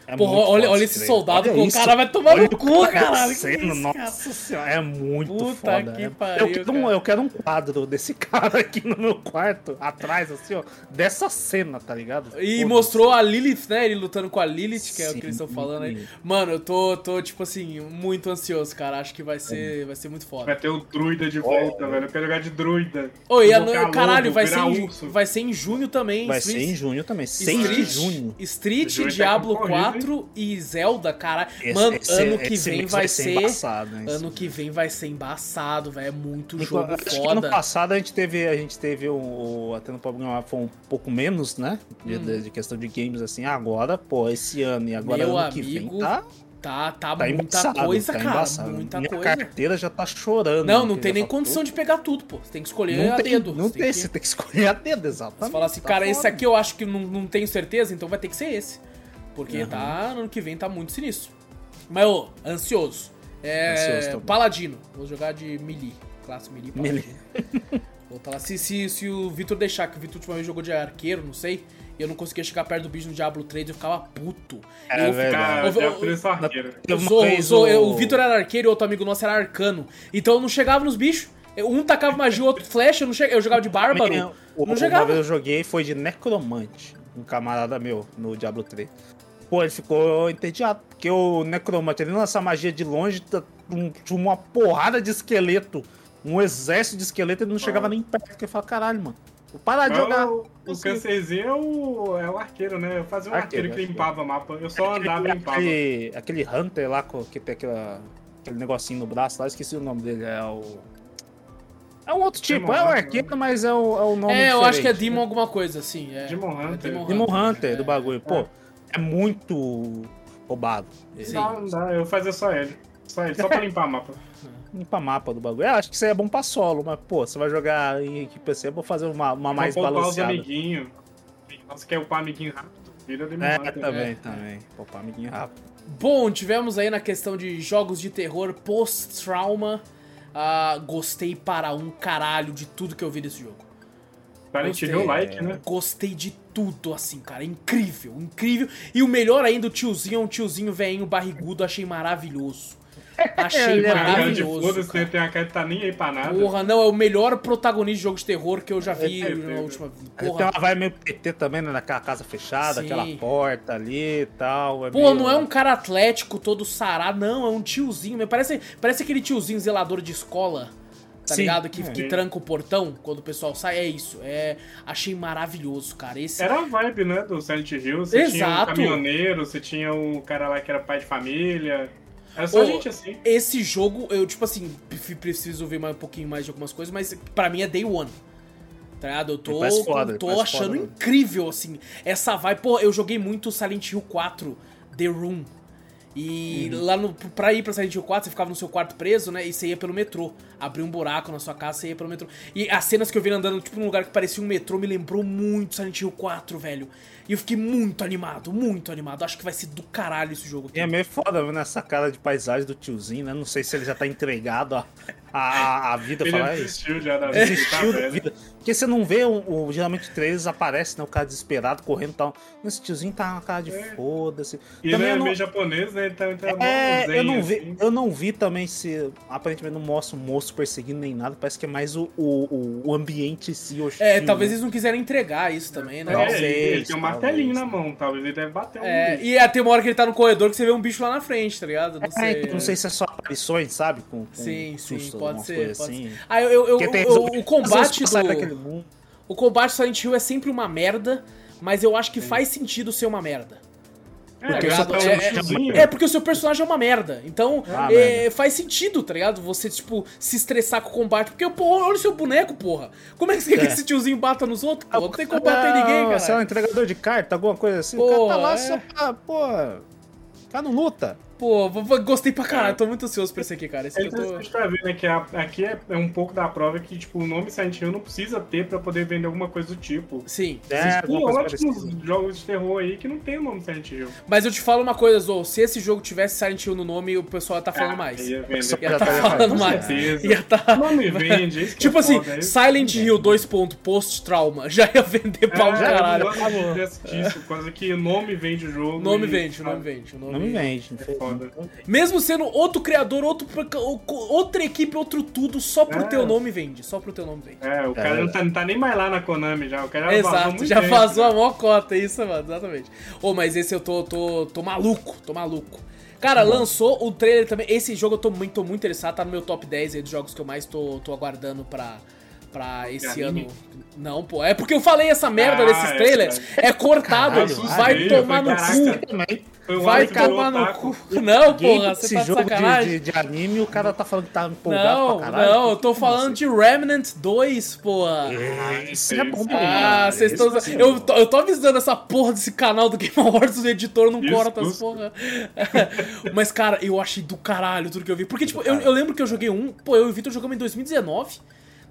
A: É Porra, olha, olha esse soldado olha o cara vai tomar olha no cu, caralho.
B: Cena, nossa senhora, é muito
A: Puta
B: foda.
A: Que pariu,
B: eu, quero um, eu quero um quadro desse cara aqui no meu quarto, atrás, assim, ó, dessa cena, tá ligado?
A: E mostrou a Lilith, né? Ele lutando com a Lilith, que é o que eles estão falando aí. Mano, eu tô, tô, tipo assim, muito ansioso, cara. Acho que vai ser, vai ser muito foda.
C: Vai ter o druida de volta, oh. velho. Eu quero jogar de druida.
A: Oi, a, caralho, vai ser, em, vai ser em junho também.
B: Vai ser em junho também, 6 de junho.
A: Street, tá Diablo 4 4 e Zelda, cara. Esse, Mano, esse, ano que vem vai, vai ser. Embaçado, hein, ano que vem vai ser embaçado, velho. É muito jogo acho foda.
B: ano passado a gente teve, a gente teve o, até no programa foi um pouco menos, né? De, hum. de, questão de games assim. Agora, pô, esse ano e agora
A: Meu
B: ano
A: amigo,
B: que vem tá
A: Tá, tá, tá muita embaçado, coisa, tá cara.
B: Embaçado.
A: Muita
B: Minha
A: coisa.
B: carteira já tá chorando.
A: Não, não tem nem condição de pegar tudo, pô. Você tem que escolher
B: não
A: a
B: tem,
A: dedo.
B: Não você tem, tem que... você tem que escolher a dedo, exatamente.
A: Você fala assim, tá cara, foda. esse aqui eu acho que não, não tenho certeza, então vai ter que ser esse. Porque uhum. tá, ano que vem tá muito sinistro. Mas, ô, ansioso. É. Ansioso Paladino. Vou jogar de melee. Classe melee Paladino. Vou tá lá. Se, se, se o Vitor deixar, que o Vitor ultimamente jogou de arqueiro, não sei. E eu não conseguia chegar perto do bicho no Diablo 3, eu ficava puto.
C: É,
A: eu
C: ficava. Eu, eu, eu,
A: eu sou, eu sou, eu, o Vitor era arqueiro e outro amigo nosso era arcano. Então eu não chegava nos bichos. Um tacava magia, o outro flecha, eu, não chegava, eu jogava de bárbaro.
B: O, não chegava. Uma vez eu joguei foi de necromante. Um camarada meu no Diablo 3. Pô, ele ficou entediado. Porque o Necromante, ele lança magia de longe, tá tinha uma porrada de esqueleto. Um exército de esqueleto, ele não chegava nem perto. Porque ele fala, caralho, mano. Vou parar de jogar.
C: O, o Cancerzinho é o, é o arqueiro, né? Eu fazia um arqueiro, arqueiro que limpava o mapa. Eu só aquele, andava e limpava.
B: Aquele, aquele Hunter lá que tem aquela, aquele negocinho no braço lá, esqueci o nome dele. É o. É um outro tipo, Demon é o arqueiro, né? mas é o, é o nome É,
A: eu acho que é Demon alguma coisa, assim. É.
C: Demon Hunter. É
B: Demon, Demon Hunter, Hunter do bagulho. Pô, é é muito roubado.
C: Sim. Não, não dá, eu fazia só ele. Só ele, só pra limpar mapa.
B: limpar mapa do bagulho. É, acho que isso aí é bom pra solo, mas, pô, você vai jogar em equipe assim, eu vou fazer uma, uma mais balanceada.
C: Vou os amiguinhos. Você quer upar amiguinho rápido? Vira de
B: É, também, é. também. Poupar amiguinho rápido.
A: Bom, tivemos aí na questão de jogos de terror post-trauma. Uh, gostei para um caralho de tudo que eu vi desse jogo.
C: Silent Hill like, né?
A: Gostei de tudo, assim, cara. Incrível, incrível. E o melhor ainda, o tiozinho é um tiozinho velhinho barrigudo, achei maravilhoso. Achei é maravilhoso.
C: Foda-se, né? tem a cara que tá nem aí pra nada.
A: Porra, não, é o melhor protagonista de jogo de terror que eu já vi é, na última
B: Porra. Tem uma vibe meio PT também, né? Naquela casa fechada, Sim. aquela porta ali e tal.
A: É Pô, meio... não é um cara atlético todo sarado, não, é um tiozinho. Parece, parece aquele tiozinho zelador de escola tá Sim. ligado? Que, que tranca o portão quando o pessoal sai. É isso. É, achei maravilhoso, cara. Esse...
C: Era a vibe, né, do Silent Hill. Você Exato. tinha o caminhoneiro, você tinha o cara lá que era pai de família. Era só gente assim.
A: Esse jogo, eu, tipo assim, preciso ver mais um pouquinho mais de algumas coisas, mas para mim é day one. Tá ligado? Eu tô, foda, tô achando foda, incrível, assim. Essa vibe. Pô, eu joguei muito Silent Hill 4, The Room. E uhum. lá no, pra ir pra Silent Hill 4, você ficava no seu quarto preso, né? E você ia pelo metrô. Abria um buraco na sua casa, você ia pelo metrô. E as cenas que eu vi andando, tipo, num lugar que parecia um metrô, me lembrou muito Silent Hill 4, velho. E eu fiquei muito animado, muito animado. Acho que vai ser do caralho esse jogo aqui.
B: É meio foda vendo essa cara de paisagem do tiozinho, né? Não sei se ele já tá entregado a, a, a vida.
C: Ele
B: falar,
C: desistiu já da vida. Desistiu
B: tá da vida. Porque você não vê, o, o geralmente trailers aparece, né? O cara desesperado, correndo e tal. Esse tiozinho tá com uma cara de é. foda-se.
C: E também ele é meio japonês, né? Ele tá, tá
B: é, eu não, vi, assim. eu não vi também se. Aparentemente não mostra o moço perseguindo nem nada. Parece que é mais o, o, o ambiente em si
A: hostil. É, talvez eles não quiserem entregar isso também, né?
C: É, ele, ele tem um martelinho na mão, talvez ele deve bater um
A: é, bicho. E até uma hora que ele tá no corredor que você vê um bicho lá na frente, tá ligado?
B: Não, é, sei, não sei se é só aparições, sabe? Com, com
A: sim, sim. Pode pode ser, pode assim. ser. Ah, eu, eu, eu o, o combate do... O combate Silent Hill é sempre uma merda, mas eu acho que Sim. faz sentido ser uma merda. Porque é, é, é, é, porque o seu personagem é uma merda. Então, ah, é, faz sentido, tá ligado? Você, tipo, se estressar com o combate. Porque, pô, olha o seu boneco, porra. Como é que você quer que esse tiozinho bata nos outros, pô? Não tem como bater ninguém, cara.
B: Você é um entregador de carta, alguma coisa assim. Porra, o cara tá lá só pra, pô... Tá no luta.
A: Pô, gostei pra caralho, tô muito ansioso pra esse aqui, cara. Esse é
C: interessante tô... pra ver, né, que a, aqui é, é, um pouco da prova que, tipo, o nome Silent Hill não precisa ter pra poder vender alguma coisa do tipo.
A: Sim.
C: É, tem ótimos jogos de terror aí que não tem o nome Silent Hill.
A: Mas eu te falo uma coisa, Zou, se esse jogo tivesse Silent Hill no nome, o pessoal ia tá falando ah, mais. Ia, vender. ia tá falando mais. Ia tá...
C: nome vende,
A: é Tipo assim, foda, Silent Hill 2. Post-trauma, já ia vender pau é, caralho.
C: Disso, quase que o nome vende o jogo.
A: Nome vende, o nome vende. O
B: nome vende. É
A: foda. Mesmo sendo outro criador, outro, outra equipe, outro tudo, só pro é. teu nome vende. Só pro teu nome vende.
C: É, o cara é. Não, tá, não tá nem mais lá na Konami já. O cara já
A: Exato, já tempo, vazou a maior cota, isso, mano, exatamente. Ô, oh, mas esse eu tô, tô, tô maluco, tô maluco. Cara, lançou o trailer também. Esse jogo eu tô muito, tô muito interessado, tá no meu top 10 aí dos jogos que eu mais tô, tô aguardando pra, pra esse ano. Não, pô. É porque eu falei essa merda ah, desses trailers. É, é cortado. Caralho, vai tomar no cu. Vai tomar no cu. Não, porra, você
B: Esse tá jogo de, de, de, anime, o cara tá falando que tá empolgado
A: não,
B: pra caralho.
A: Não, eu tô falando de Remnant 2, porra.
B: É, isso é bom
A: pra Ah, vocês estão... Eu, tô, eu tô avisando essa porra desse canal do Game Awards, o editor não isso, corta as porra. Mas, cara, eu achei do caralho tudo que eu vi. Porque, tipo, eu, eu lembro que eu joguei um... Pô, eu e o Vitor jogamos em 2019.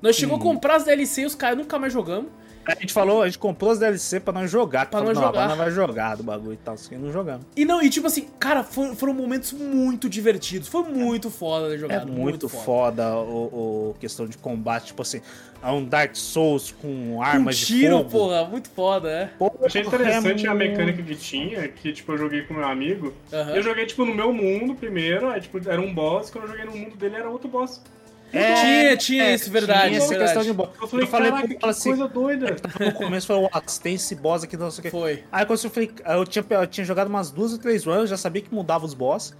A: Nós chegou a comprar as DLC e os caras nunca mais jogamos.
B: A gente falou, a gente comprou as DLC pra não jogar. Pra não jogar. Não vai jogar do bagulho e tal, assim, não jogamos.
A: E não, e tipo assim, cara, foram, foram momentos muito divertidos. Foi muito foda de jogar.
B: É muito, muito foda, foda o, o, questão de combate, tipo assim, é um Dark Souls com armas com
A: tiro,
B: de fogo.
A: porra, muito foda, é.
C: Pô, eu achei interessante é a mecânica que tinha, que tipo, eu joguei com meu amigo. Uhum. Eu joguei, tipo, no meu mundo primeiro, aí, tipo, era um boss, quando eu joguei no mundo dele era outro boss.
A: É, tinha, tinha é, isso, verdade. Tinha essa verdade. questão de
C: boss. Eu falei, eu falei caraca, que assim, coisa doida.
B: No começo foi, Watts, tem esse boss aqui, não sei o que.
A: Foi.
B: Aí quando eu falei, eu tinha, eu tinha jogado umas duas ou três runs, já sabia que mudava os boss.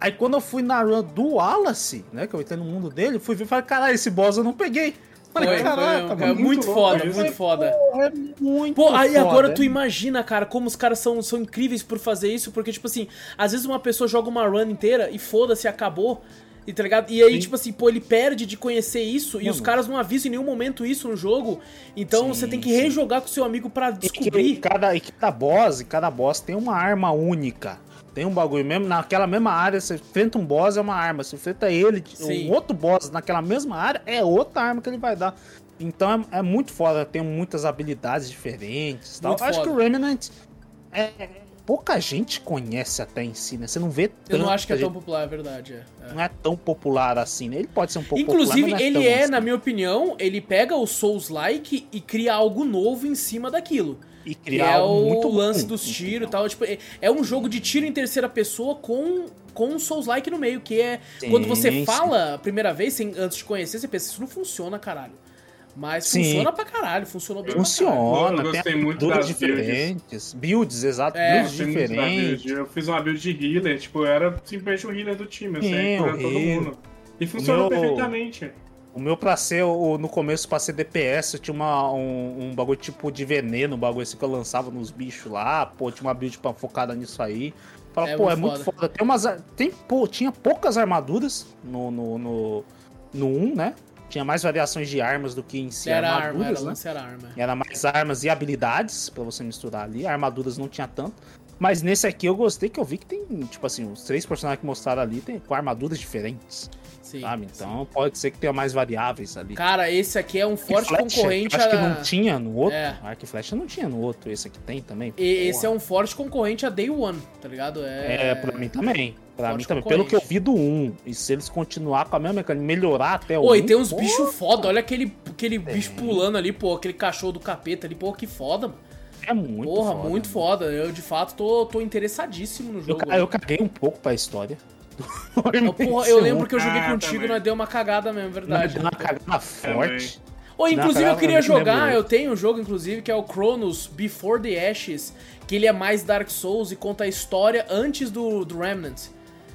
B: Aí quando eu fui na run do Wallace, né, que eu entrei no mundo dele, fui ver e falei, caralho, esse boss eu não peguei.
A: Falei, foi, caraca, foi, muito, muito foda, louco, muito foda. é muito Pô, aí foda, agora é. tu imagina, cara, como os caras são, são incríveis por fazer isso, porque, tipo assim, às vezes uma pessoa joga uma run inteira e foda-se, acabou. E, tá ligado? E aí, Sim. tipo assim, pô, ele perde de conhecer isso Mano. e os caras não avisam em nenhum momento isso no jogo. Então sim, você tem que rejogar com seu amigo para descobrir.
B: E cada, e cada boss, cada boss tem uma arma única. Tem um bagulho mesmo, naquela mesma área, você enfrenta um boss, é uma arma. Você enfrenta ele, sim. um outro boss naquela mesma área, é outra arma que ele vai dar. Então é, é muito foda, tem muitas habilidades diferentes. Tal. Acho que o Remnant é, pouca gente conhece até em si, né? Você não vê
A: tanto. Eu não acho que é tão popular, é verdade. É.
B: É. Não é tão popular assim, né? Ele pode ser um pouco
A: Inclusive,
B: popular,
A: é ele é, assim. na minha opinião, ele pega o Souls-like e cria algo novo em cima daquilo.
B: E criar é o muito
A: lance dos tiros e tal. Tipo, é, é um jogo de tiro em terceira pessoa com com um Souls-like no meio, que é sim, quando você sim. fala a primeira vez, sem, antes de conhecer, você pensa, isso não funciona, caralho. Mas Sim. funciona pra caralho, funcionou bem
B: Funciona,
C: eu gostei muito das
B: diferentes. Builds, builds exato, é, builds diferentes.
C: Eu fiz uma build de healer, tipo, eu era simplesmente o healer do time, curando todo mundo. E funcionou meu, perfeitamente.
B: O meu pra ser, no começo, pra ser DPS, eu tinha uma, um, um bagulho tipo de veneno, um bagulho assim que eu lançava nos bichos lá, pô, tinha uma build pra, focada nisso aí. Fala, é pô, muito é muito foda. foda. Tem umas. Tem, pô, tinha poucas armaduras no, no, no, no 1, né? Tinha mais variações de armas do que em si
A: era armaduras, arma, era,
B: né? Era, era mais armas e habilidades para você misturar ali. Armaduras não tinha tanto. Mas nesse aqui eu gostei que eu vi que tem, tipo assim, os três personagens que mostraram ali tem com armaduras diferentes. Sim, sabe? Então sim. pode ser que tenha mais variáveis ali.
A: Cara, esse aqui é um forte Flecha, concorrente
B: acho a... que não tinha no outro. É. Arc Flash não tinha no outro, esse aqui tem também.
A: E, esse é um forte concorrente a Day One, tá ligado?
B: É, é pra mim também. Pra mim também. Pelo que eu vi do 1, e se eles continuar com a mesma mecânica, melhorar até o
A: Oi, 1... tem uns bichos foda. Olha aquele, aquele bicho pulando ali, pô. Aquele cachorro do capeta ali. Pô, que foda, mano.
B: É muito
A: Porra,
B: foda,
A: muito foda. Eu, de fato, tô, tô interessadíssimo no jogo.
B: Eu, eu caguei um pouco pra história.
A: Eu, porra, eu lembro que eu joguei ah, contigo e nós deu uma cagada mesmo, verdade.
B: Deu uma cagada forte.
A: Ou oh, inclusive eu queria jogar, eu tenho um jogo inclusive que é o Chronos Before the Ashes, que ele é mais Dark Souls e conta a história antes do, do Remnant.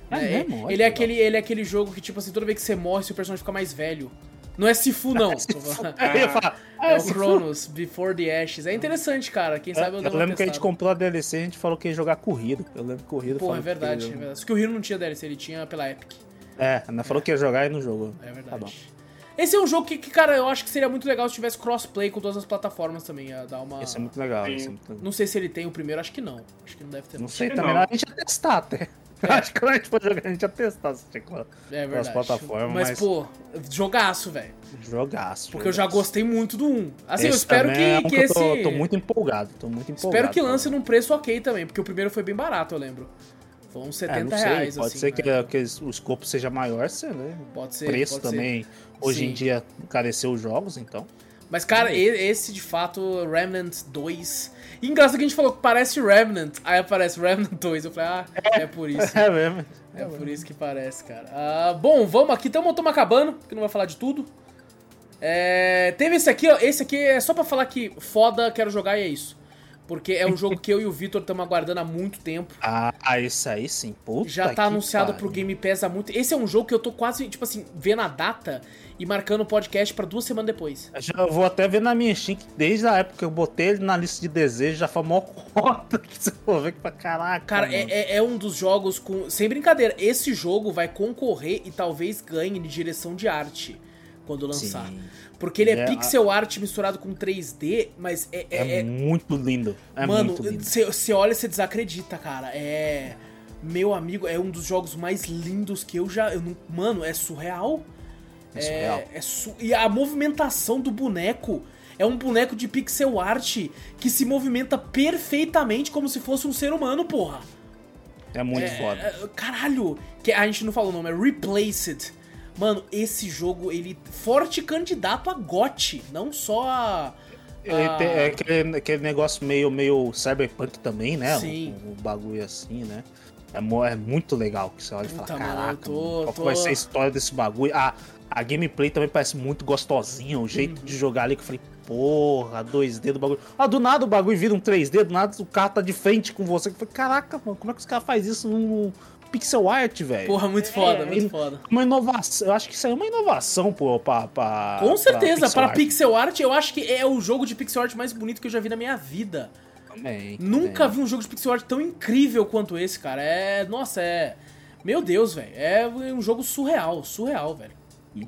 A: É, é ele, é aquele, ele é aquele jogo que, tipo assim, toda vez que você morre, seu personagem fica mais velho. Não é Sifu, não. é, é o Cronos, Before the Ashes. É interessante, cara. Quem sabe
B: eu Eu lembro que a gente comprou a DLC e a gente falou que ia jogar corrida. Eu lembro corrida.
A: Pô, é verdade, é verdade. Só que o Hero não tinha DLC, ele tinha pela Epic.
B: É, Ana falou que ia jogar e não jogou.
A: É verdade. Tá esse é um jogo que, que, cara, eu acho que seria muito legal se tivesse crossplay com todas as plataformas também. Ia dar uma.
B: Esse é muito legal, é muito legal.
A: Não sei se ele tem o primeiro, acho que não. Acho que não deve ter.
B: Não sei também, não. a gente ia testar até. É. Acho que quando a gente for jogar, a gente ia testar se tinha
A: é verdade. plataformas. Mas, mas, pô, jogaço, velho.
B: Jogaço.
A: Porque jogaço. eu já gostei muito do 1. Assim, esse eu espero que, é um que, esse.
B: Tô, tô, muito empolgado, tô muito empolgado.
A: Espero que lance num preço ok também, porque o primeiro foi bem barato, eu lembro. Foi uns 70 é, reais,
B: Pode
A: assim,
B: ser que, né? que, o escopo seja maior, né?
A: Pode ser.
B: preço
A: pode
B: também,
A: ser.
B: hoje
A: Sim.
B: em dia, encareceu os jogos, então.
A: Mas, cara, esse de fato, Remnant 2. E engraçado que a gente falou que parece Remnant, aí aparece Remnant 2. Eu falei, ah, é por isso.
B: É mesmo.
A: É por isso que parece, cara. Ah, bom, vamos aqui, então estamos acabando, porque não vai falar de tudo. É, teve esse aqui, ó. Esse aqui é só pra falar que foda, quero jogar e é isso. Porque é um jogo que eu e o Vitor estamos aguardando há muito tempo.
B: Ah, isso aí sim. Puta
A: Já tá anunciado pare. pro Game Pass há muito Esse é um jogo que eu tô quase, tipo assim, vendo a data e marcando o podcast para duas semanas depois.
B: Eu já vou até ver na minha Steam que desde a época que eu botei ele na lista de desejos já foi mó cota que você for ver que pra caraca.
A: Cara, é, é, é, um dos jogos com. Sem brincadeira, esse jogo vai concorrer e talvez ganhe de direção de arte quando lançar. Sim. Porque ele é, é pixel a... art misturado com 3D, mas é.
B: É, é, é muito lindo. É
A: Mano, você olha e você desacredita, cara. É. Meu amigo, é um dos jogos mais lindos que eu já. Eu não, mano, é surreal.
B: É surreal.
A: É, su... E a movimentação do boneco é um boneco de pixel art que se movimenta perfeitamente como se fosse um ser humano, porra.
B: É muito é, foda. É,
A: caralho! Que a gente não falou o nome, é Replaced. Mano, esse jogo, ele forte candidato a GOT, não só a.
B: a... é aquele, aquele negócio meio, meio cyberpunk também, né?
A: Sim.
B: O, bagulho assim, né? É, é, muito legal que você olha e fala, Puta, caraca,
A: tô,
B: qual
A: tô...
B: vai ser a história desse bagulho? A, a gameplay também parece muito gostosinha, o jeito uhum. de jogar ali que eu falei, porra, 2D do bagulho. Ah, do nada o bagulho vira um 3D, do nada o carro tá de frente com você. Eu falei, caraca, mano, como é que os caras fazem isso num, pixel art, velho.
A: Porra, muito foda, é, muito foda.
B: Uma inovação, eu acho que isso aí é uma inovação, pô, pra. pra
A: Com certeza, pra pixel, pixel art. eu acho que é o jogo de pixel art mais bonito que eu já vi na minha vida.
B: Também.
A: Nunca vi um jogo de pixel art tão incrível quanto esse, cara. É. Nossa, é. Meu Deus, velho. É um jogo surreal, surreal, velho.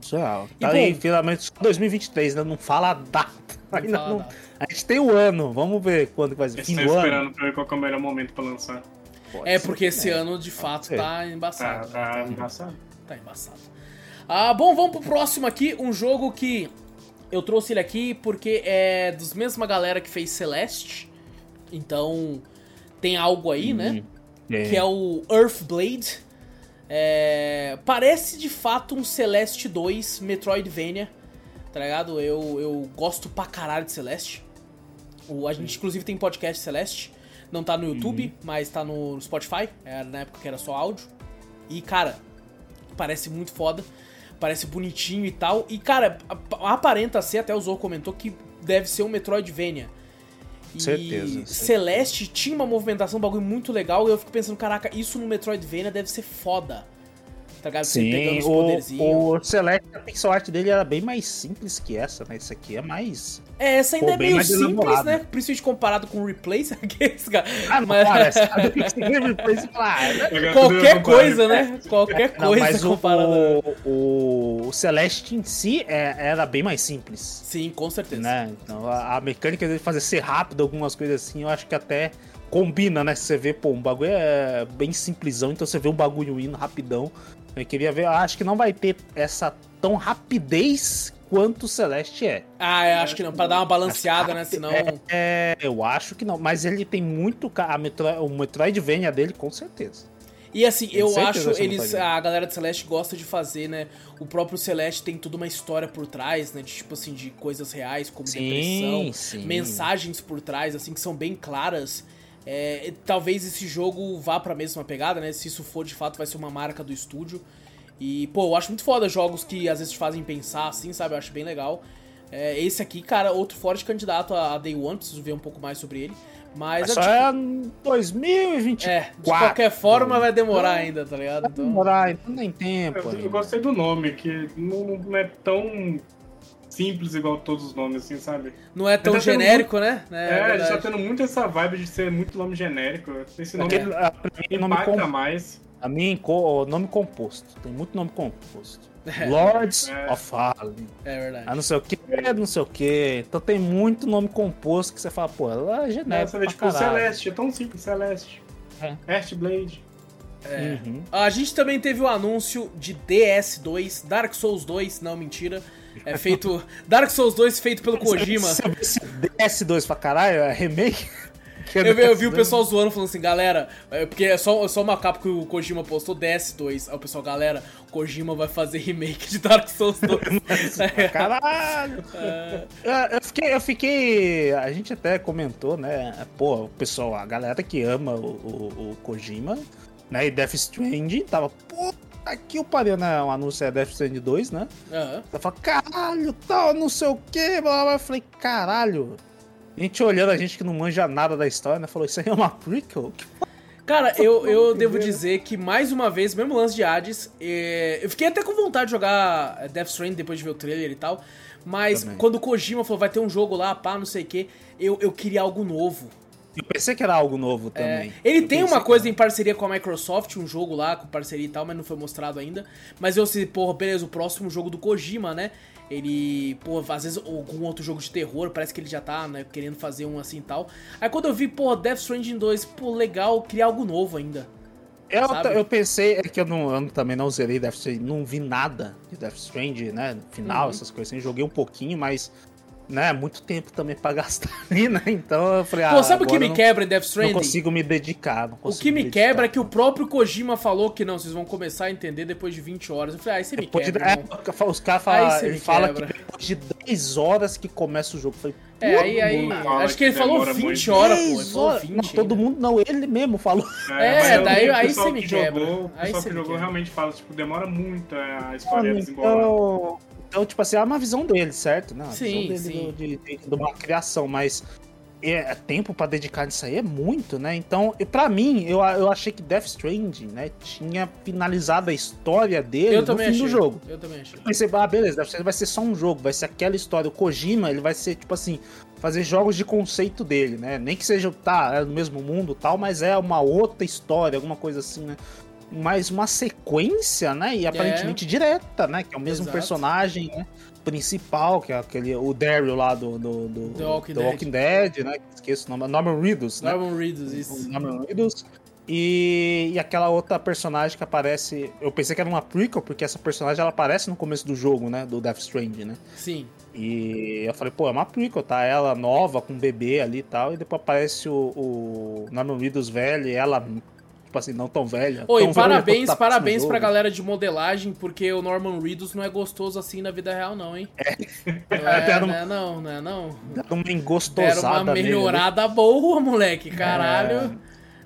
B: Surreal. Tá e, aí, bom, finalmente 2023, né? Não fala a data. Não Ainda não... Data. A gente tem o ano, vamos ver quando vai ser.
C: Do esperando pra ver qual é o melhor momento pra lançar.
A: Pode é, porque esse ano, de fato, tá embaçado.
C: Tá, tá embaçado.
A: Tá embaçado. Ah, bom, vamos pro próximo aqui. Um jogo que eu trouxe ele aqui porque é dos mesma galera que fez Celeste. Então, tem algo aí, né? uhum. né? É. Que é o Earthblade. É... Parece de fato um Celeste 2 Metroidvania. Tá ligado? Eu, eu gosto pra caralho de Celeste. O, a gente, inclusive, tem podcast Celeste. Não tá no YouTube, uhum. mas tá no Spotify. Era na época que era só áudio. E, cara, parece muito foda. Parece bonitinho e tal. E, cara, aparenta ser, até o Zorro comentou, que deve ser um Metroidvania.
B: E certeza,
A: Celeste tinha uma movimentação, um bagulho muito legal. E eu fico pensando, caraca, isso no Metroidvania deve ser foda
B: tá ligado? Sim, Você o, o Celeste, a pixel art dele era bem mais simples que essa, né? Isso aqui é mais...
A: É, essa ainda Pô, é meio simples, né? Principalmente comparado com o Replace, aqueles, cara.
B: Ah, não,
A: mas...
B: parece. Replace,
A: claro. Qualquer coisa, né? Qualquer coisa
B: mas comparado. O, o, Celeste em si é, era bem mais simples.
A: Sim, com certeza.
B: Né? Então, a, a mecânica dele fazer ser rápido, algumas coisas assim, eu acho que até combina, né? Você vê, pô, um bagulho é bem simplesão, então você vê um bagulho indo rapidão. Eu queria ver, eu acho que não vai ter essa tão rapidez quanto o Celeste é.
A: Ah, eu acho que não, para dar uma balanceada, né? Senão.
B: É, é, eu acho que não, mas ele tem muito. A Metro, o Metroidvania dele, com certeza.
A: E assim, eu acho eles a galera do Celeste gosta de fazer, né? O próprio Celeste tem toda uma história por trás, né? De tipo assim, de coisas reais como sim, depressão, sim. mensagens por trás assim que são bem claras. É, talvez esse jogo vá pra mesma pegada, né? Se isso for de fato, vai ser uma marca do estúdio. E, pô, eu acho muito foda jogos que às vezes te fazem pensar assim, sabe? Eu acho bem legal. É, esse aqui, cara, outro forte candidato a, Day One, preciso ver um pouco mais sobre ele. Mas
B: Só é 2024.
A: É, de qualquer forma vai demorar ainda, tá ligado?
B: Vai
A: Então...
B: demorar, então nem tempo.
C: Eu, eu
B: ainda.
C: gostei do nome, que não, não é tão simples igual todos os nomes, assim, sabe?
A: Não é tão
C: Ele tá
A: genérico, né?
C: É,
A: É,
C: ele tá
A: verdade.
C: tendo muito essa vibe de ser muito nome genérico. Esse nome
B: Aquele, a, pra mim, nome
C: mais.
B: a mim, co- o nome composto. Tem muito nome composto. Lords
C: É.
B: of Fallen.
A: É verdade.
B: Ah, não sei o que, não sei o que. Então tem muito nome composto que você fala, pô, ela é genérico.
C: Você vê, tipo,
B: caralho.
C: Celeste, é tão simples, Celeste.
B: É.
C: Earthblade.
A: É.
B: Uhum.
A: A gente também teve o anúncio de DS2, Dark Souls 2, não, mentira. É feito. Dark Souls 2 feito pelo Kojima.
B: Esse DS2 pra caralho, é remake? É
A: Eu vi, eu vi o
B: DS2.
A: pessoal zoando, falando assim, galera, é porque é só, é só uma capa que o Kojima postou, DS2. Aí o pessoal, galera, Kojima vai fazer remake de Dark Souls 2. É.
B: Caralho! Eu, eu fiquei, eu fiquei. A gente até comentou, né? Pô, o pessoal, a galera que ama o, o, o Kojima, né? E Death Stranding tava. Puta que o pariu, né? O anúncio é Death Stranding 2, né?
A: Aham.
B: Eu falei, caralho, tal, não sei o que, blá, blá, blá. Eu falei, caralho. A gente olhando, a gente que não manja nada da história, né? Falou, isso aí é uma prequel? Que
A: Cara, eu, eu devo dizer que mais uma vez, mesmo lance de Hades, é, eu fiquei até com vontade de jogar Death Stranding depois de ver o trailer e tal. Mas
B: Também.
A: quando o Kojima falou, vai ter um jogo lá, pá, não sei o que, eu, eu queria algo novo.
B: Eu pensei que era algo novo
A: É,
B: também.
A: ele
B: Eu
A: tem uma coisa em parceria com a Microsoft, um jogo lá com parceria e tal, mas não foi mostrado ainda. Mas eu sei, porra, beleza, o próximo jogo do Kojima, né? Ele, pô, às vezes algum outro jogo de terror, parece que ele já tá, né, querendo fazer um assim e tal. Aí quando eu vi, pô, Death Stranding 2, pô, legal, criar algo novo ainda.
B: Eu,
A: sabe?
B: eu pensei, é que eu, não, eu também não zerei Death Stranding, não vi nada de Death Stranding, né? Final,
A: Uhum.
B: essas coisas assim. Joguei um pouquinho, mas, né, muito tempo também pra gastar ali, né? Então eu falei,
A: Pô,
B: ah,
A: sabe o que me
B: não,
A: quebra em Death
B: não
A: Stranding?
B: consigo me dedicar. Não
A: O
B: consigo
A: que me
B: dedicar.
A: quebra é que o próprio Kojima falou que não, vocês vão começar a entender depois de 20 horas. Eu falei, ah, aí você me
B: Depois de,
A: quebra,
B: é, os caras falam,
A: me
B: fala
A: quebra.
B: que depois de 10 horas que começa o jogo. Eu falei,
A: É, aí, aí, acho que ele falou
C: demora
A: 20
C: muito.
A: horas, pô. Ele
B: 10
A: falou
B: horas.
A: 20.
B: Não, todo
A: ainda.
B: mundo não, ele mesmo falou.
A: É,
C: eu
A: daí-
C: o
A: aí você me
C: que
A: quebra.
C: Jogou, o
A: Aí
C: pessoal
A: você
C: que
A: me
C: jogou
A: quebra.
C: realmente fala, tipo, demora muito a história
B: Mano,
C: desembolar.
B: então, então, tipo assim, é uma visão dele, certo? Não, a
A: Sim,
B: visão dele
A: sim.
B: do- de, de, de uma criação, mas é, é tempo pra dedicar nisso aí é muito, né? Então, e pra mim, eu, eu achei que Death Stranding, né, tinha finalizado a história dele
A: Eu
B: no fim
A: achei.
B: do jogo.
A: Eu também achei.
B: Eu pensei, ah, beleza, Death Stranding vai ser só um jogo, vai ser aquela história. O Kojima, ele vai ser, tipo assim, fazer jogos de conceito dele, né? Nem que seja, tá, é no mesmo mundo e tal, mas é uma outra história, alguma coisa assim, né? Mas uma sequência, né? E aparentemente direta, né? Que é o mesmo
A: Exato.
B: personagem, né? Principal, que é aquele, o Daryl lá do, do, do
A: The Walking
B: do
A: Dead.
B: Walking Dead, né? Esqueço o nome, Norman Reedus, né?
A: Norman Reedus, isso.
B: Norman Reedus. E, e aquela outra personagem que aparece. Eu pensei que era uma prequel, porque essa personagem ela aparece no começo do jogo, né? Do Death Stranding, né?
A: Sim.
B: E eu falei, pô, é uma prequel, tá? Ela nova, com um bebê ali e tal. E depois aparece o, o Norman Reedus velho e ela, tipo assim, não tão velha.
A: Oi,
B: tão velha
A: parabéns,
B: quanto tá
A: parabéns pra galera de modelagem, porque o Norman Reedus não é gostoso assim na vida real, não, hein? Não
B: É,
A: é,
B: deram-
A: não é não, não é não.
B: Deram uma
A: Deram
B: engostosada
A: uma
B: nele,
A: melhorada boa, moleque, caralho.
B: É.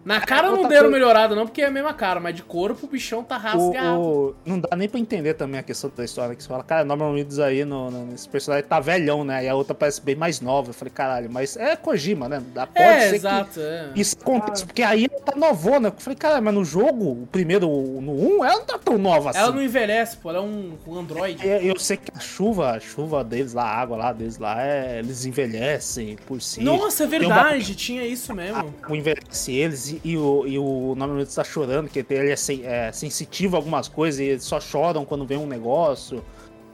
A: Na cara não
B: outra
A: deram
B: coisa-
A: melhorada não, porque é a mesma cara, mas de corpo o bichão tá
B: O-
A: rasgado.
B: o- não dá nem pra entender também a questão da história que você fala, cara, Norman Reedus aí, no, no- esse personagem tá velhão, né? E a outra parece bem mais nova. Eu falei, caralho, mas é Kojima, né? Dá- Pode
A: é,
B: ser
A: exato, é.
B: que isso aconteça, porque aí ela tá novona. Eu falei, cara, mas no jogo, o primeiro, no 1, ela não tá tão nova assim.
A: Ela não envelhece, pô, ela é um, um androide.
B: É, Eu sei que a chuva, a chuva deles lá, a água lá deles lá, é, eles envelhecem por si.
A: Nossa, é
B: Tem uma-
A: verdade, tinha isso mesmo.
B: o envelhece eles e, o, e o Norman Reedus tá chorando, que ele é, sen- é sensitivo a algumas coisas e eles só choram quando vem um negócio.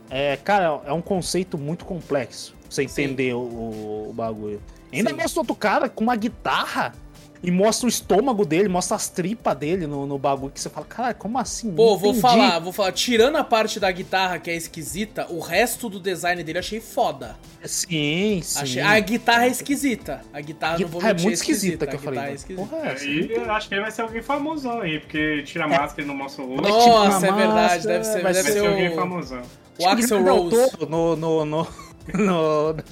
B: É, cara, é um conceito muito complexo pra você entender o, o bagulho. Ainda mostra outro cara com uma guitarra e mostra o estômago dele, mostra as tripas dele no, no bagulho que você fala, cara, como assim?
A: Pô,
B: Não
A: vou
B: entendi."
A: falar, vou falar. Tirando a parte da guitarra que é esquisita, o resto do design dele eu achei foda.
B: Sim, sim.
A: Achei- A guitarra é esquisita. A guitarra, não vou
B: Guitarra é
A: mentir,
B: muito esquisita que
A: A
B: eu falei.
A: guitarra é esquisita.
B: Porra, é?
C: E eu acho que ele vai ser alguém famosão aí, porque tira a máscara e não mostra o rosto.
B: Não, tipo
A: Nossa, é verdade.
B: máscara,
A: Deve ser,
B: vai
A: deve ser
C: ser alguém
A: o,
C: famosão.
A: o Axel Rose.
B: Toro no, no, no,
A: no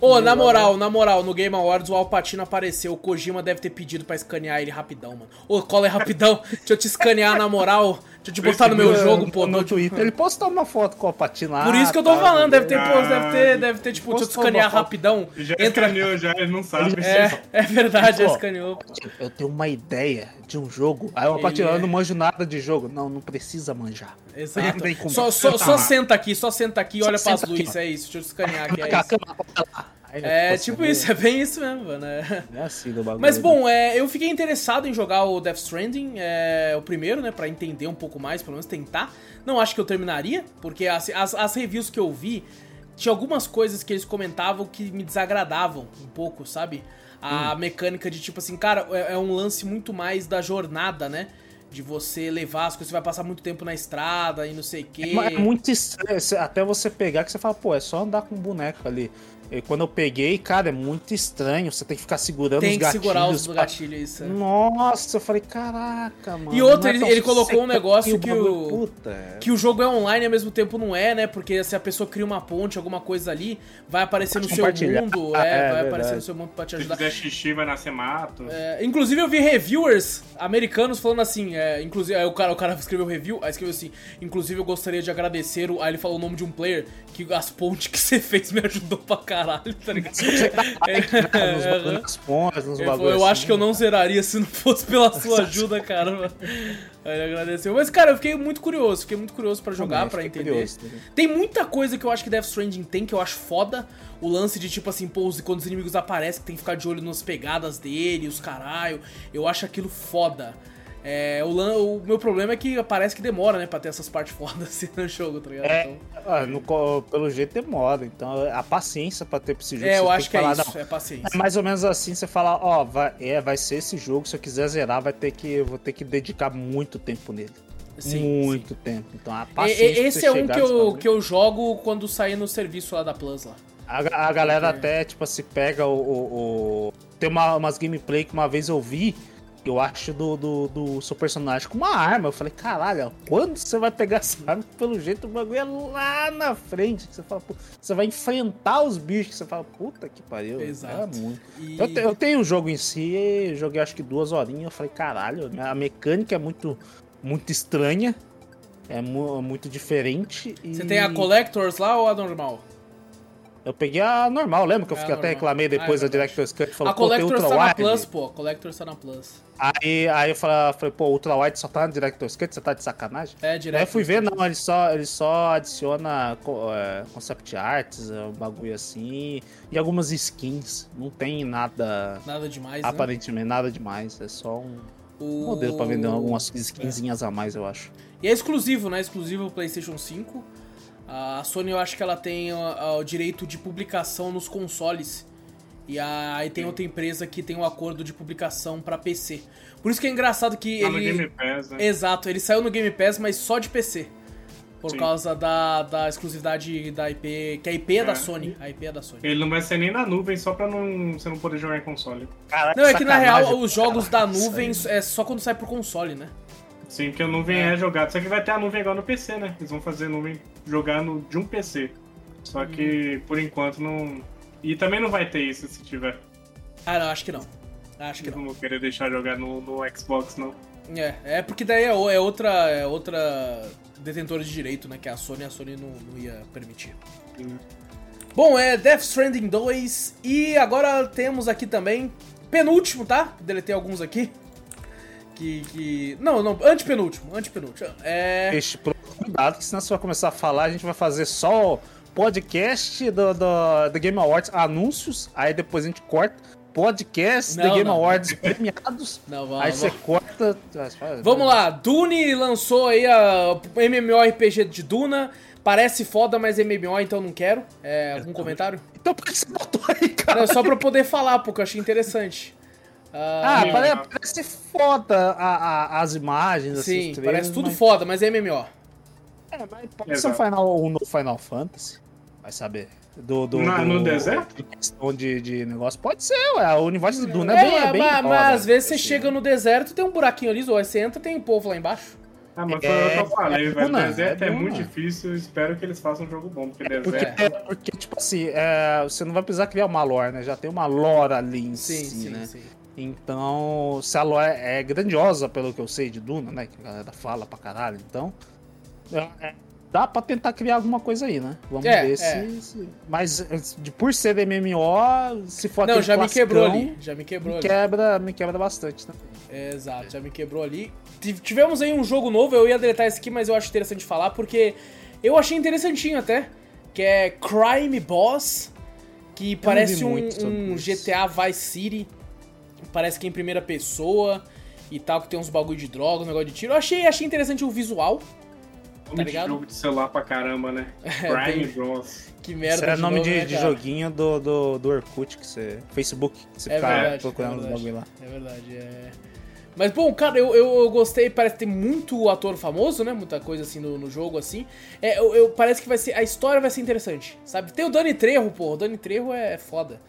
A: Ô, na moral, na moral, no Game Awards o Alpatino apareceu. O Kojima deve ter pedido pra escanear ele rapidão, mano. Ô, cola é rapidão. Deixa eu te escanear na moral. Deixa eu te botar no meu jogo, pô.
B: No Twitter ele postou uma foto com o Alpatino lá.
A: Por isso que eu tô tá, falando, deve ter, ah, deve ter, deve ter, tipo, deixa eu te escanear rapidão.
C: Já entra... escaneou, já, ele não sabe.
A: É, é verdade, já escaneou.
B: Eu tenho uma ideia de um jogo. Aí o Alpatino, eu não manjo nada de jogo. Não, não precisa manjar.
A: Exato. Só, só, só senta aqui, só senta aqui e olha pras luzes, é isso. Deixa eu escanear aqui, é isso. É, tipo isso, é bem isso mesmo, né? É assim do bagulho. Mas bom, é, eu fiquei interessado em jogar o Death Stranding, é, o primeiro, né? Pra entender um pouco mais, pelo menos tentar. Não acho que eu terminaria, porque as, as, as reviews que eu vi, tinha algumas coisas que eles comentavam que me desagradavam um pouco, sabe? A hum. mecânica de tipo assim, cara, é, é um lance muito mais da jornada, né? de você levar as coisas, você vai passar muito tempo na estrada e não sei o quê.
B: É, é muito estranho, até você pegar que você fala, pô, é só andar com um boneco ali. E quando eu peguei, cara, é muito estranho. Você tem que ficar segurando
A: tem
B: os gatilhos.
A: Tem que segurar os pra... gatilhos, isso. É.
B: Nossa, eu falei, caraca, mano.
A: E outro, é ele, ele colocou um negócio que o, Puta, é. que o jogo é online e ao mesmo tempo não é, né? Porque se a pessoa cria uma ponte, alguma coisa ali, vai aparecer no seu mundo. É, é vai verdade. aparecer no seu mundo pra te ajudar.
C: Se fizer xixi, vai nascer mato.
A: É, inclusive, eu vi reviewers americanos falando assim, é, inclusive, aí o cara, o cara escreveu review, aí escreveu assim, inclusive eu gostaria de agradecer, o, aí ele falou o nome de um player, que as pontes que você fez me ajudou pra caralho, tá ligado? eu acho que eu não zeraria se não fosse pela sua ajuda, cara. Aí ele agradeceu. Mas, cara, eu fiquei muito curioso. Fiquei muito curioso para jogar, para entender. Curioso, tem muita coisa que eu acho que Death Stranding tem que eu acho foda. O lance de, tipo assim, pô, quando os inimigos aparecem, tem que ficar de olho nas pegadas dele, os caralho. Eu acho aquilo foda. É, o, o, meu problema é que parece que demora, né, pra ter essas partes fodas assim no jogo, tá ligado?
B: É, então... Ah, no, pelo jeito demora, então a paciência pra ter pra esse jogo.
A: É, eu acho que, é isso, não, é paciência.
B: É mais ou menos assim, você fala, ó, vai, é, vai ser esse jogo, se eu quiser zerar, vai ter que, vou ter que dedicar muito tempo nele. Sim, muito sim. tempo. Então a paciência.
A: Esse é um que eu, que eu jogo quando sair no serviço lá da Plus lá.
B: A, a galera até, tipo, se pega o. o, o... Tem uma, umas gameplay que uma vez eu vi eu acho do, do, do, seu personagem com uma arma. Eu falei, caralho, quando você vai pegar essa arma? Pelo jeito o bagulho é lá na frente. Você fala, você vai enfrentar os bichos. Você fala, puta que pariu.
A: Exato.
B: É muito. E... Eu, te, eu, tenho o jogo em si, joguei acho que duas horinhas. Eu falei, caralho, a mecânica é muito, muito estranha. É mu muito diferente.
A: E... Você tem a Collectors lá ou a normal?
B: Eu peguei a normal, lembra que eu é fiquei até reclamei depois ah, é da Director's Cut?
A: Falou, a Collector's tá na Plus, pô. A Collector's tá na Plus.
B: Aí, aí eu falei, pô, Ultra Wide só tá na Director's Cut? Você tá de sacanagem?
A: É, direto.
B: Aí fui ver, não, ele só, ele só adiciona é, concept arts, um bagulho assim, e algumas skins. Não tem nada...
A: Nada demais,
B: né? Aparentemente, né? nada demais. É só um o... modelo pra vender algumas skinzinhas é. a mais, eu acho.
A: E é exclusivo, né? Exclusivo PlayStation 5. A Sony eu acho que ela tem o, o direito de publicação nos consoles. E aí tem outra empresa que tem um acordo de publicação para PC. Por isso que é engraçado que
C: tá
A: ele.
C: No Game Pass, né?
A: Exato, ele saiu no Game Pass, mas só de PC. Por Sim. causa da, da exclusividade da IP, que a IP é, é, da Sony. A IP é da Sony.
C: Ele não vai ser nem na nuvem, só pra não, você não poder jogar em console.
A: Caraca, não, é que na real os jogos da nuvem é só quando sai pro console, né?
C: Sim, porque a nuvem é. é jogada. Só que vai ter a nuvem igual no PC, né? Eles vão fazer a nuvem jogar no, de um PC. Só que, uhum. por enquanto, não. E também não vai ter isso se tiver.
A: Ah, não, acho que não. Acho que
C: não. Não vou querer deixar jogar no, no Xbox, não.
A: É, é porque daí é, é outra, é outra detentora de direito, né? Que é a Sony, a Sony não, não ia permitir. Sim. Bom, é Death Stranding 2 e agora temos aqui também, penúltimo, tá? Deletei alguns aqui que, que... Não, não, antepenúltimo, antepenúltimo. É...
B: Deixe cuidado, que senão você vai começar a falar, a gente vai fazer só podcast do, do, do Game Awards, anúncios, aí depois a gente corta podcast não, Game não. Awards premiados. Não, vamos, aí você corta.
A: Vamos lá, Dune lançou aí a MMORPG de Duna. Parece foda, mas é MMO, então não quero. É, algum comentário?
B: Então por que você botou aí, cara? Não,
A: só pra poder falar, porque eu achei interessante.
B: Ah, ah parece, parece foda a, a, as imagens,
A: Sim, assim, parece tudo mas... foda, mas é MMO.
B: É, mas pode ser um, Final, um novo Final Fantasy. Vai saber. Do, do,
C: Na,
B: do,
C: no deserto?
B: De questão de, de negócio. Pode ser, ué. O universo do Duna é, é bem. É bem
A: mas, mas às vezes você chega no deserto tem um buraquinho ali, ou você entra tem um povo lá embaixo.
C: Ah, mas que eu falei, velho. Deserto é, é muito difícil, espero que eles façam um jogo bom, porque é
B: porque,
C: deserto.
B: É, porque, tipo assim, é, você não vai precisar criar uma lore, né? Já tem uma lore ali em sim, si, sim, né? Sim. Então, se a lore é grandiosa, pelo que eu sei de Duna, né? Que a galera fala pra caralho, então. É, dá pra tentar criar alguma coisa aí, né? Vamos é, ver é. se, se, Mas de, por ser MMO, se for
A: Não, já me quebrou ali. Já me quebrou
B: me
A: ali.
B: Quebra, me quebra bastante, né?
A: É, exato, já me quebrou ali. Tivemos aí um jogo novo, eu ia deletar esse aqui, mas eu acho interessante falar, porque eu achei interessantinho até. Que é Crime Boss, que eu parece um, um GTA Vice City. Parece que é em primeira pessoa e tal, que tem uns bagulho de droga, um negócio de tiro. Eu achei, achei interessante o visual.
C: Nome tá ligado? de jogo de celular pra caramba, né? É, Crime Bros.
A: Que merda.
B: Era nome de, né, de joguinho do, do, do Orkut, que você. Facebook, que você é ficava verdade, procurando é os bagulho lá.
A: É verdade, é. Mas, bom, cara, eu, eu gostei, parece ter muito ator famoso, né? Muita coisa assim no, no jogo, assim. É, eu, eu, parece que vai ser. A história vai ser interessante, sabe? Tem o Dani Trejo, pô. O Dani Trejo é foda.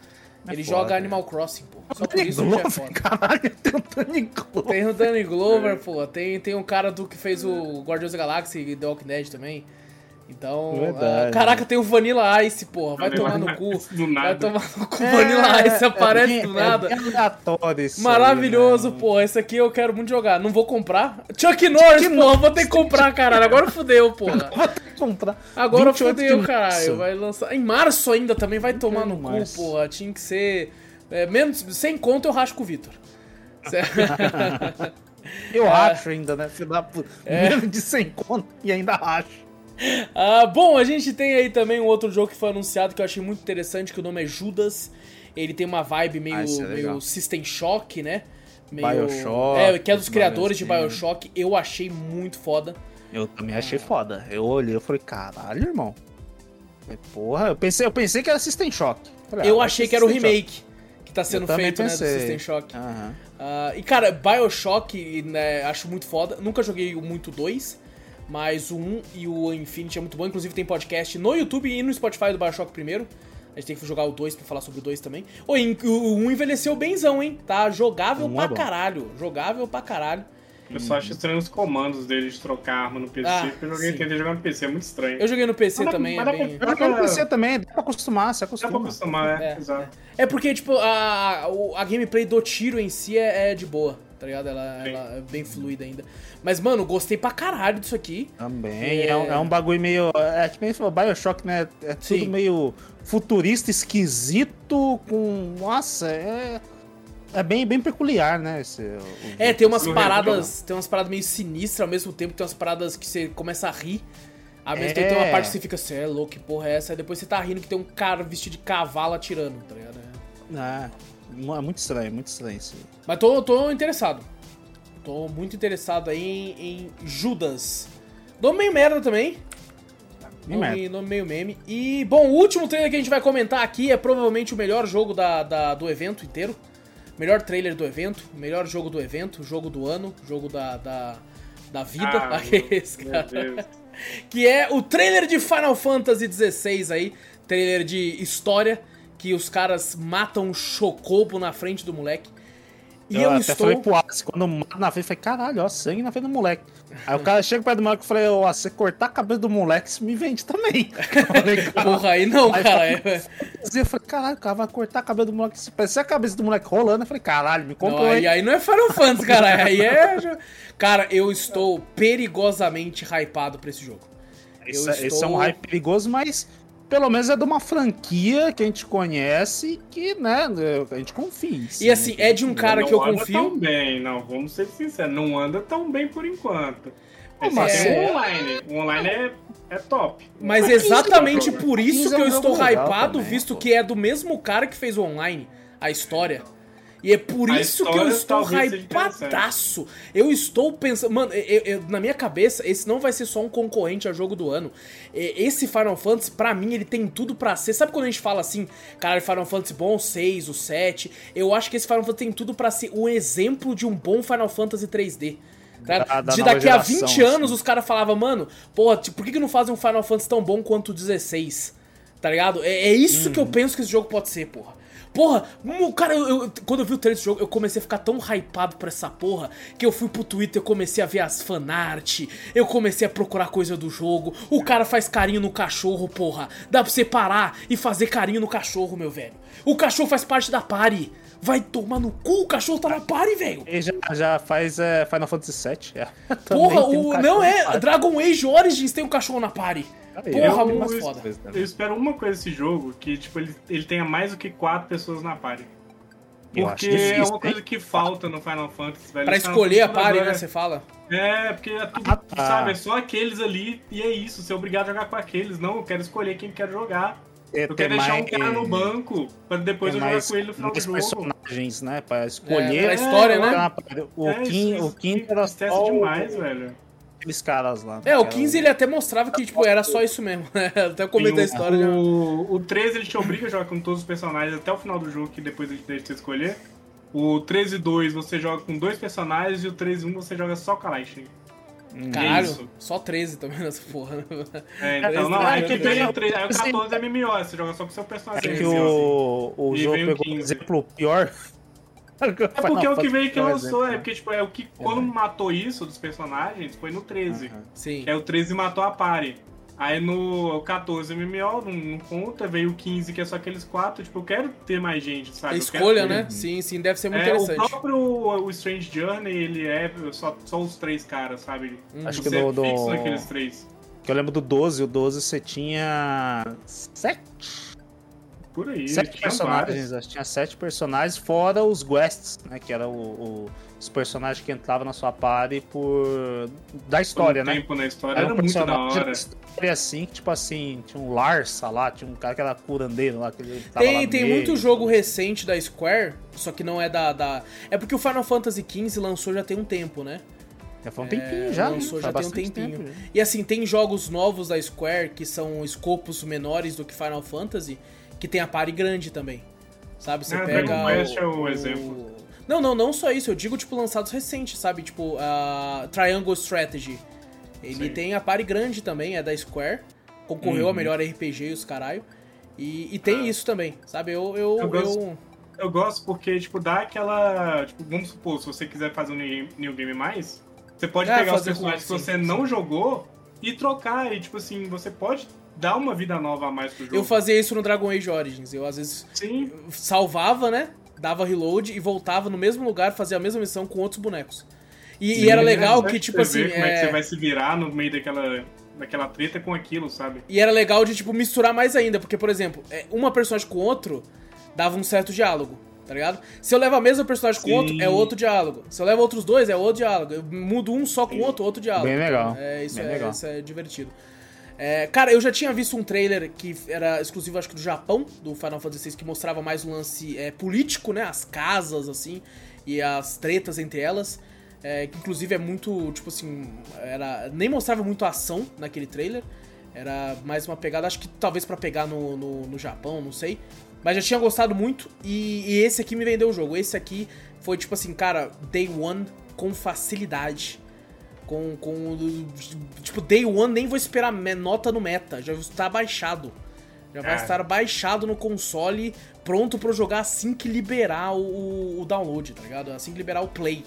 A: É Ele foda, joga é. Animal Crossing, pô. Só por isso Glover, já é foda.
B: Caralho, tem o Danny Glover.
A: Tem o Danny Glover, pô. Tem, tem um cara do que fez o Guardiões da Galáxia e The Walking Dead também. Então, uh, caraca, tem o Vanilla Ice, porra. Vai tomar no cu. Do nada. Vai tomar no cu. É, Vanilla Ice aparece é, do nada.
B: É esse
A: Maravilhoso, aí, né? porra. Esse aqui eu quero muito jogar. Não vou comprar. Chuck Norris, Chuck porra. Vou ter que comprar, caralho. Agora fudeu, porra. Vou ter que comprar. Agora fudeu, caralho. Vai lançar. Em março ainda também vai tomar no cu, porra. Tinha que ser. É, menos, sem conta eu rasco com o Vitor.
B: eu é. acho ainda, né? Filho da puta. É. Menos de 100 conto e ainda acho.
A: Ah, bom, a gente tem aí também um outro jogo que foi anunciado que eu achei muito interessante, que o nome é Judas. Ele tem uma vibe meio, ah, é meio System Shock, né? Meio,
B: Bioshock.
A: É, que é dos criadores de Bioshock. Eu achei muito foda.
B: Eu também achei foda. Eu olhei e falei, caralho, irmão. Porra, eu pensei, eu pensei que era System Shock.
A: Falei, eu ah, achei que era o remake Shock. que tá sendo feito, né, do System Shock. Uhum. Uh, e, cara, Bioshock, né, acho muito foda. Nunca joguei muito 2. Mas o 1 e o Infinity é muito bom. Inclusive tem podcast no YouTube e no Spotify do Bioshock primeiro. A gente tem que jogar o 2 pra falar sobre o 2 também. O 1 envelheceu benzão, hein? Tá jogável pra é caralho. Jogável pra caralho.
C: Eu só acho estranho os comandos dele de trocar arma no PC, ah, porque eu joguei, tentei jogar no PC, é muito estranho.
A: Eu joguei no PC mas também, mas é bem...
B: Eu joguei no PC também, dá pra acostumar, se acostuma.
C: Dá pra acostumar, é, é exato.
A: É. é, porque, tipo, a, a gameplay do tiro em si é, é de boa tá ligado? Ela, ela, é bem fluida ainda. Mas, mano, gostei pra caralho disso aqui.
B: Também. É, é, um, é um, bagulho meio. É que nem falou, Bioshock, né? É tudo Sim. meio futurista, esquisito, com. Nossa, é. É bem, bem peculiar, né? Esse, o...
A: É, tem umas paradas. Tem umas paradas meio sinistras ao mesmo tempo, tem umas paradas que você começa a rir. Ao mesmo é. tempo tem uma parte que você fica assim, é louco, que porra é essa? Aí depois você tá rindo que tem um cara vestido de cavalo atirando, tá ligado?
B: É. Ah. É muito estranho, muito estranho isso.
A: Mas tô, tô interessado. Tô muito interessado aí em, em Judas. Nome meio merda também. Nome, nome meio meme. E, bom, o último trailer que a gente vai comentar aqui é provavelmente o melhor jogo da, da, do evento inteiro. Melhor trailer do evento, melhor jogo do evento, jogo do ano, jogo da, da, da vida. Ah, Aqueles, cara. Que é o trailer de Final Fantasy XVI aí, trailer de história que os caras matam um chocobo na frente do moleque.
B: E eu, eu até estou... falei pro Aço, quando mata na frente, eu falei, caralho, ó, sangue na frente do moleque. Aí o cara chega perto do moleque e falei, ó, você cortar a cabeça do moleque, isso me vende também.
A: falei, Porra, aí não, aí cara.
B: É. Eu falei, caralho, o cara vai cortar a cabeça do moleque. Se parecer a cabeça do moleque rolando, eu falei, caralho, me comprou.
A: aí, aí não é Final Fantasy, cara. Aí é. Cara, eu estou perigosamente hypado pra esse jogo.
B: Esse, estou... esse é um hype perigoso, mas pelo menos é de uma franquia que a gente conhece que, né, a gente confia.
A: e assim, é de um cara
C: não
A: que eu confio.
C: Não anda tão bem, não, vamos ser sinceros, não anda tão bem por enquanto. Mas é... o online, o online é, é top.
A: Mas exatamente por isso que eu estou hypado, visto que é do mesmo cara que fez o online, a história. E é por a isso que eu estou hypadaço. Eu estou pensando. Mano, eu, eu, na minha cabeça, esse não vai ser só um concorrente a jogo do ano. Esse Final Fantasy, pra mim, ele tem tudo para ser. Sabe quando a gente fala assim, cara, Final Fantasy bom, o 6, o 7? Eu acho que esse Final Fantasy tem tudo para ser um exemplo de um bom Final Fantasy 3D. Tá? Da, da de daqui geração, a 20 anos assim. os caras falavam, mano, pô, por que, que não fazem um Final Fantasy tão bom quanto o 16? Tá ligado? É, é isso que eu penso que esse jogo pode ser, porra. Porra, cara, eu, eu, quando eu vi o trailer desse jogo, eu comecei a ficar tão hypado por essa porra que eu fui pro Twitter, eu comecei a ver as fanart, eu comecei a procurar coisa do jogo. O cara faz carinho no cachorro, porra. Dá pra você parar e fazer carinho no cachorro, meu velho. O cachorro faz parte da party. Vai tomar no cu, o cachorro tá na party, velho.
B: Ele já, já faz é, Final Fantasy VII. É.
A: Porra, o, um não é. Dragon Age Origins tem um cachorro na party. Porra,
C: eu, muito foda. Eu espero uma coisa desse jogo, que tipo, ele, ele tenha mais do que quatro pessoas na party. Porque difícil, é uma coisa que falta no Final Fantasy, velho.
A: Pra escolher a party, né, você fala?
C: É, porque é tudo, ah, tá. sabe, é só aqueles ali e é isso, você é obrigado a jogar com aqueles. Não, eu quero escolher quem quer jogar. É, eu quero deixar mais, um cara no banco pra depois eu jogar com ele no final do jogo.
B: personagens, né? Pra escolher.
A: É, a história, né?
B: O, é, Kim, o Kim era
C: só demais, velho
B: aqueles caras lá.
A: É, o 15 ele até mostrava que, tipo, era só isso mesmo. até eu comentei a história.
C: O, já. o 13 ele te obriga a jogar com todos os personagens até o final do jogo, que depois ele deixa você escolher. O 13 2 você joga com dois personagens e o 13 1 você joga só com a Lightning.
A: Hum. Caralho, é só 13 também nessa porra.
C: É, então, não, aí que vem o 13, aí o 14 é MMO, você joga só com o seu personagem.
B: É que o, o jogo pegou um exemplo pior
C: é porque o que veio que lançou, é porque, tipo, é o que quando matou isso dos personagens foi no 13. Uhum.
A: Sim.
C: É o 13 matou a pare. Aí no 14 MMO, não, não conta, veio o 15, que é só aqueles quatro. Tipo, eu quero ter mais gente, sabe?
A: Escolha, né? Sim, sim, deve ser muito é, interessante.
C: O próprio o Strange Journey, ele é só, só os três caras, sabe?
B: Hum. Acho que no, do...
C: fixo naqueles três.
B: Que eu lembro do 12, o 12 você tinha sete
C: por aí.
B: Sete personagens, acho que tinha sete personagens, fora os quests, né? Que eram os personagens que entravam na sua party por. da história,
C: por
B: um
C: né? tempo na história era, era muito da hora.
B: História assim, tipo assim, tinha um Larsa lá, tinha um cara que era curandeiro lá. Que ele
A: tem tem muito jogo recente da Square, só que não é da, da. É porque o Final Fantasy XV lançou já tem um tempo, né?
B: Já foi um tempinho é, já.
A: Lançou já tem um tempinho. Tempo, e assim, tem jogos novos da Square que são escopos menores do que Final Fantasy que tem a pare grande também. Sabe? Você
C: é,
A: pega.
C: Dragon Quest é o, exemplo.
A: Não, não, não só isso. Eu digo, tipo, lançados recentes, sabe? Tipo, a Triangle Strategy. Ele Sim. tem a pare grande também, é da Square. Concorreu uhum. a melhor RPG e os caralho. E, e tem ah. isso também, sabe? Eu. Eu,
C: eu, gosto, eu... eu gosto porque, tipo, dá aquela. Tipo, vamos supor, se você quiser fazer um New Game mais, você pode é, pegar os personagens que você sim. não jogou e trocar. E, tipo assim, você pode dá uma vida nova a mais pro jogo.
A: Eu fazia isso no Dragon Age Origins. Eu às vezes
C: Sim.
A: salvava, né? Dava reload e voltava no mesmo lugar, fazia a mesma missão com outros bonecos. E, Sim, e era legal que, tipo assim.
C: Como é... é que você vai se virar no meio daquela, daquela treta com aquilo, sabe?
A: E era legal de, tipo, misturar mais ainda, porque, por exemplo, é, uma personagem com outro dava um certo diálogo tá ligado? Se eu levo a mesma personagem com Sim. outro, é outro diálogo. Se eu levo outros dois, é outro diálogo. Eu mudo um só com outro, outro diálogo.
B: Bem legal.
A: É, isso,
B: Bem
A: é,
B: legal.
A: isso é divertido. É, cara, eu já tinha visto um trailer que era exclusivo, acho que do Japão, do Final Fantasy VI, que mostrava mais o lance é, político, né? As casas, assim, e as tretas entre elas. É, que inclusive é muito, tipo assim, era nem mostrava muito ação naquele trailer. Era mais uma pegada, acho que talvez para pegar no, no, no, Japão, não sei. Mas já tinha gostado muito e, e esse aqui me vendeu o jogo. Esse aqui foi tipo assim, cara, day one com facilidade com, com. Tipo, day one nem vou esperar nota no meta, já está baixado. Já vai é. estar baixado no console, pronto para jogar assim que liberar o, o, download, tá ligado? Assim que liberar o play.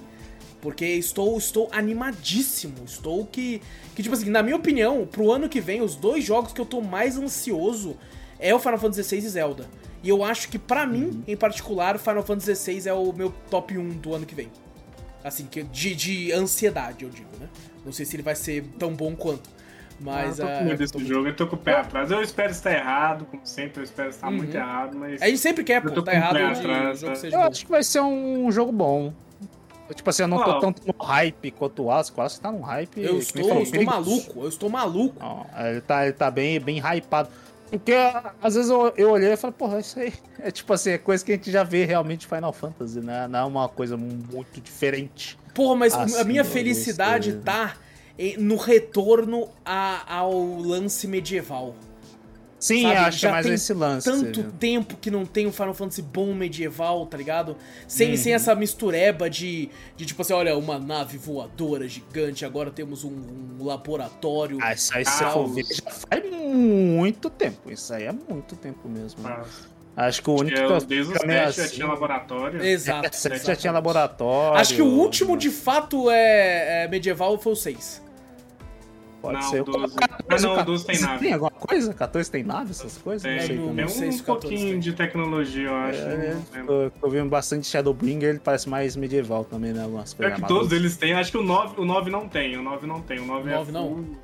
A: Porque estou, estou animadíssimo. Estou que. Que, tipo assim, na minha opinião, pro ano que vem, os dois jogos que eu tô mais ansioso é o Final Fantasy XVI e Zelda. E eu acho que, para mim, uhum. em particular, Final Fantasy XVI é o meu top 1 do ano que vem. Assim, que de, de ansiedade, eu digo, né? Não sei se ele vai ser tão bom quanto. Mas.
C: Ah, eu tô com medo desse tô... jogo, eu tô com o pé atrás. Eu espero estar errado, como sempre, eu espero estar uhum. muito errado, mas.
A: A gente sempre quer, pô, tá errado de
B: atrás, jogo tá? seja Eu bom. acho que vai ser um jogo bom. Tipo assim, eu não oh. tô tanto no hype quanto o Asco. O Asco tá num hype.
A: Eu estou, falou, eu estou maluco, eu estou maluco.
B: Não, ele, tá, ele tá bem, bem hypado. Porque às vezes eu, eu olhei e falei, porra, isso aí é tipo assim, é coisa que a gente já vê realmente Final Fantasy, né? Não é uma coisa muito diferente.
A: Porra, mas assim, a minha felicidade tá no retorno a, ao lance medieval.
B: Sim, Sabe? acho que é mais esse lance.
A: Tanto tempo que não tem um Final Fantasy bom medieval, tá ligado? Sem, sem essa mistureba de, de tipo assim, olha, uma nave voadora gigante, agora temos um, um laboratório.
B: Ah, isso aí se for ver, já faz muito tempo. Isso aí é muito tempo mesmo. Né? Acho que o único
C: que desde os 7 assim, já tinha laboratório.
A: Exato.
B: É, 7 já tinha laboratório.
A: Acho que o último de fato é, é medieval foi o 6.
B: Pode
C: não,
B: ser.
C: 12. Ah, não, o 12 tem nave.
B: Tem alguma coisa? 14 tem nave, essas coisas?
C: Tem,
B: não sei.
C: tem um,
A: sei se
C: um
A: 14
C: pouquinho
A: tem.
C: de tecnologia, eu acho.
B: É,
C: não lembro.
B: eu, eu vi bastante Shadowbringer, ele parece mais medieval também, né? Algumas
C: É
B: coisas.
C: que todos eles têm, acho que o 9, o 9 não tem, o 9 não tem, o 9,
A: O 9
C: é
A: não?
C: full-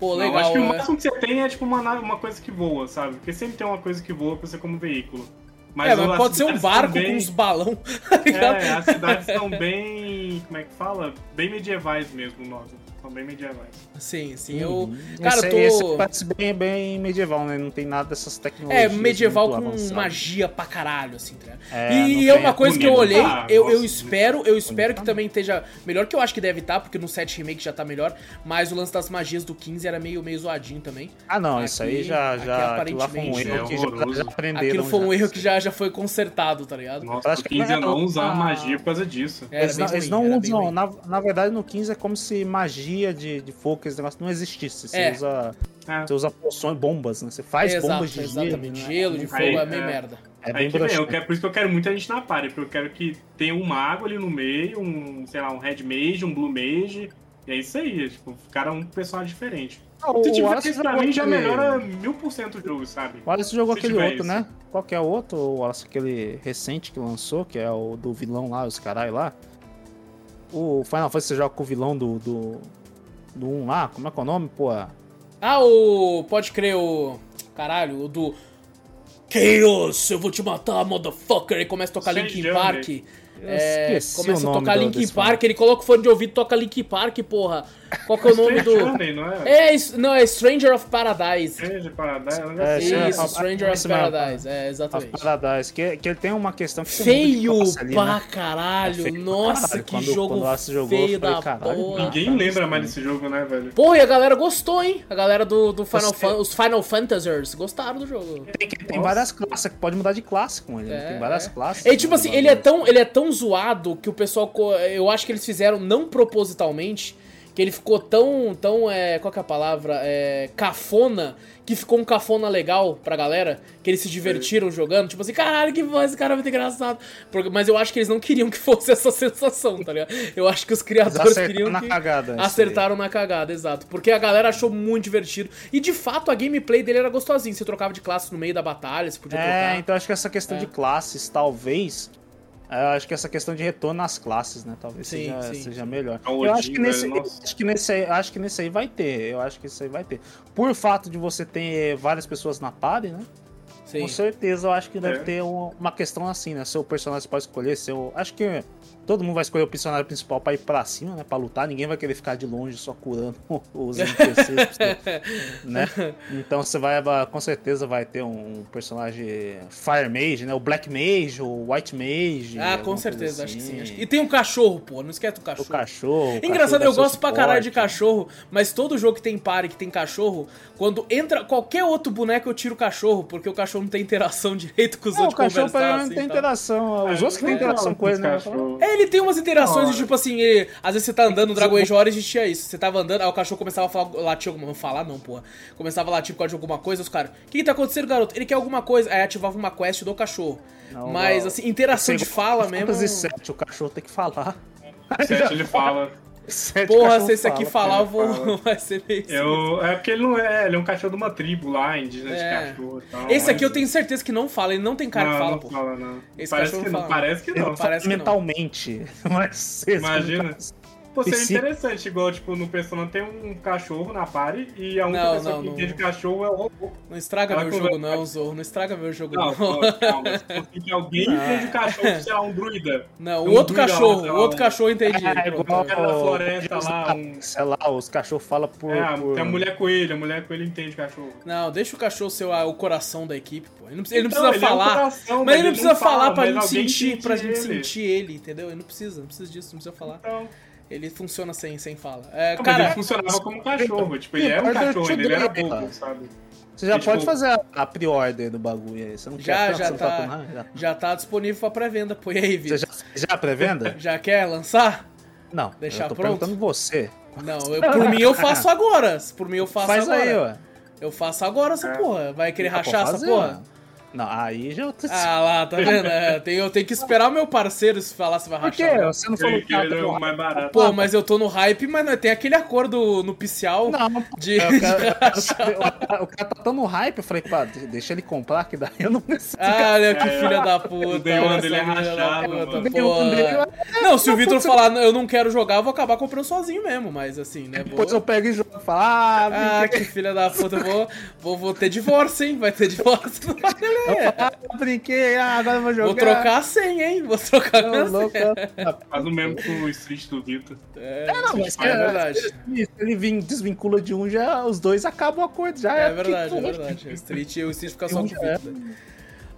A: Pô,
C: Não,
A: legal.
C: acho que o
A: é.
C: máximo que você tem é tipo uma, nave- uma coisa que voa, sabe? Porque sempre tem uma coisa que voa pra você como veículo.
A: é,
C: o-
A: mas
C: as
A: pode ser um barco
C: bem-
A: com uns balão. tá?
C: É, as cidades estão bem. Como é que fala? Bem medievais mesmo, nós. São bem medievais.
A: Sim, sim. Eu,
B: Uhum.
A: cara,
B: esse,
A: eu tô.
B: esse parece bem, bem medieval, né? Não tem nada dessas
A: É,
B: tecnologias.
A: medieval
B: muito
A: com
B: avançadas.
A: magia pra caralho, assim, tá ligado?
B: É,
A: e é uma coisa que eu olhei,
C: Ah,
A: eu, eu espero, eu espero que também esteja melhor que eu acho que deve estar, porque no 7 Remake já tá melhor, mas o lance das magias do 15 era meio, meio zoadinho também.
B: Ah, não,
A: Aqui-
B: isso aí já,
A: aqui,
B: já aquilo lá foi um
A: aparentemente,
B: erro
C: é
B: que já, já aprenderam.
A: Aquilo foi um
B: já.
A: erro que já, já foi consertado, tá ligado?
C: Nossa, o
B: Praticamente
C: 15 eu não
B: é
C: usar
B: uma-
C: magia por causa disso.
B: Eles não, eles não usam, na, na verdade no 15 é como se magia de, de fogo, esse negócio não existisse. Você,
A: É.
B: usa,
C: É.
B: você usa poções, bombas, né? Você faz
A: Exato,
B: bombas de
A: exatamente.
B: gelo.
A: Gelo, de
B: né?
A: fogo
C: Aí,
A: é meio
C: é.
A: merda.
B: É bem
C: que vem, eu quero, por isso que eu quero muita gente na party, porque eu quero que tenha um mago ali no meio, um, sei lá, um red mage, um blue mage, e é isso aí, tipo, ficaram um personagem diferente.
B: Ah, o
C: Se tiver isso pra
B: jogou
C: mim, já melhora mil por cento o jogo, sabe?
B: O Wallace jogou
C: Se
B: aquele outro,
C: isso.
B: né? Qual que é o outro? O Wallace, aquele recente que lançou, que é o do vilão lá, os caralho lá. O Final Fantasy você joga com o vilão do, do, do 1 lá, como é que é o nome, pô?
A: Ah, o. Pode crer, o. Caralho, o do. Chaos, eu vou te matar, motherfucker. Ele começa a tocar
C: Sei,
A: Linkin Park. É,
B: esqueci
A: começa
B: o
A: a tocar
B: do-
A: Linkin Park, ele coloca o fone de ouvido e toca Linkin Park, porra. Qual que é o nome do.
C: Journey, não é?
A: É, não, é Stranger of Paradise.
C: Strange Paradise,
B: É,
A: Isso, Stranger of. Paradise, é, exatamente.
B: Paradise, que, que ele tem uma questão que
A: Feio
B: classe ali,
A: pra
B: né?
A: caralho.
B: É feio
A: Nossa,
B: caralho.
A: que
B: Quando-
A: jogo
B: quando jogou, eu
A: feio
B: falei,
A: da
B: caralho,
A: porra.
C: Ninguém lembra mais desse jogo, né, velho?
A: Porra, e a galera gostou, hein? A galera do, do Final Fan, os Final Fantasers gostaram do jogo.
B: Tem, tem várias classes, que pode mudar de classe com ele. né?
A: É,
B: tem várias
A: é.
B: classes.
A: E tipo assim, ele é, tão, ele é tão zoado que o pessoal. Eu acho que eles fizeram não propositalmente. Que ele ficou tão. tão é, qual que é a palavra? É, cafona. Que ficou um cafona legal pra galera. Que eles se divertiram jogando. Tipo assim, caralho, que voz, esse cara é muito engraçado. Porque- Mas eu acho que eles não queriam que fosse essa sensação, tá ligado? Eu acho que os criadores queriam
B: na
A: que.
B: cagada.
A: Acertaram na cagada, exato. Porque a galera achou muito divertido. E de fato a gameplay dele era gostosinho. Você trocava de classe no meio da batalha, você podia
B: É,
A: trocar.
B: então acho que essa questão
A: É.
B: de classes, talvez. É, Eu acho que essa questão de retorno às classes, né? Talvez
A: Sim,
B: seja,
A: sim,
B: seja
A: sim.
B: melhor.
C: É o
B: eu acho que nesse,
C: velho,
B: eu
C: nossa.
B: acho que nesse, aí- acho que nesse aí vai ter. Eu acho que isso aí vai ter. Por fato de você ter várias pessoas na party, né?
A: Sim.
B: Com certeza eu acho que deve
C: É.
B: ter um- uma questão assim, né? Seu personagem pode escolher seu. Acho que todo mundo vai escolher o personagem principal pra ir pra cima, né? Pra lutar. Ninguém vai querer ficar de longe só curando os NPCs, né? Então você vai, com certeza vai ter um personagem Fire Mage, né? O Black Mage, o White Mage.
A: Ah, com certeza, acho que
B: assim.
A: sim. acho que- E tem um cachorro, pô. Não esquece do
B: O
A: cachorro.
B: cachorro. o
A: Engraçado,
B: cachorro
A: eu gosto pra caralho de cachorro, mas todo jogo que tem pare que tem cachorro, quando entra qualquer outro boneco eu tiro o cachorro, porque o cachorro não tem interação direito com os
B: Não, o
A: outros
B: cachorro menos
A: assim,
B: não tem
A: tal.
B: interação. Os outros que tem
C: É,
B: interação com ele, né?
C: cachorro.
A: É, ele tem umas interações de tipo assim, ele- às vezes você tá andando no Dragon Age Origins tinha isso. Você tava andando, aí o cachorro começava a falar, latir alguma Não falar não, porra. Começava a latir por causa de alguma coisa, os caras. O que, que tá acontecendo, garoto? Ele quer alguma coisa. Aí ativava uma quest do cachorro.
B: Não,
A: Mas,
B: não.
A: assim, interação de fala mesmo.
B: Fantasy VII, o cachorro tem que falar.
C: O 7 ele fala.
B: Sete
A: Porra, se esse aqui
B: fala.
A: falar, eu vou.
C: fala.
A: Vai ser meio.
C: Eu, é porque ele não é, ele é um cachorro de uma tribo lá, indígena
A: É.
C: de cachorro e tal.
A: Esse aqui eu
C: mas-
A: tenho certeza que não fala, ele não tem cara
C: não,
A: que fala,
C: não
A: pô.
C: fala, não.
A: Esse
C: parece
A: cachorro
C: que não,
A: fala.
C: parece que não.
A: Parece que não.
B: mentalmente. Mas esse
C: Imagina.
B: cara-
C: Pô, seria
B: Esse-
C: interessante, igual, tipo, no Persona tem um cachorro na party e a única
A: Não,
C: pessoa
A: não,
C: que
A: não.
C: entende cachorro é o robô.
A: Não estraga
C: Ela
A: meu jogo, não, Zorro. Não estraga meu jogo,
C: Não,
A: não.
C: calma. Se que alguém entende cachorro, sei lá, um druida.
A: Não,
C: É
A: o
C: um
A: outro cachorro, o outro cachorro entendi.
B: É, igual
C: cara da floresta lá, um-
B: Sei lá, os cachorros falam por.
C: É,
B: por...
C: tem a mulher coelho, a mulher coelho entende cachorro.
A: Não, deixa o cachorro ser o coração da equipe, pô. Ele não precisa, ele não
C: Então,
A: precisa
C: ele é um
A: falar.
C: coração,
A: mas ele não precisa
C: não
A: falar
C: fala,
A: pra gente
C: alguém
A: sentir,
C: entende
A: pra gente
C: ele.
A: sentir ele, entendeu? Ele não precisa, não precisa disso, não precisa falar.
C: Então,
A: Ele funciona sem, sem fala. É,
C: Não, mas ele
A: cara,
C: funcionava como cachorro. Tipo, ele era um cachorro, ele era bobo,
B: cara.
C: sabe?
B: Você já
C: Tipo-
B: pode fazer a, a pre-order do bagulho aí. Você não
A: já,
B: quer
A: já
B: não
A: tá,
B: com- já-
A: já tá disponível pra pré-venda. Põe aí,
B: Você
A: Vitor.
B: já, já pré-venda?
A: Já quer lançar?
B: Não.
A: Deixar
B: eu tô
A: pronto?
B: perguntando você.
A: Não, eu, por mim eu faço agora. Por mim eu faço
B: Faz
A: agora.
B: aí, ué.
A: Eu faço agora essa
C: É.
A: porra. Vai querer
B: Ah,
A: rachar essa porra?
B: ué. Não, aí já.
A: Ah lá, tá vendo? É, eu, tenho, eu tenho que esperar o meu parceiro falar se vai
B: Por quê?
A: rachar.
B: Você não falou que
C: que ele é mais barato.
A: Pô, mas eu tô no hype, mas não, tem aquele acordo nupcial
B: Não,
A: de,
B: É, o,
A: de
B: cara,
A: rachar.
B: o cara- o cara tá tão no hype, eu falei, pá, deixa ele comprar, que daí eu não preciso.
A: Ah, olha que
C: É,
A: filha da puta.
C: o dele é rachado,
A: Não, se o Vitor falar "Não, eu não quero jogar, eu vou acabar comprando sozinho mesmo, mas assim, né?
B: Depois
A: Vou...
B: eu pego e jogo e falo, ah,
A: Ah, que filha da puta, eu vou, vou, vou ter divórcio, hein? Vai ter divórcio.
B: ah, brinquei, ah, agora eu vou jogar.
A: Vou trocar a senha, hein? Vou trocar
B: Não,
A: a
B: louco,
A: senha.
C: Faz o mesmo com o Street do Vitor.
A: É,
B: não, mas
A: é verdade.
B: Se ele vir desvincula de um, já os dois acabam o acordo, já
A: É
B: é.
A: verdade, é
B: porque,
A: verdade. O Street, o Street fica só com o
B: É.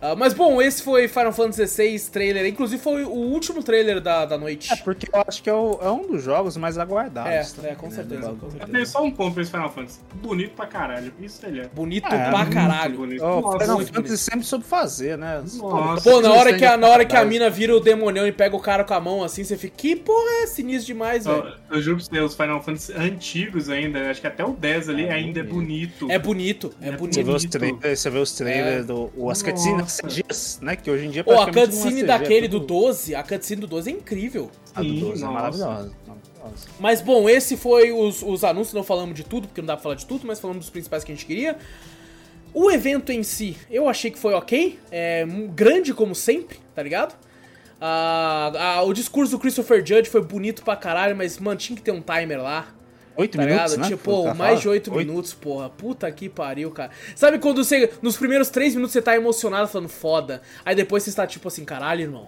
A: Ah, mas bom, esse foi Final Fantasy XVI trailer. Inclusive foi o último trailer da, da noite.
B: É, porque eu acho que é, o- é um dos jogos mais aguardados.
A: É,
B: também,
A: é, com certeza, com.
C: Eu tenho só um ponto pra esse Final Fantasy. Bonito pra caralho. Isso ele é.
A: Bonito
B: É,
A: pra caralho.
C: bonito.
B: Ó,
C: Nossa,
B: Final Fantasy
A: bonito.
B: sempre soube fazer, né?
C: Nossa.
A: Pô, na hora, que a, na hora que a mina vira o demonião e pega o cara com a mão assim, você fica, que porra é sinistro demais, velho.
C: Eu, eu juro pra você, os Final Fantasy antigos ainda, acho que até o 10 ali ainda é bonito.
A: É bonito, é
C: É
B: Você
A: bonito.
B: vê os trailers, você vê os trailers do. O, as cutscenes CGs, né? Que hoje em dia
A: Pô, a
B: é
A: cutscene
B: CG,
A: daquele
B: é
A: do
B: tudo-
A: 12, a cutscene do 12 é incrível.
B: A do
C: Sim,
B: 12 é
C: nossa.
B: maravilhosa. maravilhosa.
A: Mas bom, esse foi os, os anúncios, não falamos de tudo, porque não dá pra falar de tudo, mas falamos dos principais que a gente queria. O evento em si, eu achei que foi ok, é um- grande como sempre, tá ligado? Ah, ah, o discurso do Christopher Judge foi bonito pra caralho, mas, mano, tinha que ter um timer lá.
B: Oito
A: Tá
B: minutos,
A: ligado?
B: né?
A: Tipo, pô, mais de 8 minutos, porra. Puta que pariu, cara. Sabe quando você, nos primeiros 3 minutos você tá emocionado falando foda, aí depois você está tipo assim, caralho, irmão.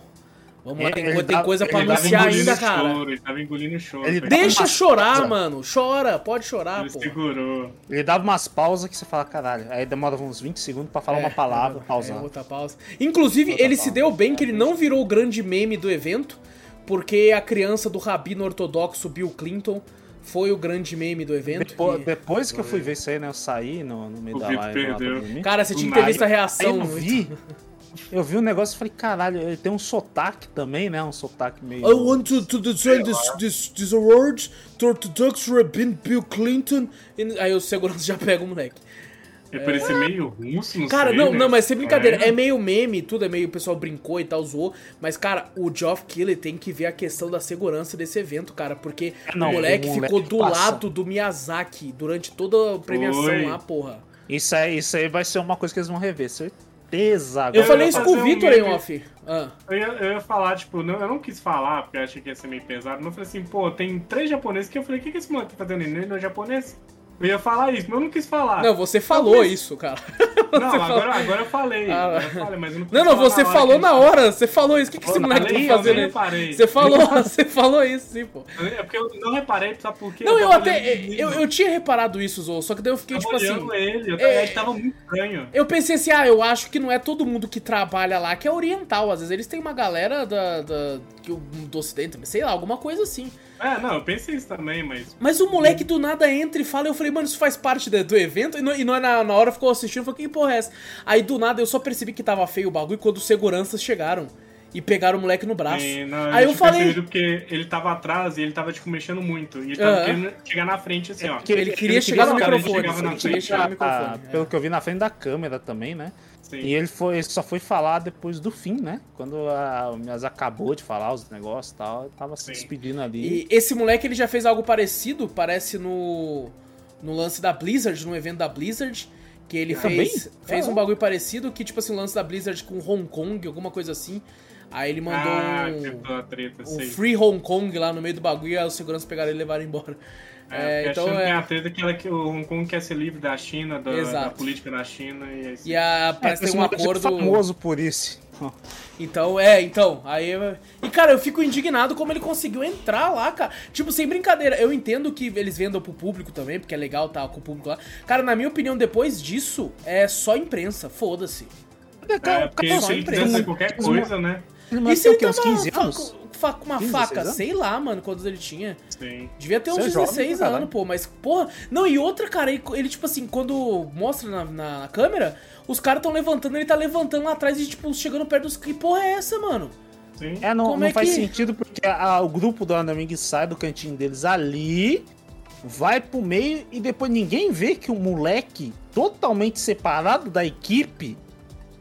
A: Vamos lá, tem, tem coisa pra
C: Ele tava
A: anunciar
C: engolindo
A: ainda, cara.
C: choro, ele tava engolindo choro.
B: Ele
A: Deixa
B: uma
A: chorar, mano. Chora, pode chorar,
C: Ele
A: pô.
C: segurou.
B: Ele dava umas pausas que você fala, caralho. Aí demora uns 20 segundos pra falar uma palavra,
A: é,
B: pausar.
A: É, outra pausa. Inclusive,
B: Outra
A: ele se
B: pausa.
A: deu bem que ele não virou o grande meme do evento, porque a criança do rabino ortodoxo Bill Clinton foi o grande meme do evento.
B: Depois,
A: que-
B: depois que eu fui ver isso aí, né? Eu saí no, no meio
C: O
B: da
C: Vitor
B: live
C: perdeu.
A: Cara, você tinha que ter visto a
B: Aí
A: reação.
B: eu vi. Eu vi um negócio e falei, caralho, ele tem um sotaque também, né? Um sotaque meio.
A: I want to, to design this, this, this award to Orthodox Rabin Bill Clinton. E- Aí o segurança já pega o moleque.
C: Ele parecia meio russo, não
A: Cara,
C: sei,
A: não,
C: né?
A: não, mas sem brincadeira,
C: É.
A: é meio meme, tudo é meio, o pessoal brincou e tal, zoou, mas cara, o Geoff Keighley tem que ver a questão da segurança desse evento, cara, porque
B: Não,
A: o moleque
B: o moleque
A: ficou do
B: passa.
A: lado do Miyazaki durante toda a premiação
C: Foi.
A: lá, porra.
B: Isso aí, isso aí vai ser uma coisa que eles vão rever, certeza.
A: Eu
B: Agora
A: falei
C: ia
A: isso com o
C: um
A: Victor em
C: meme.
A: off. Ah,
C: Eu ia, eu ia falar, tipo, não, eu não quis falar, porque eu achei que ia ser meio pesado, mas eu falei assim, pô, tem três japoneses que eu falei, o que, que esse moleque tá fazendo? Ele não é japonês? Eu ia falar isso, mas eu não quis falar.
A: não, você falou isso, cara.
C: Não, agora, agora eu falei.
A: Ah,
C: agora eu falei, mas eu não quis
A: Não, não, você
C: hora
A: falou na hora, você falou isso. O que, que esse
C: Eu
A: moleque tá
C: eu
A: fazendo aí?
C: reparei.
A: Você falou, você falou isso, sim, pô.
C: É porque eu não reparei, sabe por quê?
A: Não, eu
C: tava
A: até.
C: o
A: Eu, eu tinha reparado isso, Zou, só que daí eu fiquei
C: tava
A: tipo assim.
C: ele, eu,
A: é-
C: é... tava muito estranho.
A: Eu pensei assim, ah, eu acho que não é todo mundo que trabalha lá que é oriental. Às vezes eles têm uma galera da, da, do ocidente, sei lá, alguma coisa assim.
C: É, não, eu pensei isso também, mas.
A: Mas o moleque do nada entra e fala, eu falei, mano, isso faz parte do, do evento? E, não, e não é na, na hora ficou assistindo, eu falei, que porra é essa? Aí do nada eu só percebi que tava feio o bagulho quando os seguranças chegaram e pegaram o moleque no braço.
C: e, não,
A: Aí eu
C: tinha
A: falei,
C: porque ele tava atrás e ele tava, tipo, mexendo muito. E ele tava
A: Ah.
C: querendo chegar na frente, assim, ó.
B: porque
A: ele queria chegar no microfone, ele queria chegar no
B: Ah,
A: microfone.
B: pelo
A: é.
B: que eu vi na frente da câmera também, né?
C: Sim.
B: E ele foi, só foi falar depois do fim, né? Quando a o Miyazaki acabou de falar os negócios e tal, ele tava se
C: Sim.
B: despedindo ali.
A: E esse moleque ele já fez algo parecido, parece no no lance da Blizzard, no evento da Blizzard, que ele
B: Também?
A: fez fez
B: Ah,
A: um bagulho parecido, que tipo assim, o lance da Blizzard com Hong Kong, alguma coisa assim. Aí ele mandou
C: Ah,
A: um,
C: a treta,
A: um. Free Hong Kong lá no meio do bagulho e aí os seguranças pegaram ele e levaram embora.
C: É,
A: É,
C: porque
A: então
C: a China tem
A: é.
C: a treta que, ela, que o Hong Kong quer ser livre da China, da, da política da China e assim.
A: E a,
B: É,
A: parece que
B: esse
A: tem um
B: é
A: acordo.
B: famoso por isso.
A: Então, é, então, aí. E, cara, eu fico indignado como ele conseguiu entrar lá, cara. Tipo, sem brincadeira, eu entendo que eles vendam pro público também, porque é legal tá com o público lá. Cara, na minha opinião, depois disso, é só imprensa, foda-se.
C: É, porque
A: só
C: se ele qualquer coisa, né?
B: Ele
A: E
B: mas
A: se
B: tem
A: ele
B: o quê? Uns
A: tava
B: 15
A: fa-
B: anos?
A: Fa- com uma
B: 15,
A: faca?
B: 16 anos?
A: Sei lá, mano, quantos ele tinha.
C: Sim.
A: Devia ter uns
B: Você é jovem
A: 16
B: pra caralho.
A: anos, pô, mas, porra. Não, e outra, cara, ele, ele, tipo assim, quando mostra na, na- na câmera, os caras tão levantando, ele tá levantando lá atrás e, tipo, chegando perto dos. Que porra é essa, mano?
C: Sim.
B: É, não,
A: Como
B: não
A: é
B: faz
A: que-
B: sentido porque a- o grupo do Anaming sai do cantinho deles ali, vai pro meio e depois ninguém vê que o moleque totalmente separado da equipe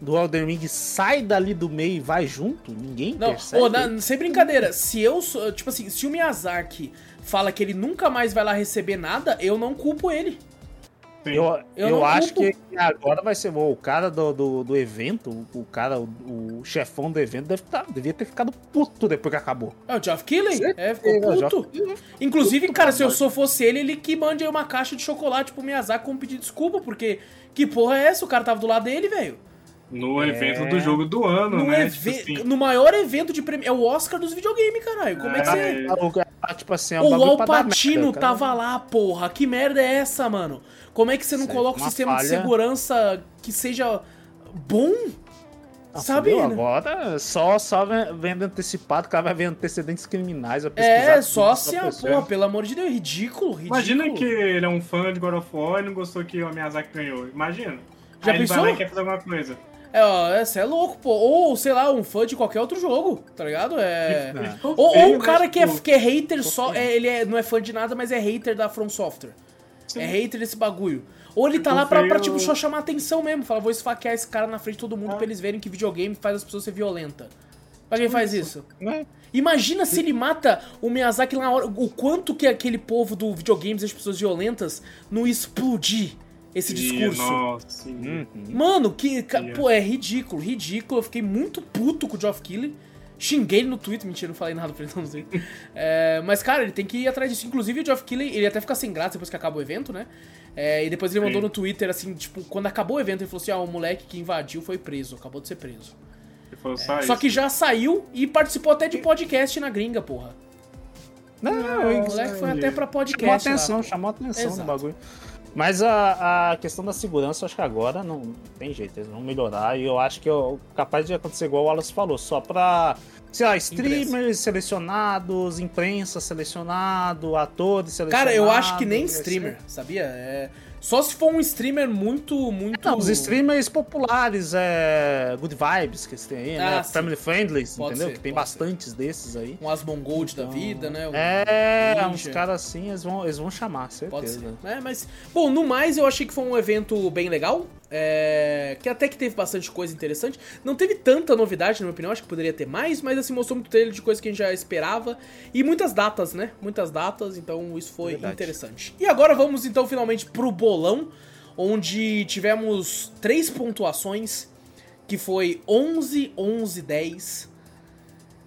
B: do Elden Ring sai dali do meio e vai junto? Ninguém
A: não,
B: percebe?
A: Ô, na, sem brincadeira, se eu sou. Tipo assim, se o Miyazaki fala que ele nunca mais vai lá receber nada, eu não culpo ele.
B: Eu, eu, eu acho culpo. que agora vai ser bom. O cara do, do, do evento, o cara, o, o, chefão do evento, deve tá, devia ter ficado puto depois que acabou.
A: É o Geoff Keighley? É, ficou puto. Inclusive, cara, se eu sou fosse ele, ele que mande aí uma caixa de chocolate pro Miyazaki como pedir desculpa, porque que porra é essa? O cara tava do lado dele, velho.
C: No é... evento do jogo do ano, no
A: né? Tipo assim. No maior evento de prêmio. É o Oscar dos videogames, caralho. Como é, é que você.
B: É, tipo assim, é
A: um o Alpatino tava lá, porra. Que merda é essa, mano? Como é que você não Sei, coloca um sistema falha. de segurança que seja bom? Ah, Sabe? Né?
B: Agora só, só vendo antecipado, o cara vai ver antecedentes criminais.
A: É, só se a. Porra, pelo amor de Deus, ridículo, ridículo.
C: Imagina que ele é um fã de God of War e não gostou que o Miyazaki ganhou. Imagina.
A: Já
C: Aí
A: pensou?
C: ele vai lá e quer fazer alguma coisa.
A: É, ó, esse é louco, pô. Ou, sei lá, um fã de qualquer outro jogo, tá ligado? É. Ou, ou um cara que é, que é hater só. É, ele é, não é fã de nada, mas é hater da From Software. Sim. É hater desse bagulho. Ou ele tá lá pra, pra, tipo, só chamar atenção mesmo. Fala, vou esfaquear esse cara na frente de todo mundo ah. pra eles verem que videogame faz as pessoas ser violenta. Pra quem faz isso? É. Imagina se ele mata o Miyazaki na hora. O quanto que aquele povo do videogames, as pessoas violentas, não explodir esse discurso.
C: Nossa, uhum.
A: Mano, que. Pô, é ridículo, ridículo. Eu fiquei muito puto com o Geoff Keighley. Xinguei ele no Twitter, mentira, não falei nada pra ele, não sei. é, mas, cara, ele tem que ir atrás disso. Inclusive, o Geoff Keighley, ele até fica sem graça depois que acaba o evento, né? É, e depois ele mandou Sim. no Twitter, assim, tipo, quando acabou o evento, ele falou assim: ah, o moleque que invadiu foi preso, acabou de ser preso. É, só que já saiu e participou até de podcast na gringa, porra.
B: Não, o moleque foi até pra podcast. Chamou atenção, lá, chamou atenção Exato. no bagulho. Mas a, a questão da segurança, acho que agora não tem jeito, eles vão melhorar. E eu acho que é capaz de acontecer igual o Wallace falou, só pra, sei lá, streamers imprensa. selecionados, imprensa selecionado, atores selecionados.
A: Cara, eu acho que nem streamer, sabia? É. Só se for um streamer muito, muito. Não,
B: os streamers populares, é. Good Vibes, que têm aí, né? ah, né? Sim. Family Friendly, entendeu? Ser, que tem bastantes ser. desses aí.
A: Um Asmongold então, da vida, né? Um
B: é, Ninja. uns caras assim, eles vão, eles vão chamar, certeza. Pode ser.
A: É, mas. Bom, no mais, eu achei que foi um evento bem legal. É, que até que teve bastante coisa interessante. Não teve tanta novidade, na minha opinião, acho que poderia ter mais, mas assim, mostrou muito trailer de coisa que a gente já esperava. E muitas datas, né? Muitas datas, então isso foi Verdade. interessante. E agora vamos então finalmente pro bolão, onde tivemos três pontuações, que foi 11, 11, 10,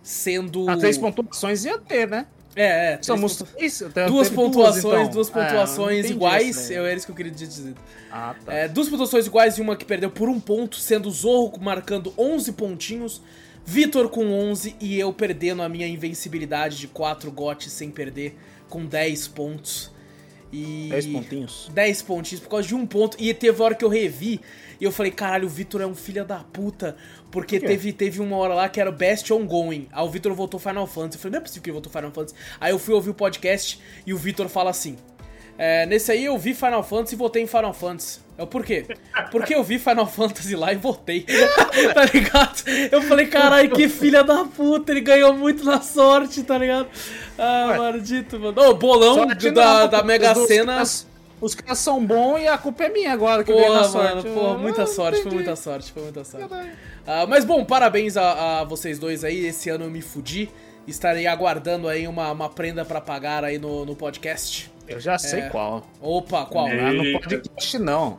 A: sendo...
B: Ah, três pontuações ia ter, né?
A: É, é.
B: Somos três,
A: duas pontuações, duas, então. duas pontuações é, iguais. Eu era isso que eu queria dizer.
B: Ah, tá.
A: É, duas pontuações iguais e uma que perdeu por um ponto, sendo o Zorro marcando 11 pontinhos, Vitor com 11 e eu perdendo a minha invencibilidade de 4 gotes sem perder com 10 pontos. E
B: 10 pontinhos.
A: 10 pontinhos por causa de um ponto. E teve hora que eu revi e eu falei, caralho, o Vitor é um filho da puta. Porque teve, teve uma hora lá que era Best Ongoing. Aí o Vitor voltou Final Fantasy. Eu falei, não é possível que ele voltou Final Fantasy. Aí eu fui ouvir o podcast e o Vitor fala assim: é, nesse aí eu vi Final Fantasy e votei em Final Fantasy. É o porquê? Porque eu vi Final Fantasy lá e votei. tá ligado? Eu falei, caralho, que filha da puta, ele ganhou muito na sorte, tá ligado? Ah, maldito, mano. Ô, bolão da, da Mega Sena.
B: Os caras são bons e a culpa é minha agora que
A: porra, na sorte. Mano, porra, muita ah, sorte, foi muita sorte, foi muita sorte. Ah, mas bom, parabéns a, a, vocês dois aí. Esse ano eu me fudi. Estarei aguardando aí uma, uma prenda para pagar aí no, no podcast.
B: Eu já sei é... qual.
A: Opa, qual?
B: Não é no podcast, não.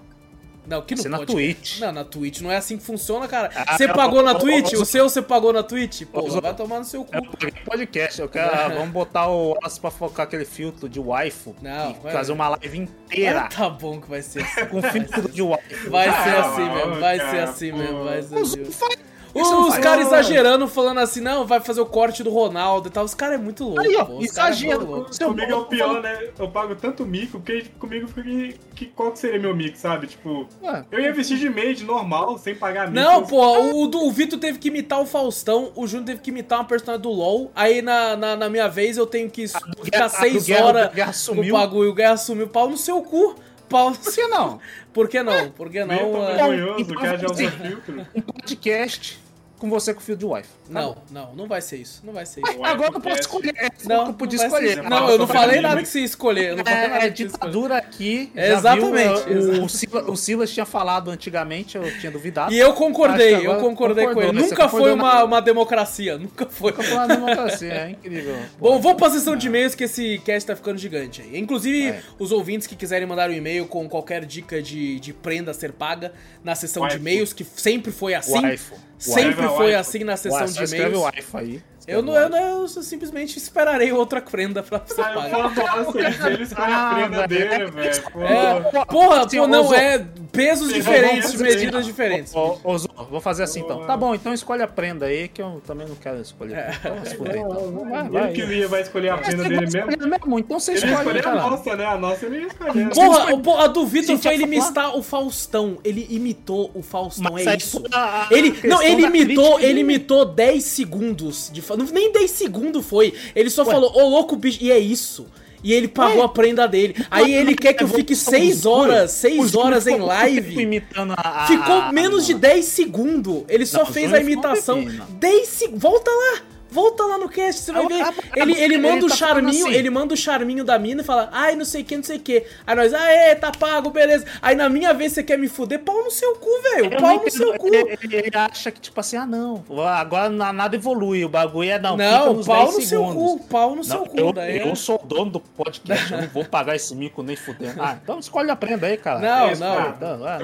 A: Não, que
B: não na Twitch.
A: Não, na Twitch não é assim que funciona, cara. Ah, você pagou na Twitch? O seu você pagou na Twitch? Pô, vai tomar no seu cu. É
B: podcast, eu quero. vamos botar o Wallace pra focar aquele filtro de waifu.
A: Não,
B: vai, fazer uma live inteira.
A: Ah, tá bom que vai ser assim.
B: Com filtro de waifu.
A: Vai ser assim mesmo, vai ser assim mesmo, vai ser assim. Os caras exagerando, falando assim, não, vai fazer o corte do Ronaldo e tal. Os caras é muito louco. Aí, ó,
B: pô, exagero. É
C: comigo é o pior, né? Eu pago tanto mico, porque comigo fica que, que qual que seria meu mico, sabe? Tipo, Ué. eu ia vestir de maid normal, sem pagar mico.
A: Não, pô, o, o Vitor teve que imitar o Faustão, o Júnior teve que imitar uma personagem do LoL. Aí na, na, na minha vez eu tenho que ficar seis horas no bagulho. O Guerra sumiu pau no seu cu. Pau
B: Por que não?
A: Por que não? Por que não?
C: É... Vergonhoso, o cara já usa filtro.
B: Um podcast com você com fio de Wi-Fi.
A: Não, não, não vai ser isso. Não vai ser isso.
B: Agora eu posso escolher.
A: Não,
B: eu podia
A: não
B: escolher.
A: Não, eu não falei nada que você ia escolher. Eu não falei nada
B: É,
A: ia escolher.
B: ditadura aqui.
A: É, exatamente,
B: viu, o-
A: exatamente.
B: O, Silas, o Silas tinha falado antigamente, eu tinha duvidado.
A: E eu concordei, eu concordei com ele.
B: você
A: Nunca foi uma,
B: na-
A: uma democracia, nunca foi.
B: Nunca foi uma democracia, é incrível.
A: Bom, vamos pra sessão de e-mails que esse cast tá ficando gigante aí. Inclusive,
B: É.
A: os ouvintes que quiserem mandar um e-mail com qualquer dica de, de prenda a ser paga na sessão de e-mails, que sempre foi assim.
B: Waifu.
A: Sempre. Foi assim na
B: Ué,
A: sessão
B: só
A: de
B: escreve
A: e-mails.
B: Wi-Fi aí.
A: Eu, não, eu, não, eu simplesmente esperarei outra prenda pra ser
C: Ah, eu
A: paga.
C: falo, nossa, ele, ele escolhe a
B: Ah,
C: prenda dele, velho.
A: É, porra,
B: Assim,
A: pô, não, é pesos diferentes, medidas diferentes.
B: Ô, ô, Zô, vou fazer assim então. Tá bom, então escolhe a prenda aí, que eu também não quero escolher.
A: É.
B: Então, fuder, então. Vai,
C: Ele
B: vai.
C: que ia vai escolher a prenda dele mesmo.
B: Escolher mesmo, Então você
C: Ele ia
B: escolhe,
C: escolher a nossa, né? A nossa ele ia escolher.
A: Porra, pô, a do Vitor foi ele imitar o Faustão. Ele imitou o Faustão,
B: Mas
A: é isso.
B: a
A: Ele, não, ele imitou, ele imitou 10 segundos de fa- não, Nem 10 segundos foi. Ele só falou, ô louco bicho, e é isso. E ele pagou
B: Ué?
A: a prenda dele. Aí ele quer que eu fique 6 horas, 6 horas em live.
B: imitando a,
A: Ficou menos de 10 segundos. Ele só fez a imitação.
B: pepino.
A: 10 segundos. Volta lá. Volta lá no cast, você vai ver.
B: ah,
A: Ele, ele manda o
B: tá falando
A: charminho,
B: assim.
A: ele manda o charminho da mina e fala, ai, não sei o que, não sei o que. Aí nós, aê, tá pago, beleza. Aí na minha vez você quer me fuder, pau no seu cu, velho. Pau no seu cu.
B: Ele, ele- acha que, tipo assim, ah, não, agora na- nada evolui, o bagulho é não,
A: Não,
B: nos
A: pau
B: 10
A: no seu cu, pau no seu cu.
B: eu,
A: daí é-
B: eu sou o dono do podcast, eu não vou pagar esse mico nem fudendo. Ah, então escolhe a prenda aí, cara.
A: Não,
C: Isso,
A: não.
C: cara.
B: Então, ah,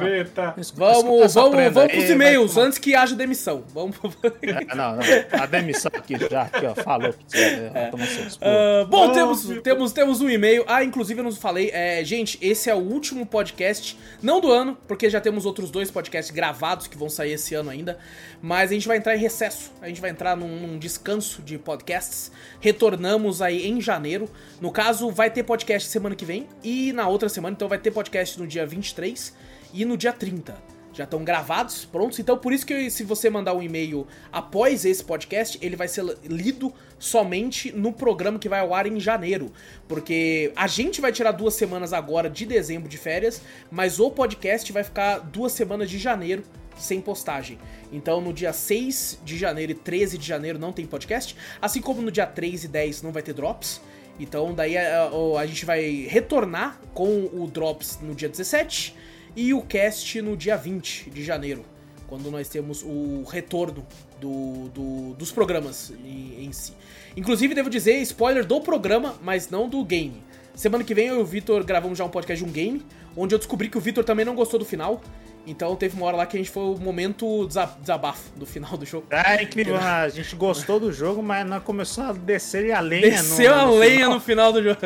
A: Vamos, vamos,
B: prenda
A: vamos pros e-mails, antes que haja demissão. Vamos.
B: É, não, não, a demissão aqui já, aqui, ó, falou você, é.
A: Ah, bom,
C: Não,
A: temos, temos, temos um e-mail. Ah, inclusive eu não falei. É, gente, esse é o último podcast, não do ano, porque já temos outros dois podcasts gravados que vão sair esse ano ainda. Mas a gente vai entrar em recesso. A gente vai entrar num, num descanso de podcasts. Retornamos aí em janeiro. No caso, vai ter podcast semana que vem. E na outra semana, então vai ter podcast no dia 23 e no dia 30 já estão gravados, prontos. Então, por isso que se você mandar um e-mail após esse podcast, ele vai ser lido somente no programa que vai ao ar em janeiro. Porque a gente vai tirar duas semanas agora de dezembro de férias, mas o podcast vai ficar duas semanas de janeiro sem postagem. Então, no dia 6 de janeiro e 13 de janeiro não tem podcast, assim como no dia 3 e 10 não vai ter drops. Então, daí a, a- a gente vai retornar com o drops no dia 17 e o cast no dia 20 de janeiro, quando nós temos o retorno do, do- dos programas em, em si. Inclusive, devo dizer, spoiler do programa, mas não do game. Semana que vem eu e o Vitor gravamos já um podcast de um game, onde eu descobri que o Vitor também não gostou do final. Então teve uma hora lá que a gente foi o momento desa- desabafo do final do jogo.
B: É incrível, né? a gente gostou do jogo, mas não começou a descer a lenha
A: Desceu
B: no,
A: a
B: no
A: lenha
B: final.
A: no final do jogo.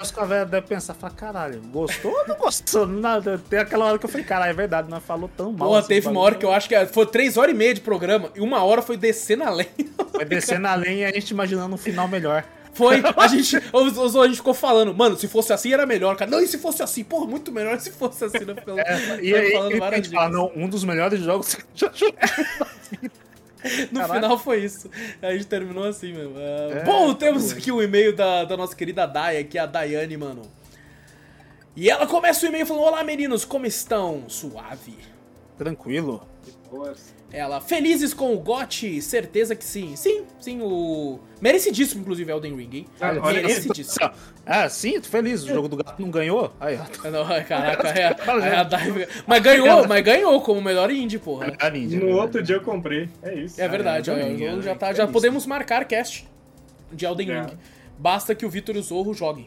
B: Os caras devem pensar, fala, caralho, gostou ou não gostou? Nada. Tem aquela hora que eu falei, caralho, é verdade, não falou tão mal.
A: Porra,
B: assim,
A: teve uma hora que eu acho que foi três horas e meia de programa e uma hora foi descer na lenha.
B: Vai descer na lenha e a gente imaginando um final melhor.
A: Foi, a gente, os- os- a gente ficou falando, mano, se fosse assim era melhor, cara. Não, e se fosse assim? Porra, muito melhor se fosse assim. Né? Ficamos-
B: E
A: ficamos
B: aí
A: falando várias
B: gente fala,
A: dicas.
B: não, um dos melhores jogos que já jogou.
A: No
B: Caralho.
A: final foi isso. A gente terminou assim mesmo. Ah,
B: É,
A: bom,
B: tá
A: temos aqui o e-mail da, da nossa querida Daya, que é a Daiane, mano. E ela começa o e-mail falando: Olá, meninos, como estão? Suave.
B: Tranquilo.
A: Ela, felizes com o GOT? Certeza que sim. Sim, sim, o. Merecidíssimo, inclusive, Elden Ring, hein?
C: Ah, olha,
A: Merecidíssimo.
B: Ah, sim, tô feliz. O jogo do gato não ganhou. Aí, ó.
A: Não, caraca, é, é a Dai- Mas ganhou, mas ganhou como melhor indie, porra.
B: Ah, ninja,
C: No
B: né?
C: outro dia eu comprei. É isso.
A: É verdade,
B: é,
A: ó, eu já,
B: é,
A: tá,
B: é
A: já podemos marcar cast de Elden
C: É.
A: Ring. Basta que o Vitor e o Zorro joguem.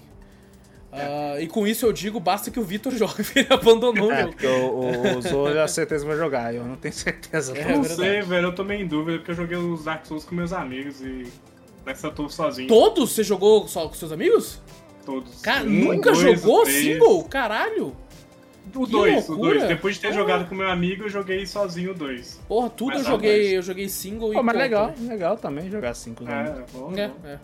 A: Ah, e com isso eu digo, basta que o Vitor jogue, ele abandonou o
B: É,
A: jogo.
B: porque o, o Zoro a certeza vai jogar, eu não tenho certeza.
A: É
C: não
A: verdade.
C: sei, velho. Eu tô meio em dúvida porque eu joguei os Dark Souls com meus amigos e nessa eu tô sozinho.
A: Todos você jogou só com seus amigos?
C: Todos.
A: Cara,
C: Um,
A: nunca
C: dois,
A: jogou
C: três.
A: single? Caralho!
C: O
A: Que
C: 2, o
A: loucura.
C: 2. Depois de ter
A: Porra.
C: jogado com meu amigo, eu joguei sozinho o 2.
A: Porra, tudo
C: Mas
A: eu joguei,
C: dois.
A: eu joguei single e
B: Pô, mas
A: ponto,
B: legal,
A: né?
B: legal também jogar amigos.
C: É, bom.
A: É,
C: bom.
A: é.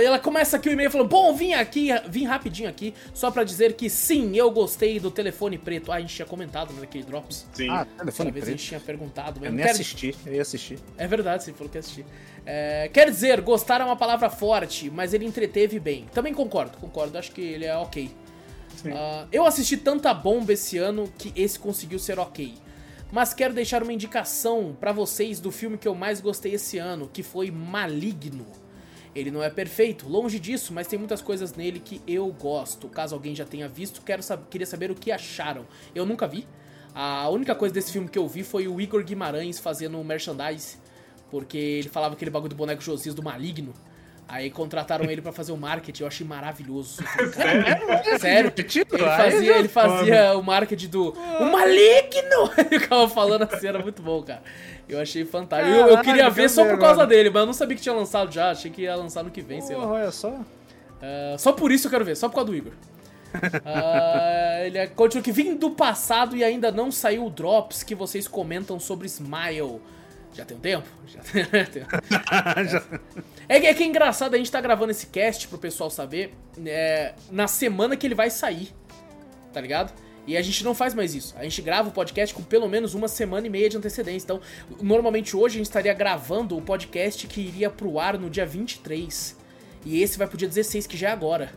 A: E ela começa aqui o e-mail falando: Bom, vim aqui, vim rapidinho aqui, só pra dizer que sim, eu gostei do telefone preto. Ah, a gente tinha comentado né, naquele Drops.
C: Sim.
B: Ah, telefone
A: a gente
B: preto.
A: tinha perguntado, mas
B: Eu
A: não
B: nem
A: quero-
B: assisti, eu ia assistir.
A: É verdade, você falou que ia assistir. É, quer dizer, gostar é uma palavra forte, mas ele entreteve bem. Também concordo, concordo, acho que ele é ok.
C: Sim.
A: Ah, eu assisti tanta bomba esse ano que esse conseguiu ser ok. mas quero deixar uma indicação para vocês do filme que eu mais gostei esse ano, que foi Maligno. Ele não é perfeito, longe disso, mas tem muitas coisas nele que eu gosto. Caso alguém já tenha visto, quero sab queria saber o que acharam. Eu nunca vi. A única coisa desse filme que eu vi foi o Igor Guimarães fazendo merchandise, porque ele falava aquele bagulho do boneco Josias do Maligno. Aí contrataram ele para fazer o marketing, eu achei maravilhoso. Sério? Sério? Ele fazia, ele fazia o marketing do o maligno! Ele ficava falando assim, era muito bom, cara. Eu achei fantástico. Eu, eu queria ver só por causa dele, mas eu não sabia que tinha lançado já, achei que ia lançar no que vem, sei lá.
B: Olha só.
A: Uh, só por isso eu quero ver, só por causa do Igor. Uh, ele é, continua que vim do passado e ainda não saiu o Drops que vocês comentam sobre Smile. Já tem um tempo? Já tem. Já. É, é que é engraçado, a gente tá gravando esse cast pro pessoal saber é, na semana que ele vai sair. Tá ligado? E a gente não faz mais isso. A gente grava o podcast com pelo menos uma semana e meia de antecedência. Então, normalmente hoje a gente estaria gravando o podcast que iria pro ar no dia 23. E esse vai pro dia 16, que já é agora.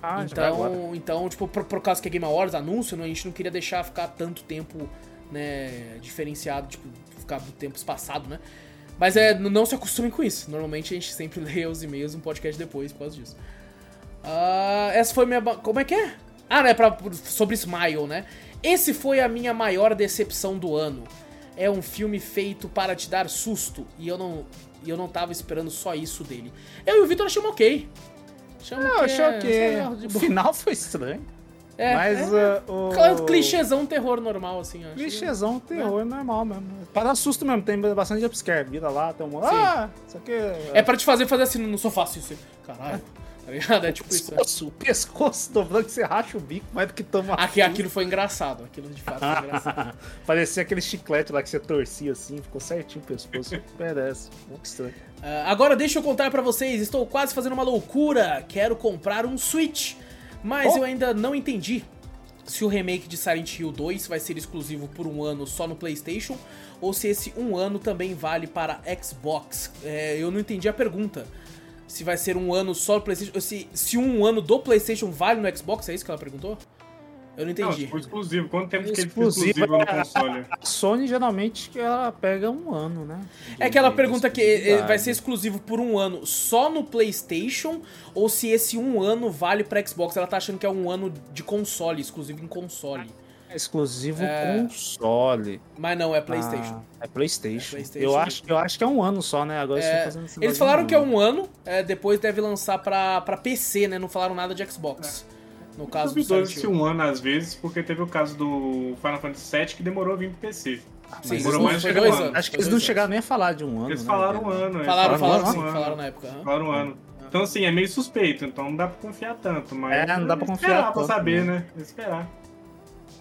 A: Ah, então, já é agora. então, tipo, por, por causa que é Game Awards, anúncio, né, a gente não queria deixar ficar tanto tempo, né, diferenciado, tipo, do tempo espaçado, né? Mas é, não se acostumem com isso. Normalmente a gente sempre lê os e-mails um podcast depois por causa disso. Uh, essa foi minha. Como é que é? Ah, né? Pra, sobre Smile, né? Esse foi a minha maior decepção do ano. É um filme feito para te dar susto e eu não, eu não tava esperando só isso dele. Eu e o Vitor achamos ok.
B: Achamos eu achei ok. O final foi estranho. É, Mas
A: é, uh, o. Clichêzão terror normal, assim, acho.
B: Clichêzão terror é. normal mesmo. Para susto mesmo, tem bastante jumpscare. Vira lá, tem um. Ah, isso aqui.
A: É... é pra te fazer fazer assim no sofá, assim, assim. Caralho. Tá ligado? É tipo
B: pescoço, isso. Né? Pescoço dobrando que você racha o bico mais do que toma.
A: Aqui, aquilo foi engraçado. Aquilo de fato foi engraçado.
B: Parecia aquele chiclete lá que você torcia assim, ficou certinho o pescoço. Merece. Muito estranho.
A: Uh, agora deixa eu contar para vocês. Estou quase fazendo uma loucura. Quero comprar um Switch. Mas oh. eu ainda não entendi se o remake de Silent Hill 2 vai ser exclusivo por um ano só no PlayStation ou se esse um ano também vale para Xbox. É, eu não entendi a pergunta. Se vai ser um ano só no PlayStation. Se, se um ano do PlayStation vale no Xbox, é isso que ela perguntou? Eu não entendi.
C: Não, exclusivo. Quanto tempo que ele exclusivo no console?
B: A Sony geralmente ela pega um ano, né?
A: De, é que ela pergunta que vai ser exclusivo por um ano só no PlayStation ou se esse um ano vale para Xbox. Ela tá achando que é um ano de console, exclusivo em console.
B: É exclusivo é... console.
A: Mas não, é PlayStation.
B: Ah, é PlayStation. É PlayStation. Eu, acho, eu acho que é um ano só, né? Agora
A: é... Eles falaram que é um ano, é, depois deve lançar pra, pra PC, né? Não falaram nada de Xbox. É. No caso do
C: Silent Hill. um ano às vezes, porque teve o caso do Final Fantasy VII que demorou a vir pro PC.
B: Sim, demorou mais de dois anos. Acho que eles não chegaram nem a falar de um ano.
C: Eles né? falaram um ano.
A: Falaram, falaram, falaram, sim, ano. falaram na época.
C: Falaram um ano. Então, assim, é meio suspeito, então não dá pra confiar tanto, mas.
B: É, não dá pra confiar
C: esperar tanto. pra saber, né? Esperar.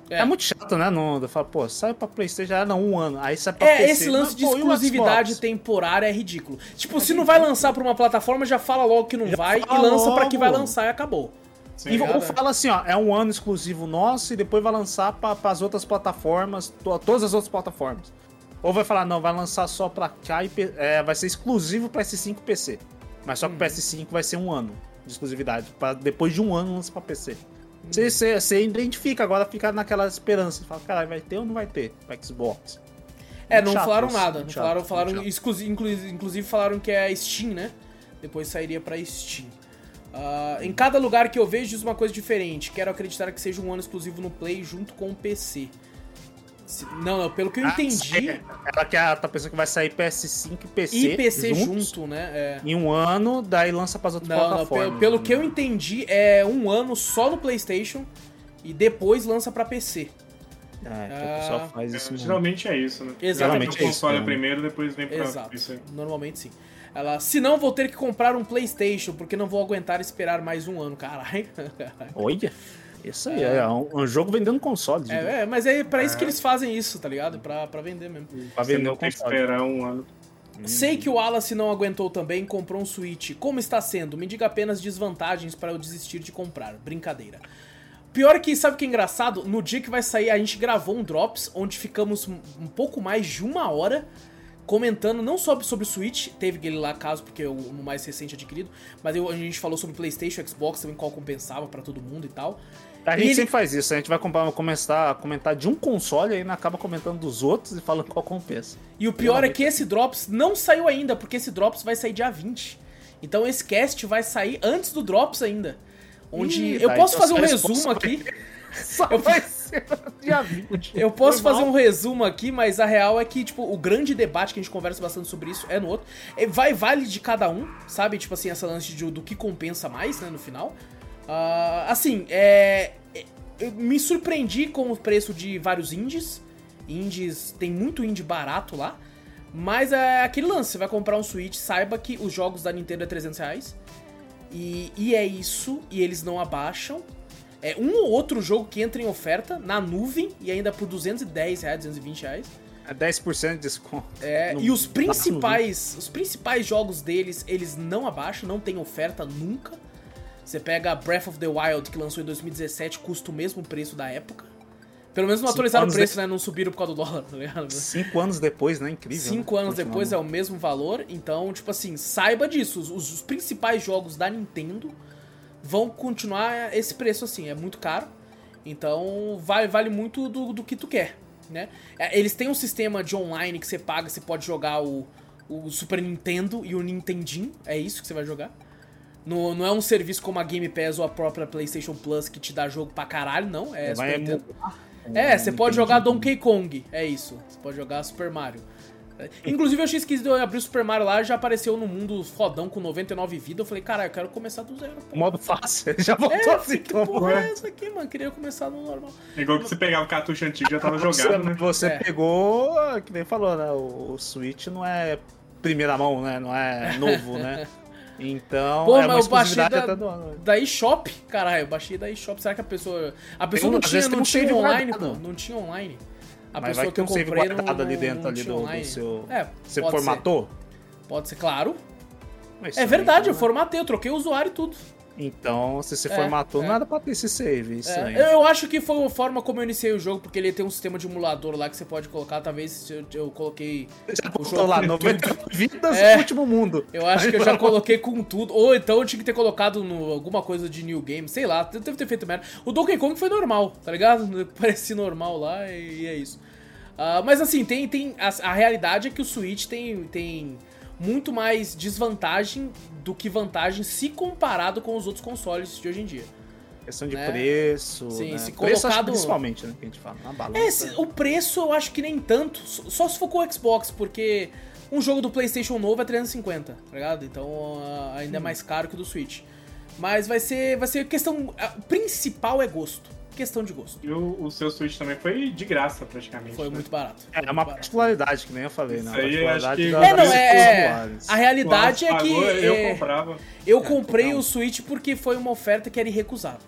B: É. é. muito chato, né? No, fala, pô, sai pra Playstation, ah, não, um ano. Aí sai pra
A: é, PC. esse lance de pô, exclusividade temporária é ridículo. Tipo, é se não vai lançar pra uma plataforma, já fala logo que não já vai e lança logo. pra que vai lançar e acabou.
B: Sim, e ou fala assim, ó, é um ano exclusivo nosso e depois vai lançar para as outras plataformas, to, todas as outras plataformas. Ou vai falar, não, vai lançar só pra cá e é, vai ser exclusivo para PS5 e PC. Mas só que hum. PS5 vai ser um ano de exclusividade. Pra, depois de um ano lança pra PC. Você, você, identifica, agora fica naquela esperança. Fala, caralho, vai ter ou não vai ter pra Xbox?
A: É, não chato, falaram nada. Não falaram, falaram inclusive, inclusive falaram que é Steam, né? Depois sairia pra Steam. Uh, em cada lugar que eu vejo diz uma coisa diferente. Quero acreditar que seja um ano exclusivo no Play junto com o PC. Se, não, não, pelo que eu ah, entendi.
B: Ela que tá pensando que vai sair PS5 e PC.
A: E PC juntos, junto, né?
B: É. Em um ano, daí lança para as outras não, plataformas.
A: Não, pelo, pelo que eu entendi, é um ano só no PlayStation e depois lança para PC.
B: Ah, então o pessoal faz isso.
C: É, geralmente é isso, né?
A: Exatamente.
C: Geralmente o console é primeiro, depois vem pra
A: Exato. PC. Normalmente sim. Ela, se não, vou ter que comprar um PlayStation, porque não vou aguentar esperar mais um ano, caralho.
B: Olha. Isso aí, é, é um, um, jogo vendendo console.
A: É, é, mas é pra isso que eles fazem isso, tá ligado? Pra, pra vender mesmo.
C: Pra vender o console. esperar um ano.
A: Sei que o Wallace não aguentou também comprou um Switch. Como está sendo? Me diga apenas desvantagens para eu desistir de comprar. Brincadeira. Pior que, sabe o que é engraçado? No dia que vai sair, a gente gravou um Drops, onde ficamos um pouco mais de uma hora comentando não só sobre o Switch, teve aquele lá caso porque é o, mais recente adquirido, mas eu, a gente falou sobre PlayStation, Xbox, também qual compensava para todo mundo e tal.
B: A gente ele... sempre faz isso, a gente vai começar a comentar de um console e aí acaba comentando dos outros e falando qual compensa.
A: E o pior é que esse Drops não saiu ainda, porque esse Drops vai sair dia 20. Então esse cast vai sair antes do Drops ainda. Onde Ih, eu posso então fazer um resumo aqui.
B: Só eu vai ser dia 20.
A: Eu posso fazer um resumo aqui, mas a real é que, tipo, o grande debate que a gente conversa bastante sobre isso é no outro. É, vai, vale de cada um, sabe? Tipo assim, essa lance de, do que compensa mais, né, no final. Uh, assim, é, é, eu me surpreendi com o preço de vários indies. Indies, tem muito indie barato lá. Mas é aquele lance, você vai comprar um Switch, saiba que os jogos da Nintendo é 300 reais. E, e é isso, e eles não abaixam. É um ou outro jogo que entra em oferta na nuvem e ainda por 210 reais, 220 reais.
B: É 10% de desconto.
A: É, no, e os principais, os principais jogos deles, eles não abaixam, não tem oferta nunca. Você pega Breath of the Wild, que lançou em 2017, custa o mesmo preço da época. Pelo menos não atualizaram o preço, de... né? Não subiram por causa do dólar, tá ligado?
B: Cinco anos depois, né? Incrível.
A: Cinco
B: né?
A: anos depois é o mesmo valor. Então, tipo assim, saiba disso. Os, os, principais jogos da Nintendo vão continuar esse preço assim. É muito caro. Então, vale, vale muito do, do que tu quer, né? É, eles têm um sistema de online que você paga, você pode jogar o, o Super Nintendo e o Nintendinho. É isso que você vai jogar. No, não é um serviço como a Game Pass ou a própria PlayStation Plus que te dá jogo pra caralho, não. É, Super Nintendo. É, você pode jogar Donkey Kong, é isso. Você pode jogar Super Mario. Inclusive eu achei esquisito eu abrir o Super Mario lá já apareceu no mundo fodão com 99 vidas. Eu falei, cara, eu quero começar do zero.
B: Pô. Modo fácil, já voltou
A: é, assim. Que porra é essa aqui, mano? Queria começar no normal.
C: Igual que você pegava o cartucho antigo já tava jogado, né?
B: Você é. pegou, que nem falou, né? O, o Switch não é primeira mão, né? Não é novo, né? Então,
A: Pô, é mas eu baixei da, da eShop, caralho, eu baixei da eShop. Será que a pessoa. A pessoa não tinha, não tinha online, pô. Não tinha online.
B: A mas pessoa que eu comprei não, guardado ali dentro ali do, do, seu. É, você formatou?
A: Ser. Pode ser, claro. Mas é verdade, eu formatei, eu troquei o usuário e tudo.
B: Então, se você é, formatou, é. nada pra ter esse save. Isso
A: é. Eu acho que foi a forma como eu iniciei o jogo, porque ele tem um sistema de emulador lá que você pode colocar. Talvez eu, eu coloquei.
B: Já o jogo lá, 90 vidas é, no último mundo.
A: Eu acho que eu já coloquei com tudo. Ou então eu tinha que ter colocado no, alguma coisa de new game, sei lá. Deve ter feito merda. O Donkey Kong foi normal, tá ligado? Parecia normal lá e, e é isso. Uh, mas assim, tem, tem a, a realidade é que o Switch tem. tem muito mais desvantagem do que vantagem se comparado com os outros consoles de hoje em dia.
B: Questão de né? preço.
A: Sim,
B: né?
A: se preço, colocado.
B: principalmente, né? Que a gente fala, na
A: balança. É, o preço eu acho que nem tanto. Só se for com o Xbox, porque um jogo do PlayStation novo é 350, tá ligado? Então uh, ainda é mais caro que o do Switch. Mas vai ser, vai ser questão. A principal é gosto questão de gosto.
C: E o, o, seu Switch também foi de graça, praticamente.
A: Foi
C: né?
A: muito barato.
B: É, é uma particularidade, que nem eu falei, né?
C: Isso aí acho que...
A: É, não, é... A realidade é que...
C: Eu é, comprava.
A: Eu comprei o Switch porque foi uma oferta que era irrecusável.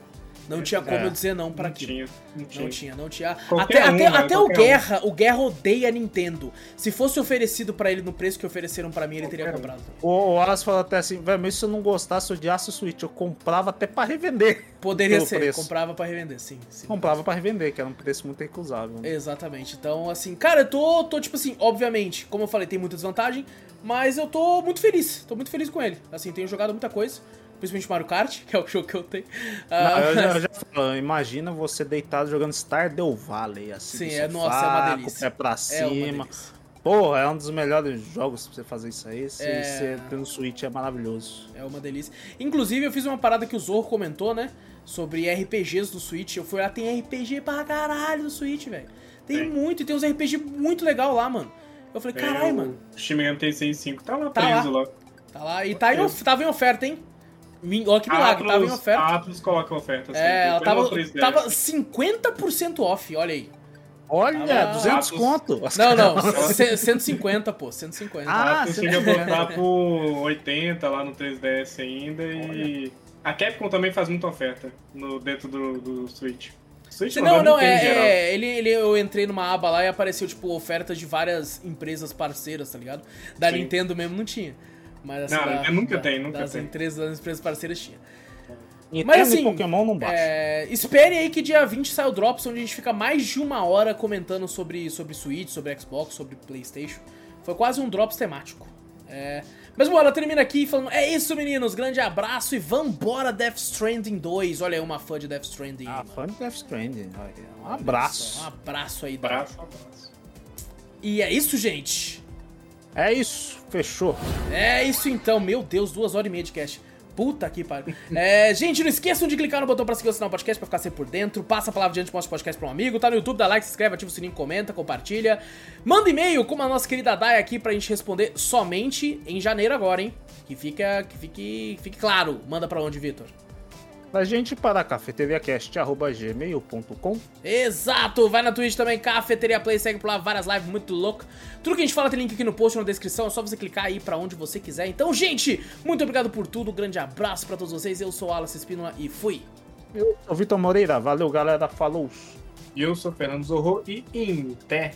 A: Não tinha como é, eu dizer não para aquilo.
C: Tinha, não,
A: tinha. não tinha, não tinha.
C: Qualquer
A: até
C: um,
A: até,
C: né?
A: até o Guerra, um. o Guerra odeia a Nintendo. Se fosse oferecido para ele no preço que ofereceram para mim, ele teria comprado.
B: O, o Wallace falou até assim, velho, mesmo se eu não gostasse, odiasse o Switch, eu comprava até para revender.
A: Poderia ser, preço. comprava para revender, sim, sim.
B: Comprava para revender, que era um preço muito recusável. Né?
A: Exatamente. Então, assim, cara, eu tô, tô tipo assim, obviamente, como eu falei, tem muita desvantagem, mas eu tô muito feliz. Tô muito feliz com ele. Assim, tenho jogado muita coisa principalmente Mario Kart, que é o jogo que eu tenho.
B: Não, uh, eu, já, eu já falo, imagina você deitado jogando Stardew Valley, assim,
A: Sim, é, nossa, é uma delícia.
B: É pra cima. É Porra, é um dos melhores jogos pra você fazer isso aí. Se é... você tem no Switch é maravilhoso.
A: É uma delícia. Inclusive, eu fiz uma parada que o Zorro comentou, né? Sobre RPGs do Switch. Eu fui lá, tem RPG pra caralho no Switch, velho. Tem muito, e tem uns RPG muito legal lá, mano. Eu falei, caralho, mano.
C: O Shin Megami Tensei 5 tá lá tá preso lá. lá.
A: Tá lá. E tá em, tava em oferta, hein? Olha que milagre, Atlas, tava em oferta.
C: A Atlas coloca oferta.
A: Assim, é, ela tava, tava 50% off, olha aí.
B: Olha, tava... 200 conto.
A: Não, não, 150, pô, 150.
C: Ah, você chega a botar por 80 lá no 3DS ainda e... A Capcom também faz muita oferta no, dentro do, do Switch.
A: Switch não, não, não é, é, ele, ele, eu entrei numa aba lá e apareceu, tipo, ofertas de várias empresas parceiras, tá ligado? Da Sim. Nintendo mesmo não tinha. Mas
C: assim, não, da, nunca da, tem, nunca
A: das
C: tem.
A: Empresas, das empresas parceiras tinha.
B: E Mas assim, Pokémon não baixa.
A: É, espere aí que dia 20 sai o Drops, onde a gente fica mais de uma hora comentando sobre, sobre Switch, sobre Xbox, sobre Playstation. Foi quase um drops temático. É... Mas bom, ela termina aqui falando: É isso, meninos, grande abraço e vambora Death Stranding 2. Olha aí, uma fã de Death Stranding.
B: Ah, fã de Death Stranding. Um abraço.
A: Um abraço aí,
C: abraço, abraço.
A: E é isso, gente.
B: É isso, fechou.
A: É isso então, meu Deus, duas horas e meia de cast. Puta que pariu. É, gente, não esqueçam de clicar no botão pra seguir o sinal do podcast pra ficar sempre por dentro. Passa a palavra diante do nosso podcast pra um amigo. Tá no YouTube, dá like, se inscreve, ativa o sininho, comenta, compartilha. Manda e-mail com a nossa querida Dai aqui pra gente responder somente em janeiro agora, hein? Que, fica, que fique, fique claro. Manda pra onde, Vitor?
B: Pra gente para cafeteriacast.gmail.com.
A: Exato! Vai na Twitch também, Cafeteria Play, segue por lá, várias lives muito louco. Tudo que a gente fala tem link aqui no post, na descrição, é só você clicar aí pra onde você quiser. Então, gente, muito obrigado por tudo, um grande abraço pra todos vocês. Eu sou o Alas Espínola e fui!
B: Eu sou o Vitor Moreira, valeu galera, falou!
C: E eu sou o Fernando Zorro e em té!